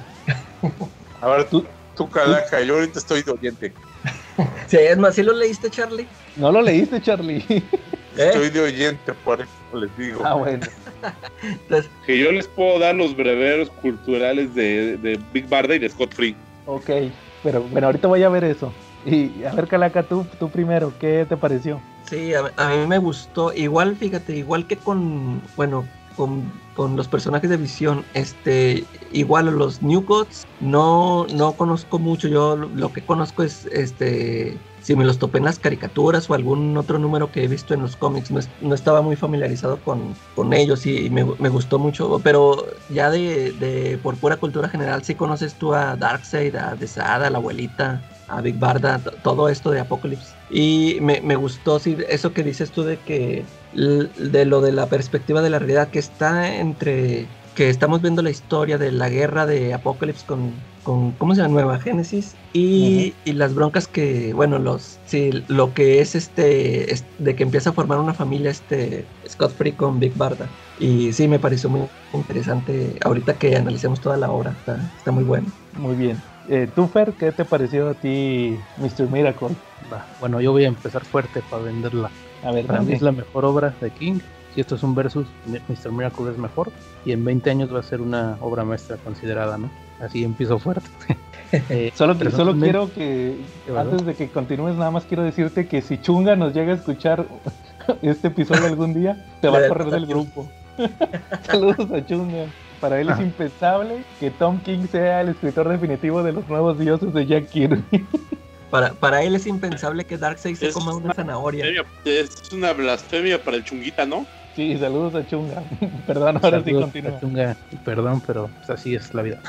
A ver, tú, tú calaca, yo ahorita estoy de oyente. Sí, es más, ¿sí lo leíste, Charlie? ¿No lo leíste, Charlie? ¿Eh? Estoy de oyente, por eso les digo. ah, bueno. Entonces, Que yo les puedo dar los breveros culturales de, de Big Barda y de Scott Free. Ok, pero bueno, ahorita voy a ver eso. Y a ver, Calaca, tú, tú primero, ¿qué te pareció? Sí, a, a mí me gustó. Igual, fíjate, igual que con, bueno, con con los personajes de visión, este, igual los New Gods, no, no conozco mucho, yo lo, que conozco es este si me los topé en las caricaturas o algún otro número que he visto en los cómics, no, estaba muy familiarizado con, con ellos y me, me, gustó mucho, pero ya de, de, por pura cultura general, sí conoces tú a Darkseid, a Desada, a la abuelita, a Big Barda, todo esto de Apocalypse. Y me, me gustó sí, eso que dices tú de que de lo de la perspectiva de la realidad que está entre que estamos viendo la historia de la guerra de Apocalypse con, con ¿cómo se llama? Nueva Génesis y, y, las broncas que, bueno, los, sí, lo que es este, de que empieza a formar una familia este Scott Free con Big Barda. Y sí, me pareció muy interesante ahorita que analicemos toda la obra, está, está muy bueno. Muy bien. Eh, ¿Tú, Fer, qué te pareció a ti Mr. Miracle? bueno, yo voy a empezar fuerte para venderla. A ver, para mí es la mejor obra de King. Si esto es un versus, Mr. Miracle es mejor. Y en 20 años va a ser una obra maestra considerada, ¿no? Así empiezo fuerte. eh, solo solo quiero que, antes de que continúes, nada más quiero decirte que si Chunga nos llega a escuchar este episodio algún día, te va a correr del grupo. Saludos a Chunga. Para él es ah. impensable que Tom King sea el escritor definitivo de los nuevos dioses de Jack Kirby. Para, para él es impensable que Darkseid se coma una, zanahoria. Es una blasfemia para el chunguita, ¿no? Sí, saludos a Chunga. perdón, ahora sí continúa. Chunga, perdón, pero pues, así es la vida.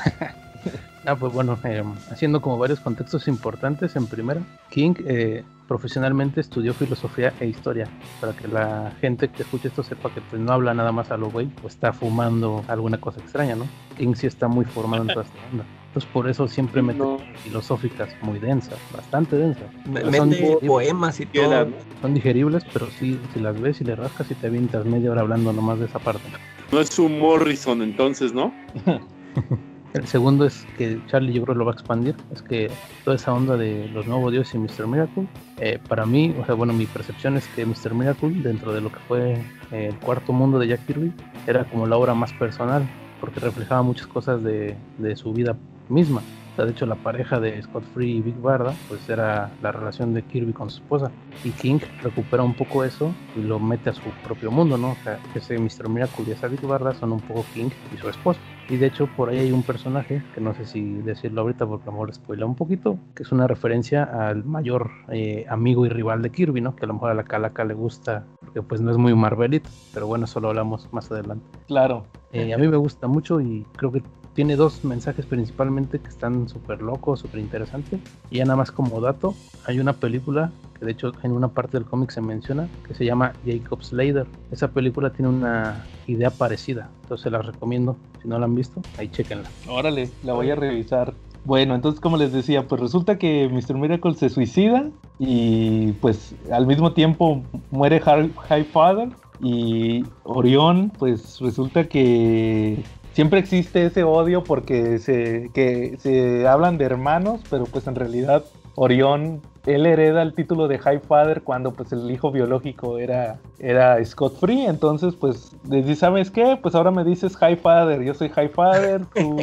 ah, pues bueno, eh, haciendo como varios contextos importantes. En primera, King eh, profesionalmente estudió filosofía e historia, para que la gente que escuche esto sepa que pues, no habla nada más a lo güey o está fumando alguna cosa extraña, ¿no? King sí está muy formado en toda esta onda. Entonces por eso siempre mete filosóficas muy densas, bastante densas. son poemas y todo. Son digeribles, pero sí, si las ves y le rascas y te avientas media hora hablando nomás de esa parte. No es un Morrison entonces, ¿no? El segundo es que Charlie yo creo lo va a expandir, es que toda esa onda de los nuevos dioses y Mr. Miracle, eh, para mí, o sea, bueno, mi percepción es que Mr. Miracle, dentro de lo que fue eh, el cuarto mundo de Jack Kirby, era como la obra más personal, porque reflejaba muchas cosas de, de su vida misma. De hecho, la pareja de Scott Free y Big Barda, pues era la relación de Kirby con su esposa. Y King recupera un poco eso y lo mete a su propio mundo, ¿no? O sea, ese Mr. Miracle y esa Big Barda son un poco King y su esposa. Y de hecho, por ahí hay un personaje, que no sé si decirlo ahorita porque a lo mejor spoila un poquito, que es una referencia al mayor eh, amigo y rival de Kirby, ¿no? Que a lo mejor a la Calaca le gusta, porque pues no es muy Marvelito, pero bueno, eso lo hablamos más adelante. Claro. Eh, a mí me gusta mucho y creo que tiene dos mensajes principalmente que están súper locos, súper interesantes. Y ya nada más como dato, hay una película que de hecho en una parte del cómic se menciona, que se llama Jacob Slater. Esa película tiene una idea parecida, entonces la recomiendo. Si no la han visto, ahí chequenla. Órale, la voy a revisar. Bueno, entonces como les decía, pues resulta que Mr. Miracle se suicida y pues al mismo tiempo muere High Father y Orión pues resulta que siempre existe ese odio porque se, que se hablan de hermanos, pero pues en realidad Orión, él hereda el título de High Father cuando pues el hijo biológico era, era Scott Free, entonces pues dice, ¿sabes qué? Pues ahora me dices High Father, yo soy High Father, tú...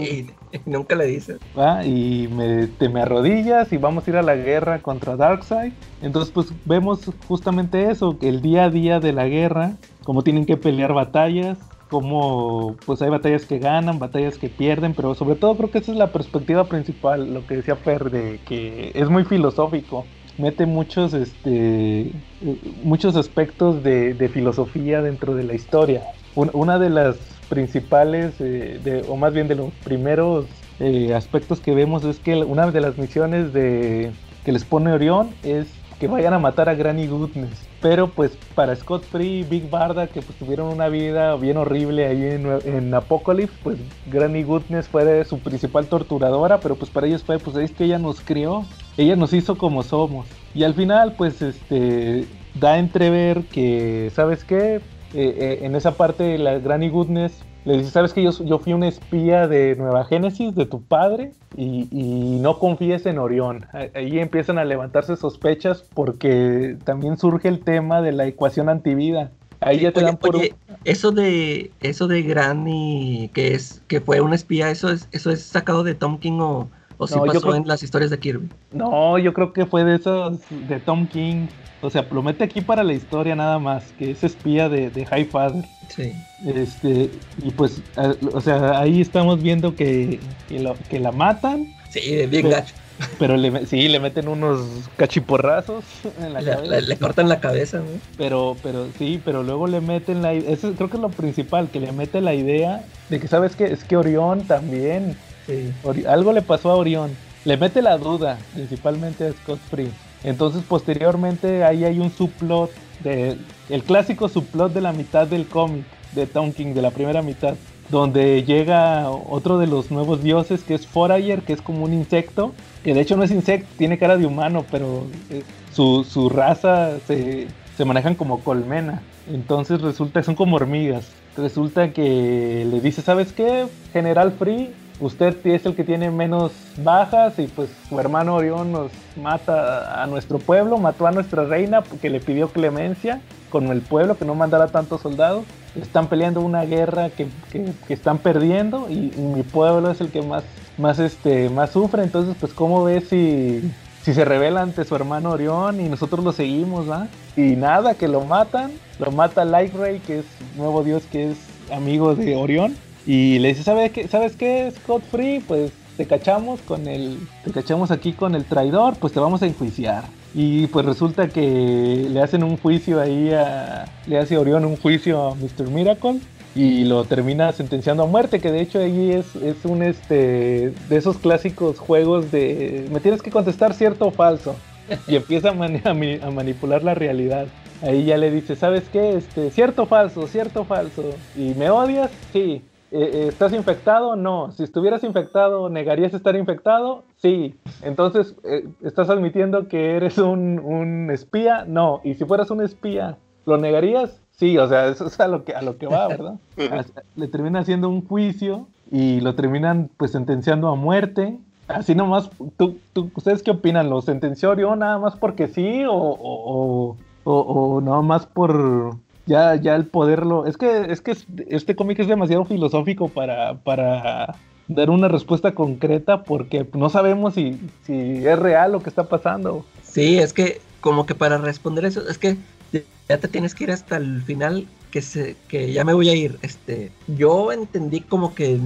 Nunca le dices. Y me, te me arrodillas y vamos a ir a la guerra contra Darkseid. Entonces pues vemos justamente eso, el día a día de la guerra, cómo tienen que pelear batallas, como pues hay batallas que ganan, batallas que pierden, pero sobre todo creo que esa es la perspectiva principal, lo que decía Per, de que es muy filosófico, mete muchos, este, muchos aspectos de, filosofía dentro de la historia. una de las principales, eh, o más bien de los primeros eh, aspectos que vemos es que una de las misiones de, que les pone Orión es que vayan a matar a Granny Goodness. Pero pues para Scott Free y Big Barda, que pues tuvieron una vida bien horrible ahí en, en Apocalypse, pues Granny Goodness fue su principal torturadora, pero pues para ellos fue, pues es que ella nos crió, ella nos hizo como somos. Y al final pues este da a entrever que, ¿sabes qué? Eh, eh, en esa parte la Granny Goodness le dice, ¿sabes que yo, yo fui un espía de Nueva Génesis, de tu padre? Y, no confíes en Orión. Ahí empiezan a levantarse sospechas porque también surge el tema de la ecuación antivida. Ahí ya te dan por eso de eso de Granny que es que fue un espía, eso es eso es sacado de Tom King o, ¿O si No, pasó creo- en las historias de Kirby? No, yo creo que fue de esos de Tom King. O sea, lo mete aquí para la historia nada más, que es espía de, de High Father. Sí. Este, y pues, o sea, ahí estamos viendo que, que, lo- que la matan, Sí, bien gacho. pero le, sí, le meten unos cachiporrazos en la Le, cabeza. le- le cortan la cabeza, ¿no? Pero, pero sí, pero luego le meten la eso creo que es lo principal, que le mete la idea de que sabes que es que Orión también, Sí. Algo le pasó a Orión, le mete la duda, principalmente a Scott Free. Entonces posteriormente ahí hay un subplot de el clásico subplot de la mitad del cómic de Tom King de la primera mitad, donde llega otro de los nuevos dioses que es Forager, que es como un insecto, que de hecho no es insecto, tiene cara de humano, pero eh, su, su raza se, se manejan como colmena. Entonces resulta que son como hormigas. Resulta que le dice, ¿sabes qué? General Free, usted es el que tiene menos bajas y pues su hermano Orión nos mata a nuestro pueblo, mató a nuestra reina porque le pidió clemencia con el pueblo que no mandara tantos soldados. Están peleando una guerra que, que- que están perdiendo y, mi pueblo es el que más, más, este, más sufre. Entonces, pues, ¿cómo ves si, si se revela ante su hermano Orión y nosotros lo seguimos, ¿va? Y nada, que lo matan. Lo mata Light Ray, que es nuevo dios que es amigo de Orión. Y le dice, ¿sabes qué, ¿sabes qué Scott Free? Pues te cachamos con el. Te cachamos aquí con el traidor, pues te vamos a enjuiciar. Y pues resulta que le hacen un juicio ahí a. Le hace Orión un juicio a Mr. Miracle. Y lo termina sentenciando a muerte, que de hecho ahí es, es un este de esos clásicos juegos de me tienes que contestar cierto o falso. Y empieza a, a manipular la realidad. Ahí ya le dice, ¿sabes qué? Este, cierto o falso, cierto o falso. ¿Y me odias? Sí. Eh, eh, ¿Estás infectado? No. Si estuvieras infectado, ¿negarías estar infectado? Sí. Entonces, eh, ¿estás admitiendo que eres un, un espía? No. ¿Y si fueras un espía, lo negarías? Sí, o sea, eso es a lo que, a lo que va, ¿verdad? Le termina haciendo un juicio y lo terminan pues sentenciando a muerte. Así nomás, ¿tú, tú, ustedes qué opinan? ¿Lo sentenció Orión nada más porque sí o, o, o- o nada más por ya, ya el poderlo? Es que, es que es- este cómic es demasiado filosófico para, para dar una respuesta concreta porque no sabemos si, si es real lo que está pasando. Sí, es que como que para responder eso, es que ya te tienes que ir hasta el final, que se, que ya me voy a ir. Este, yo entendí como que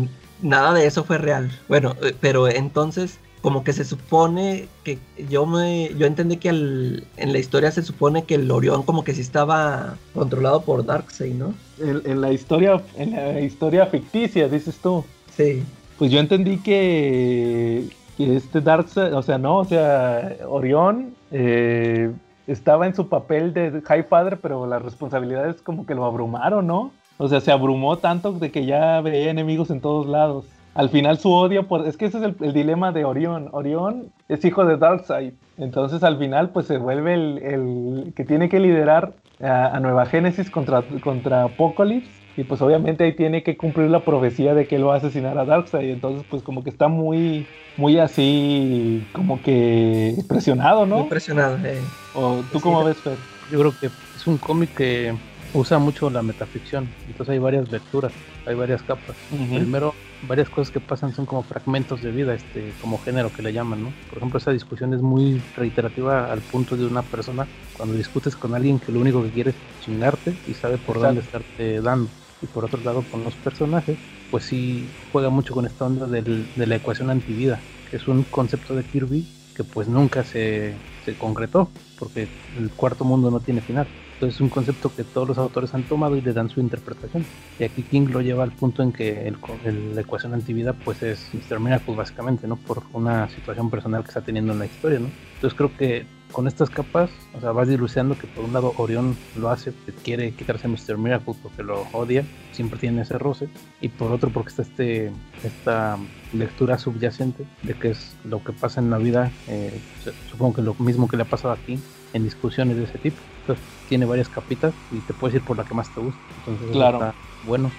nada de eso fue real. Bueno, eh, pero entonces como que se supone que yo me yo entendí que al- en la historia se supone que el Orión como que sí estaba controlado por Darkseid, ¿no? En, en la historia, en la historia ficticia, dices tú. Sí. Pues yo entendí que, que este Darkseid, o sea, no, o sea, Orión eh, estaba en su papel de High Father, pero las responsabilidades como que lo abrumaron, ¿no? O sea, se abrumó tanto de que ya veía enemigos en todos lados. Al final su odio por... Es que ese es el, el dilema de Orión. Orión es hijo de Darkseid. Entonces al final pues se vuelve el, el que tiene que liderar a, a Nueva Génesis contra, contra Apocalypse. Y pues obviamente ahí tiene que cumplir la profecía de que él va a asesinar a Darkseid. Entonces pues como que está muy, muy así, como que presionado, Muy ¿no? impresionado. eh. ¿O tú Sí, cómo ves, Fer? Yo creo que es un cómic que usa mucho la metaficción, entonces hay varias lecturas, hay varias capas. Primero, varias cosas que pasan son como fragmentos de vida, este, como género que le llaman, ¿no? Por ejemplo, esa discusión es muy reiterativa al punto de una persona cuando discutes con alguien que lo único que quiere es chingarte y sabe por dónde estarte dando. Y por otro lado, con los personajes, pues sí juega mucho con esta onda del- de la ecuación antivida, que es un concepto de Kirby que pues nunca se, se concretó, porque el cuarto mundo no tiene final. Es un concepto que todos los autores han tomado y le dan su interpretación. Y aquí King lo lleva al punto en que el, la ecuación antivida pues es Mr. Miracle básicamente, ¿no? Por una situación personal que está teniendo en la historia, ¿no? Entonces creo que con estas capas, o sea, vas dilucidando que por un lado Orión lo hace, quiere quitarse a Mr. Miracle porque lo odia, siempre tiene ese roce, y por otro porque está este esta lectura subyacente de que es lo que pasa en la vida, eh, supongo que lo mismo que le ha pasado aquí en discusiones de ese tipo. Tiene varias capitas y te puedes ir por la que más te gusta. Entonces Claro. está bueno.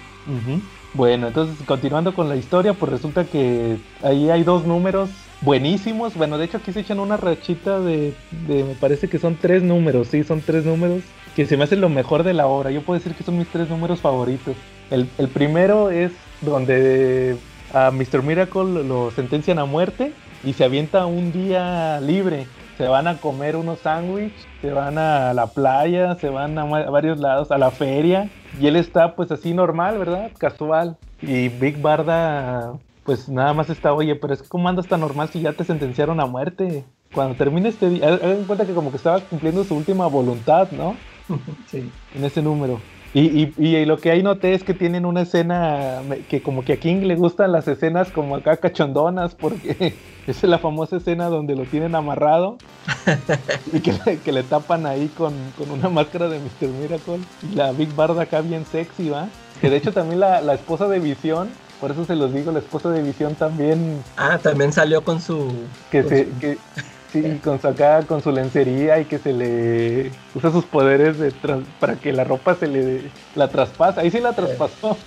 Bueno, entonces continuando con la historia, pues resulta que ahí hay dos números buenísimos. Bueno, de hecho aquí se echan una rachita de, de- me parece que son tres números, sí, son tres números que se me hacen lo mejor de la obra. Yo puedo decir que son mis tres números favoritos. El, el primero es donde a Mr. Miracle lo sentencian a muerte y se avienta un día libre. Se van a comer unos sándwiches, se van a la playa, se van a, a varios lados, a la feria. Y él está pues así normal, ¿verdad? Casual. Y Big Barda pues nada más está, oye, pero es que cómo andas tan normal si ya te sentenciaron a muerte. Cuando termine este día, hagan cuenta que como que estaba cumpliendo su última voluntad, ¿no? Sí. En ese número. Y, y, y lo que ahí noté es que tienen una escena que como que a King le gustan las escenas como acá cachondonas porque es la famosa escena donde lo tienen amarrado y que le, que le tapan ahí con, con, una máscara de Mr. Miracle y la Big Barda acá bien sexy, ¿va? Que de hecho también la, la esposa de Visión por eso se los digo, la esposa de Visión también. Ah, también salió con su. Que con se. su... Que, sí, con su acá, con su lencería y que se le. Usa sus poderes de para que la ropa se le. La traspasa. Ahí sí la traspasó.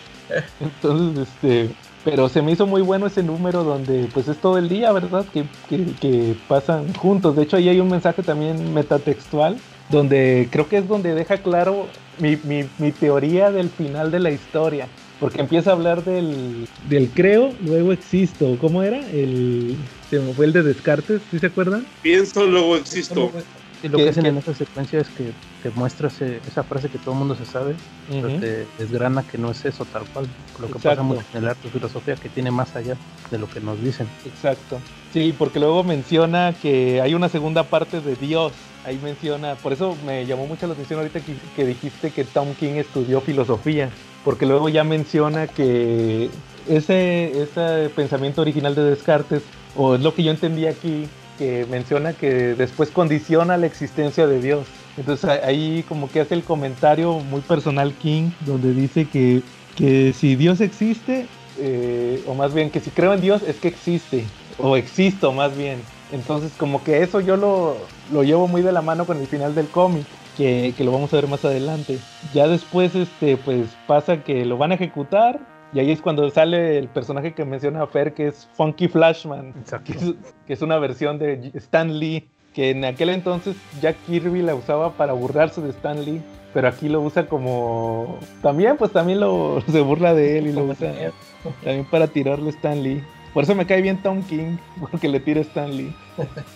Entonces, este. Pero se me hizo muy bueno ese número donde pues es todo el día, ¿verdad? Que, que, que pasan juntos. De hecho, ahí hay un mensaje también metatextual donde creo que es donde deja claro mi, mi, mi teoría del final de la historia porque empieza a hablar del, del creo, luego existo. ¿Cómo era? El, se me fue el de Descartes, ¿sí se acuerdan? Pienso, luego existo. Y lo que hacen en esa secuencia es que te muestra ese, esa frase que todo el mundo se sabe, uh -huh. pero te desgrana que no es eso tal cual. Lo que Exacto. pasa mucho en el arte de filosofía, que tiene más allá de lo que nos dicen. Exacto. Sí, porque luego menciona que hay una segunda parte de Dios. Ahí menciona, por eso me llamó mucho la atención ahorita que, que dijiste que Tom King estudió filosofía porque luego ya menciona que ese, ese pensamiento original de Descartes, o es lo que yo entendí aquí, que menciona que después condiciona la existencia de Dios. Entonces ahí como que hace el comentario muy personal King, donde dice que, que si Dios existe, eh, o más bien que si creo en Dios es que existe, o existo más bien. Entonces como que eso yo lo, lo llevo muy de la mano con el final del cómic. Que, que, lo vamos a ver más adelante. Ya después, este, pues pasa que lo van a ejecutar. Y ahí es cuando sale el personaje que menciona Fer, que es Funky Flashman. Que es, que es, una versión de Stan Lee. Que en aquel entonces Jack Kirby la usaba para burlarse de Stan Lee. Pero aquí lo usa como. También, pues también lo, se burla de él y lo usa también para tirarle a Stan Lee. Por eso me cae bien Tom King, porque le tira a Stan Lee.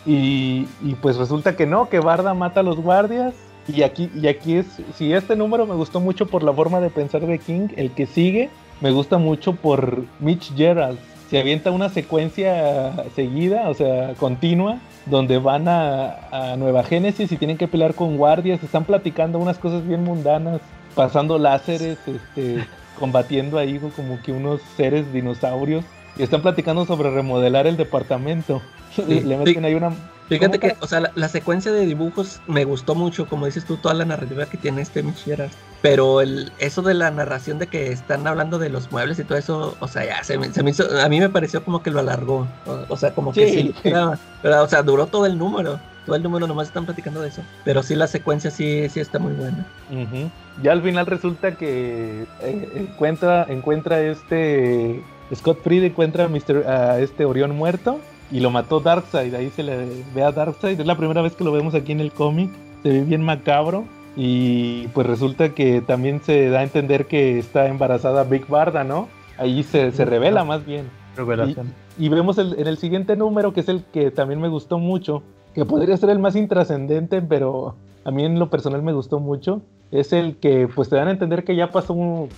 Y, y pues resulta que no, que Barda mata a los guardias y aquí, y aquí es, si este número me gustó mucho por la forma de pensar de King, el que sigue me gusta mucho por Mitch Gerald. Se avienta una secuencia seguida, o sea, continua, donde van a, a Nueva Génesis y tienen que pelear con guardias, están platicando unas cosas bien mundanas, pasando láseres, este, combatiendo ahí como que unos seres dinosaurios, y están platicando sobre remodelar el departamento. Sí, Le meten ahí una Fíjate que, o sea, la, la, secuencia de dibujos me gustó mucho, como dices tú, toda la narrativa que tiene este Michera. Pero el, eso de la narración de que están hablando de los muebles y todo eso, o sea, ya se me, se me hizo, a mí me pareció como que lo alargó. O, o sea, como que sí, era, pero, o sea, duró todo el número. Todo el número nomás están platicando de eso. Pero sí, la secuencia sí, sí está muy buena. Uh -huh. Ya al final resulta que eh, encuentra, encuentra este. Scott Fried encuentra a, Mr., a este Orión muerto y lo mató Darkseid. Ahí se le ve a Darkseid. Es la primera vez que lo vemos aquí en el cómic. Se ve bien macabro. Y pues resulta que también se da a entender que está embarazada Big Barda, ¿no? Ahí se, se revela más bien. Revelación. Y, y vemos el, en el siguiente número, que es el que también me gustó mucho, que podría ser el más intrascendente, pero a mí en lo personal me gustó mucho. Es el que pues te dan a entender que ya pasó un,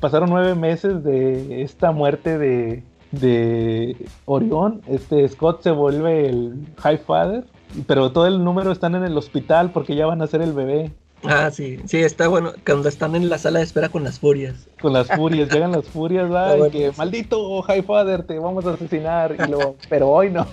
pasaron nueve meses de esta muerte de, de Orión, este Scott se vuelve el High Father, pero todo el número están en el hospital porque ya van a ser el bebé. Ah, sí, sí, está bueno, cuando están en la sala de espera con las furias. Con las furias, llegan las furias, ¿va? Bueno, que maldito High Father, te vamos a asesinar, y luego, pero hoy no.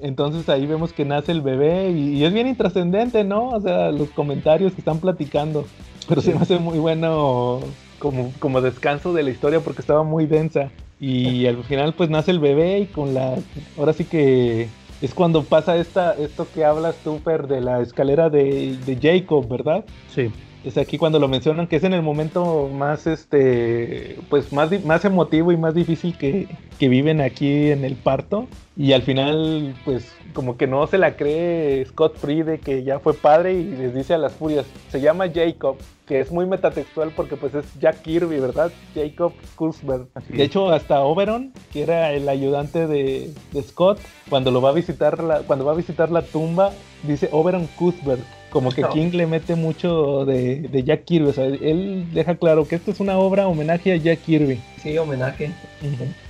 Entonces ahí vemos que nace el bebé y, y es bien intrascendente, ¿no? O sea, los comentarios que están platicando. Pero sí. se me hace muy bueno como, como descanso de la historia porque estaba muy densa. Y al final pues nace el bebé y con la... Ahora sí que es cuando pasa esta, esto que hablas tú, Per, de la escalera de, de Jacob, ¿verdad? Sí. Es aquí cuando lo mencionan que es en el momento más este pues más, más emotivo y más difícil que, que viven aquí en el parto. Y al final, pues como que no se la cree Scott Free de que ya fue padre y les dice a las furias, se llama Jacob, que es muy metatextual porque pues es Jack Kirby, ¿verdad? Jacob Kurzberg. De hecho, hasta Oberon, que era el ayudante de, de, Scott, cuando lo va a visitar la, cuando va a visitar la tumba, dice Oberon Kurzberg. Como que King le mete mucho de, de, Jack Kirby. O sea, él deja claro que esto es una obra homenaje a Jack Kirby. Sí, homenaje.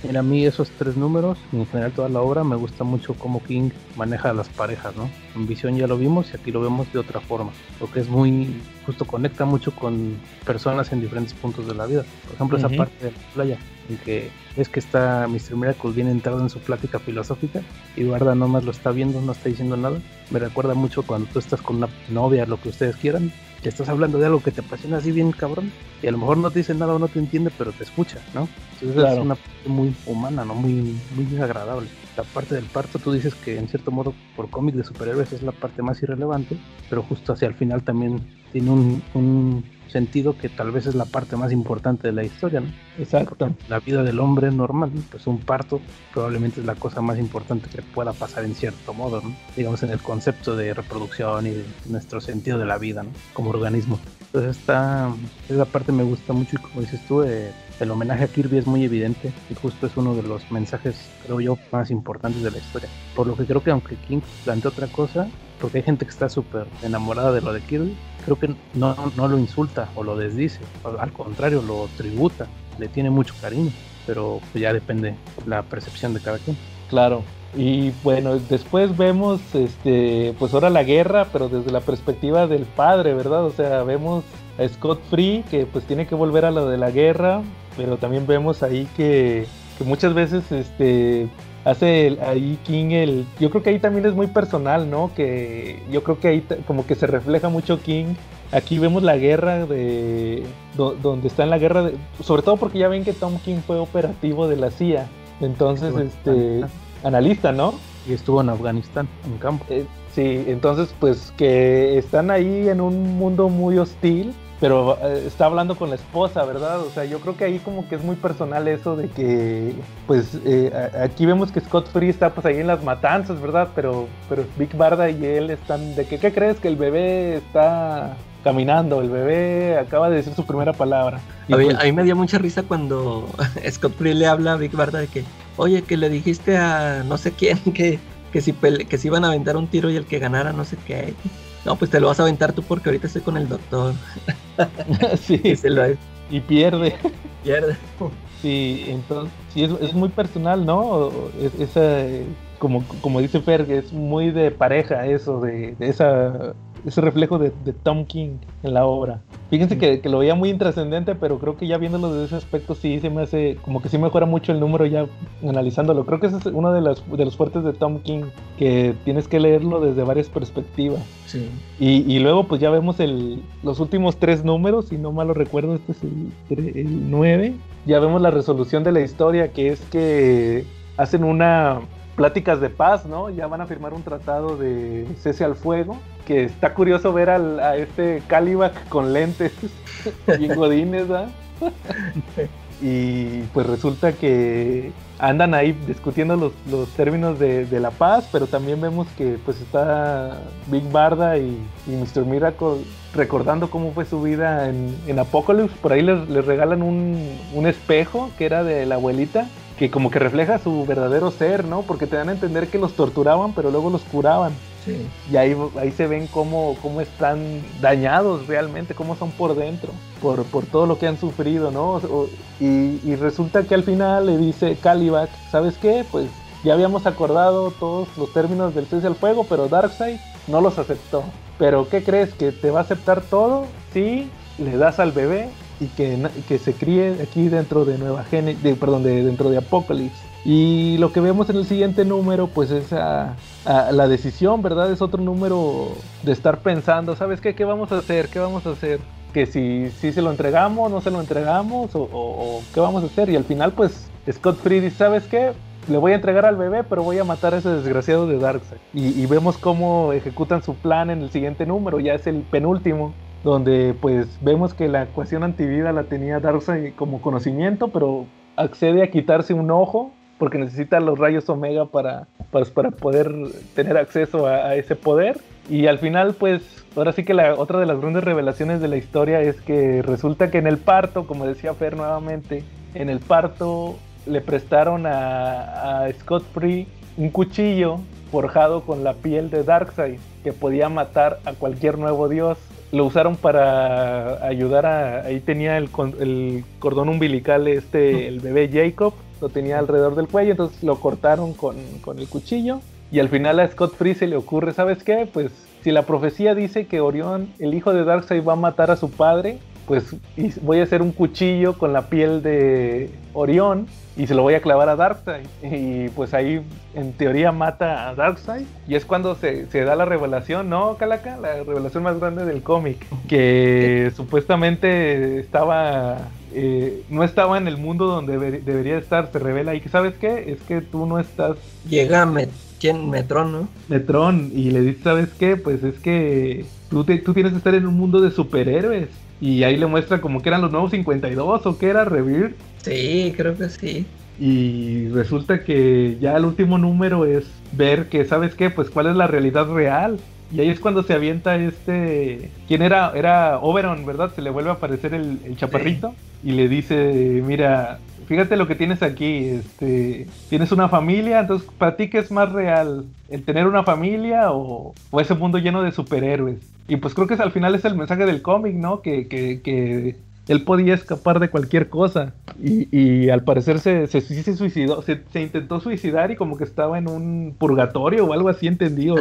Mira, a mí esos tres números, y en general toda la obra, me gusta mucho cómo King maneja a las parejas, ¿no? En visión ya lo vimos y aquí lo vemos de otra forma. Lo que es muy, justo conecta mucho con personas en diferentes puntos de la vida. Por ejemplo, esa parte de la playa, en que es que está Mr. Miracle bien entrado en su plática filosófica y Guarda nomás lo está viendo, no está diciendo nada. Me recuerda mucho cuando tú estás con una novia, lo que ustedes quieran, que estás hablando de algo que te apasiona así bien cabrón y a lo mejor no te dice nada o no te entiende, pero te escucha, ¿no? Entonces es una parte muy humana, ¿no? Muy, muy agradable. La parte del parto, tú dices que en cierto modo por cómic de superhéroes es la parte más irrelevante, pero justo hacia el final también tiene un, un sentido que tal vez es la parte más importante de la historia, ¿no? Exacto. La vida del hombre normal, pues un parto probablemente es la cosa más importante que pueda pasar en cierto modo, ¿no? Digamos en el concepto de reproducción y de nuestro sentido de la vida, ¿no? Como organismo. Entonces esta, esa parte me gusta mucho y como dices tú, eh, el homenaje a Kirby es muy evidente y justo es uno de los mensajes, creo yo, más importantes de la historia. Por lo que creo que aunque King plantea otra cosa, porque hay gente que está súper enamorada de lo de Kirby, creo que no, no lo insulta o lo desdice, al contrario, lo tributa, le tiene mucho cariño, pero ya depende la percepción de cada quien. Claro. Y bueno, después vemos, este, pues ahora la guerra, pero desde la perspectiva del padre, ¿verdad? O sea, vemos a Scott Free que pues tiene que volver a lo de la guerra, pero también vemos ahí que, que muchas veces, este, hace ahí King el yo creo que ahí también es muy personal no que yo creo que ahí como que se refleja mucho King. Aquí vemos la guerra de donde está en la guerra de, sobre todo porque ya ven que Tom King fue operativo de la CIA entonces este analista no y estuvo en Afganistán en campo eh, sí entonces pues que están ahí en un mundo muy hostil pero eh, está hablando con la esposa, ¿verdad? O sea, yo creo que ahí como que es muy personal eso de que, pues, eh, aquí vemos que Scott Free está pues ahí en las matanzas, ¿verdad? Pero, pero Big Barda y él están, ¿de que, qué crees? Que el bebé está caminando, el bebé acaba de decir su primera palabra. a, mí, pues me dio mucha risa cuando Scott Free le habla a Big Barda de que, oye, que le dijiste a no sé quién que, que, si, que si iban a aventar un tiro y el que ganara no sé qué. No, pues te lo vas a aventar tú porque ahorita estoy con el doctor. sí. Y pierde. Pierde. Sí, entonces, sí, es, muy personal, ¿no? Es, esa, como, como dice Fer, es muy de pareja eso, de esa ese reflejo de, Tom King en la obra. Fíjense que, lo veía muy intrascendente, pero creo que ya viéndolo desde ese aspecto sí se me hace como que sí mejora mucho el número ya analizándolo. Creo que ese es uno de, las, de los fuertes de Tom King, que tienes que leerlo desde varias perspectivas. Sí. Y, luego pues ya vemos el, los últimos tres números, si no mal lo recuerdo, este es el, el 9. Ya vemos la resolución de la historia, que es que hacen una pláticas de paz, ¿no? Ya van a firmar un tratado de cese al fuego, que está curioso ver al, a este Calibac con lentes, bien godines, ¿ah? y pues resulta que andan ahí discutiendo los, los términos de, la paz, pero también vemos que pues está Big Barda y, Mr. Miracle recordando cómo fue su vida en, en Apocalypse. Por ahí les, les regalan un, un espejo que era de la abuelita que como que refleja su verdadero ser, ¿no? Porque te dan a entender que los torturaban, pero luego los curaban. Y ahí, ahí se ven cómo, cómo están dañados realmente, cómo son por dentro, por, por todo lo que han sufrido, ¿no? y, resulta que al final le dice Calibac, ¿sabes qué? Pues ya habíamos acordado todos los términos del cese al fuego, pero Darkseid no los aceptó. Pero ¿qué crees? ¿Que te va a aceptar todo? Sí, le das al bebé y que, que se críe aquí dentro de Nueva Gen de, perdón, de, dentro de Apocalypse. Y lo que vemos en el siguiente número, pues es a, la decisión, ¿verdad? Es otro número de estar pensando, ¿sabes qué? ¿Qué vamos a hacer? ¿Qué vamos a hacer? Que si, si se lo entregamos, no se lo entregamos, o, qué vamos a hacer. Y al final, pues Scott Free dice, ¿sabes qué? Le voy a entregar al bebé, pero voy a matar a ese desgraciado de Darkseid. Y, y vemos cómo ejecutan su plan en el siguiente número, ya es el penúltimo donde pues vemos que la ecuación antivida la tenía Darkseid como conocimiento, pero accede a quitarse un ojo porque necesita los rayos omega para, pues, para, poder tener acceso a, ese poder. Y al final, pues, ahora sí que la otra de las grandes revelaciones de la historia es que resulta que en el parto, como decía Fer nuevamente, en el parto le prestaron a, a Scott Free un cuchillo forjado con la piel de Darkseid que podía matar a cualquier nuevo dios. Lo usaron para ayudar a... Ahí tenía el, el cordón umbilical este, el bebé Jacob, lo tenía alrededor del cuello, entonces lo cortaron con, con el cuchillo. Y al final a Scott Free se le ocurre, ¿sabes qué? Pues si la profecía dice que Orión, el hijo de Darkseid, va a matar a su padre, pues voy a hacer un cuchillo con la piel de Orión y se lo voy a clavar a Darkseid. Y pues ahí en teoría mata a Darkseid. Y es cuando se, da la revelación, ¿no, Calaca? La revelación más grande del cómic. Que supuestamente estaba... Eh, no estaba en el mundo donde debería estar, se revela y que sabes qué, es que tú no estás... Llega ¿quién? Metron, ¿no? Metron y le dice, ¿sabes qué? Pues es que tú, tú tienes que estar en un mundo de superhéroes y ahí le muestra como que eran los nuevos 52 o que era Revir. Sí, creo que sí. Y resulta que ya el último número es ver que, ¿sabes qué? Pues cuál es la realidad real. Y ahí es cuando se avienta este... ¿Quién era? Era Oberon, ¿verdad? Se le vuelve a aparecer el, chaparrito. Y le dice, mira, fíjate lo que tienes aquí, este, tienes una familia, entonces para ti qué es más real, el tener una familia o, ese mundo lleno de superhéroes. Y pues creo que al final es el mensaje del cómic, ¿no? Que, que, que, él podía escapar de cualquier cosa y, y al parecer se, se, se suicidó, se, se, intentó suicidar y como que estaba en un purgatorio o algo así entendido.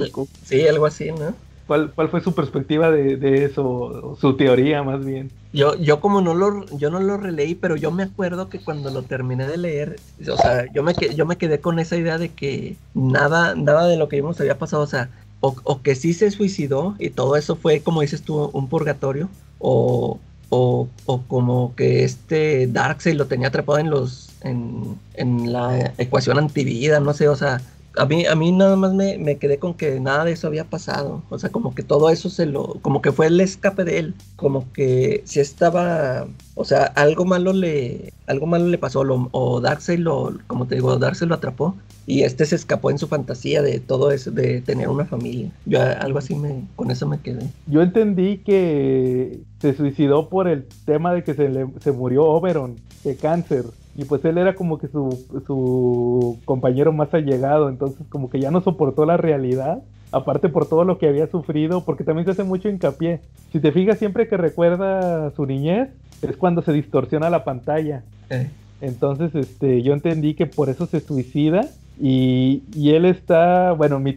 Sí, algo así, ¿no? ¿Cuál, fue su perspectiva de, eso, su teoría más bien? Yo, yo como no lo, yo no lo releí, pero yo me acuerdo que cuando lo terminé de leer, o sea, yo me, yo me quedé con esa idea de que nada, nada de lo que vimos había pasado, o sea, o, que sí se suicidó y todo eso fue, como dices tú, un purgatorio, o, o, como que este Darkseid lo tenía atrapado en los, en, en la ecuación antivida, no sé, o sea, a mí, a mí nada más me, me, quedé con que nada de eso había pasado. O sea, como que todo eso se lo. Como que fue el escape de él. Como que si estaba. O sea, algo malo le. Algo malo le pasó. Lo, o Darkseid lo. Como te digo, Darkseid lo atrapó. Y este se escapó en su fantasía de todo eso, de tener una familia. Yo algo así me. Con eso me quedé. Yo entendí que se suicidó por el tema de que se, le, se murió Oberon de cáncer y pues él era como que su, su compañero más allegado, entonces como que ya no soportó la realidad, aparte por todo lo que había sufrido, porque también se hace mucho hincapié. Si te fijas, siempre que recuerda su niñez, es cuando se distorsiona la pantalla. Entonces, este, yo entendí que por eso se suicida y, y él está, bueno, mi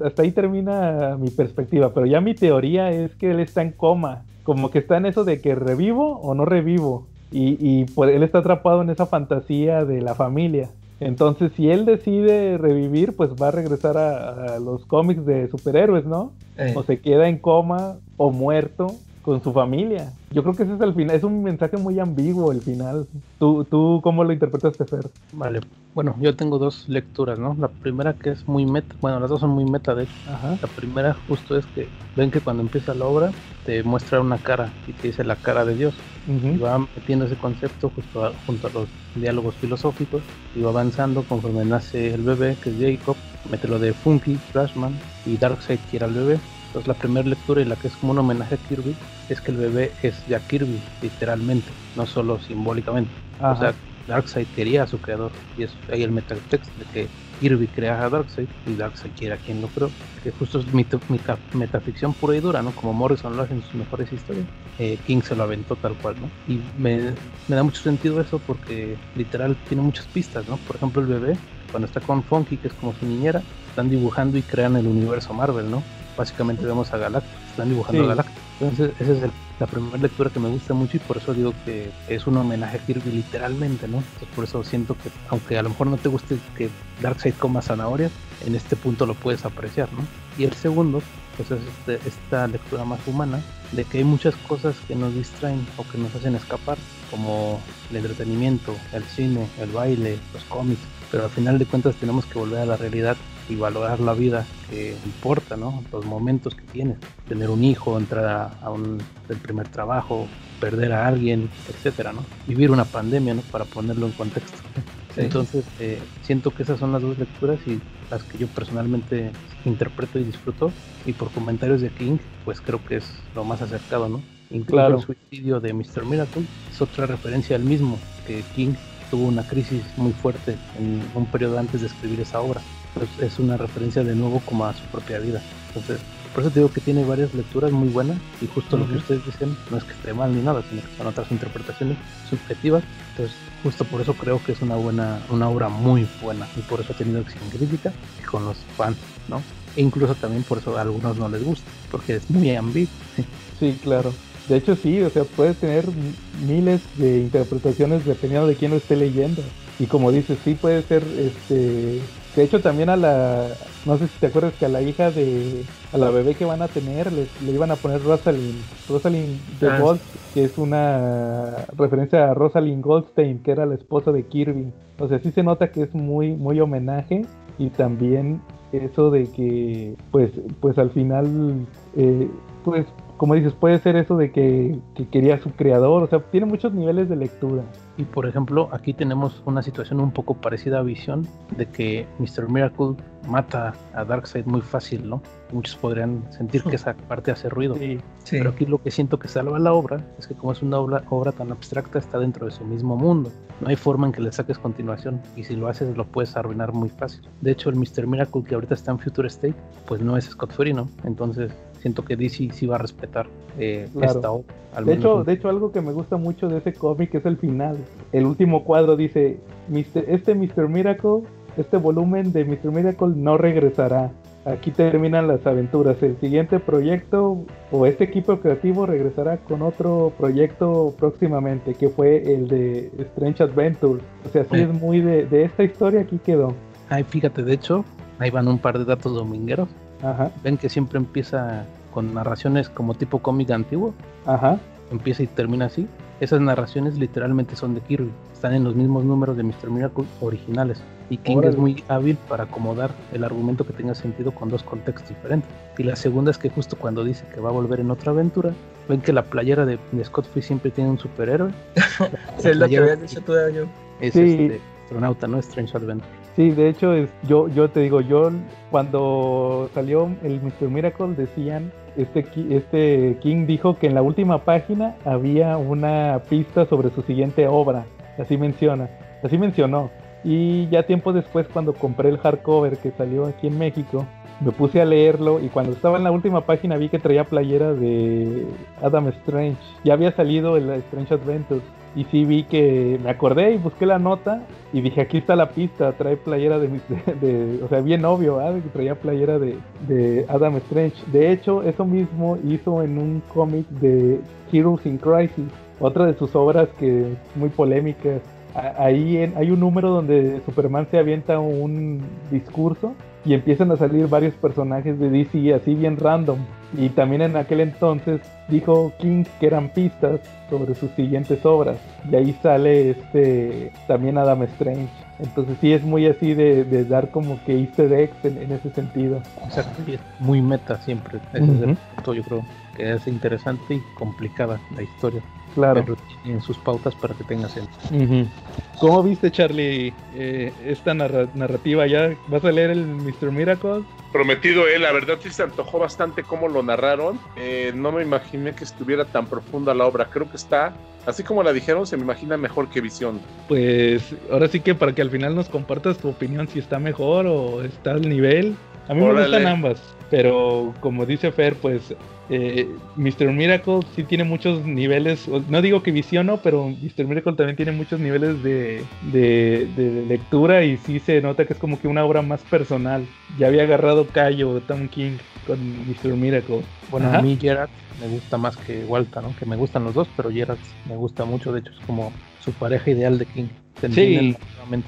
hasta ahí termina mi perspectiva, pero ya mi teoría es que él está en coma, como que está en eso de que revivo o no revivo. Y, y pues él está atrapado en esa fantasía de la familia. Entonces, si él decide revivir, pues va a regresar a, los cómics de superhéroes, ¿no? Eh. O se queda en coma o muerto con su familia. Yo creo que ese es el final, es un mensaje muy ambiguo el final. ¿Tú, tú cómo lo interpretaste, Fer? Vale, bueno, yo tengo dos lecturas, ¿no? La primera que es muy meta, bueno, las dos son muy meta de hecho. La primera justo es que ven que cuando empieza la obra te muestra una cara y te dice la cara de Dios. Y va metiendo ese concepto justo junto a los diálogos filosóficos y va avanzando conforme nace el bebé, que es Jacob, mete lo de Funky, Flashman y Darkseid que era el bebé la primera lectura y la que es como un homenaje a Kirby es que el bebé es ya Kirby, literalmente, no solo simbólicamente. O sea, Darkseid quería a su creador y es ahí el metatext de que Kirby crea a Darkseid y Darkseid quiere a quien lo creó, que justo es metaficción pura y dura, ¿no? Como Morrison lo hace en sus mejores historias, eh, King se lo aventó tal cual, ¿no? Y me, me da mucho sentido eso porque literal tiene muchas pistas, ¿no? Por ejemplo, el bebé, cuando está con Funky, que es como su niñera, están dibujando y crean el universo Marvel, ¿no? Básicamente vemos a Galactus, están dibujando a Galactus. Entonces, esa es la primera lectura que me gusta mucho y por eso digo que es un homenaje a Kirby literalmente, ¿no? por eso siento que, aunque a lo mejor no te guste que Darkseid coma zanahorias, en este punto lo puedes apreciar, ¿no? Y el segundo, pues es este, esta lectura más humana, de que hay muchas cosas que nos distraen o que nos hacen escapar, como el entretenimiento, el cine, el baile, los cómics, pero al final de cuentas tenemos que volver a la realidad y valorar la vida que importa, ¿no? Los momentos que tienes, tener un hijo, entrar a, un el primer trabajo, perder a alguien, etcétera, ¿no? Vivir una pandemia, ¿no? Para ponerlo en contexto. Entonces, eh, siento que esas son las dos lecturas y las que yo personalmente interpreto y disfruto. Y por comentarios de King, pues creo que es lo más acercado, ¿no? Incluso el suicidio de Mr. Miracle es otra referencia al mismo, que King tuvo una crisis muy fuerte en un periodo antes de escribir esa obra. Pues es una referencia de nuevo como a su propia vida. Entonces, por eso te digo que tiene varias lecturas muy buenas y justo lo que ustedes dicen no es que esté mal ni nada, sino que son otras interpretaciones subjetivas. Entonces, justo por eso creo que es una buena, una obra muy buena y por eso ha tenido éxito crítica y con los fans, ¿no? E incluso también por eso a algunos no les gusta, porque es muy ambiguo. Sí, claro. De hecho sí, o sea, puede tener miles de interpretaciones dependiendo de quién lo esté leyendo. Y como dices, sí puede ser, este, de hecho también a la, no sé si te acuerdas que a la hija de, a la bebé que van a tener, le, iban a poner Rosalind, Rosalind de ah, Gold, que es una referencia a Rosalind Goldstein, que era la esposa de Kirby. O sea, sí se nota que es muy, muy homenaje y también eso de que, pues, pues al final, eh, pues como dices, puede ser eso de que, quería su creador, o sea, tiene muchos niveles de lectura. Y por ejemplo, aquí tenemos una situación un poco parecida a Visión, de que Mr. Miracle mata a Darkseid muy fácil, ¿no? Muchos podrían sentir que esa parte hace ruido. Pero aquí lo que siento que salva la obra es que como es una obra, obra tan abstracta, está dentro de su mismo mundo. No hay forma en que le saques continuación y si lo haces lo puedes arruinar muy fácil. De hecho, el Mr. Miracle que ahorita está en Future State, pues no es Scott Free, ¿no? Entonces siento que DC sí va a respetar eh, esta obra. de, hecho, de hecho, algo que me gusta mucho de ese cómic es el final. El último cuadro dice, este Mr. Miracle, este volumen de Mr. Miracle no regresará. Aquí terminan las aventuras. El siguiente proyecto o este equipo creativo regresará con otro proyecto próximamente, que fue el de Strange Adventures. O sea, sí es muy de, de esta historia, aquí quedó. Ay, fíjate, de hecho, ahí van un par de datos domingueros. Ajá. Ven que siempre empieza con narraciones como tipo cómic antiguo. Ajá. Empieza y termina así. Esas narraciones literalmente son de Kirby. Están en los mismos números de Mr. Miracle originales. Y King es muy hábil para acomodar el argumento que tenga sentido con dos contextos diferentes. Y la segunda es que justo cuando dice que va a volver en otra aventura, ven que la playera de, Scott Free siempre tiene un superhéroe. es lo que habías dicho tú de Es este astronauta, ¿no? Strange Adventure. Sí, de hecho, es, yo, yo te digo, yo cuando salió el Mr. Miracle decían este, este King dijo que en la última página había una pista sobre su siguiente obra. Así menciona, así mencionó. Y ya tiempo después, cuando compré el hardcover que salió aquí en México, me puse a leerlo y cuando estaba en la última página vi que traía playera de Adam Strange. Ya había salido el Strange Adventures y sí vi que me acordé y busqué la nota y dije aquí está la pista, trae playera de, de, o sea, bien obvio, ¿ah? que traía playera de, de, Adam Strange. De hecho, eso mismo hizo en un cómic de Heroes in Crisis, otra de sus obras que es muy polémica. Ahí hay un número donde Superman se avienta un discurso y empiezan a salir varios personajes de DC así bien random. Y también en aquel entonces dijo King que eran pistas sobre sus siguientes obras. Y ahí sale este también Adam Strange. Entonces sí es muy así de, dar como que easter eggs en, ese sentido. Exacto, y es muy meta siempre. Ese es el punto, yo creo que es interesante y complicada la historia. Claro. Pero tienen sus pautas para que tenga sentido. ¿Cómo viste, Charlie, eh, esta narrativa? ¿Ya vas a leer el Mr. Miracle? Prometido, eh, la verdad sí se antojó bastante cómo lo narraron. Eh, no me imaginé que estuviera tan profunda la obra. Creo que está, así como la dijeron, se me imagina mejor que Visión. Pues ahora sí que para que al final nos compartas tu opinión si está mejor o está al nivel. A mí me gustan ambas, pero como dice Fer, pues eh, Mr. Miracle sí tiene muchos niveles, no digo que visiono, pero Mr. Miracle también tiene muchos niveles de, lectura y sí se nota que es como que una obra más personal. Ya había agarrado Cayo Tom King con Mr. Miracle. Bueno, a mí Gerard me gusta más que Walter, ¿no? Que me gustan los dos, pero Gerard me gusta mucho, de hecho es como su pareja ideal de King. Se sí.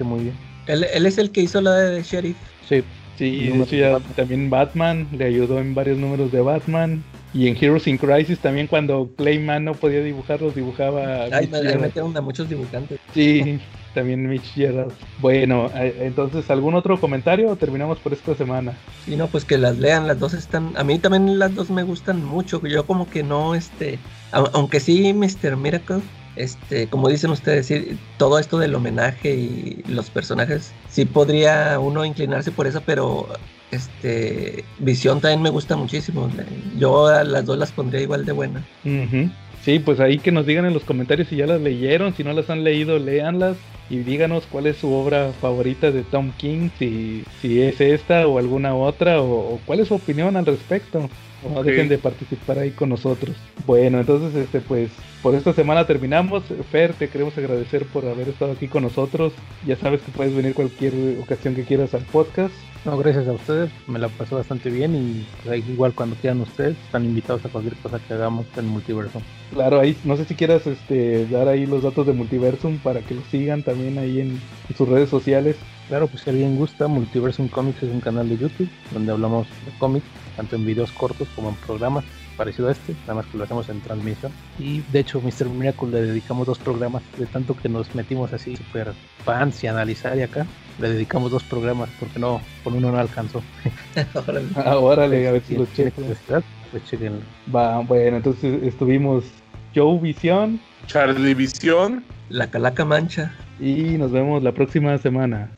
muy bien. Él, él es el que hizo la de Sheriff. Sí. Sí, de hecho ya también Batman le ayudó en varios números de Batman. Y en Heroes in Crisis también cuando Clayman no podía dibujarlos, dibujaba... Ahí metieron a muchos dibujantes. Sí, también Mitch Gerald. Bueno, entonces, ¿algún otro comentario o terminamos por esta semana? Sí, no, pues que las lean, las dos están... A mí también las dos me gustan mucho, yo como que no, este... Aunque sí, Mr. Miracle, este, como dicen ustedes, todo esto del homenaje y los personajes, sí podría uno inclinarse por eso, pero este Visión también me gusta muchísimo. Yo a las dos las pondría igual de buena. Sí, pues ahí que nos digan en los comentarios si ya las leyeron, si no las han leído, léanlas y díganos cuál es su obra favorita de Tom King, si, si es esta o alguna otra, o cuál es su opinión al respecto. No dejen de participar ahí con nosotros. Bueno, entonces, este, pues, por esta semana terminamos. Fer, te queremos agradecer por haber estado aquí con nosotros. Ya sabes que puedes venir cualquier ocasión que quieras al podcast. No, gracias a ustedes, me la pasó bastante bien y pues, igual cuando quieran ustedes están invitados a cualquier cosa que hagamos en Multiversum. Claro, ahí no sé si quieras este, dar ahí los datos de Multiversum para que lo sigan también ahí en, sus redes sociales. Claro, pues si alguien gusta, Multiversum Comics es un canal de YouTube donde hablamos de cómics, tanto en videos cortos como en programas parecido a este, nada más que lo hacemos en transmisión. Y de hecho, Mr. Miracle le dedicamos dos programas, de tanto que nos metimos así super fans y analizar y acá, le dedicamos dos programas porque no, con uno no alcanzó. Ahora a ver si lo checo. Pues Va, bueno, entonces estuvimos Joe Visión, Charlie Visión, La Calaca Mancha. Y nos vemos la próxima semana.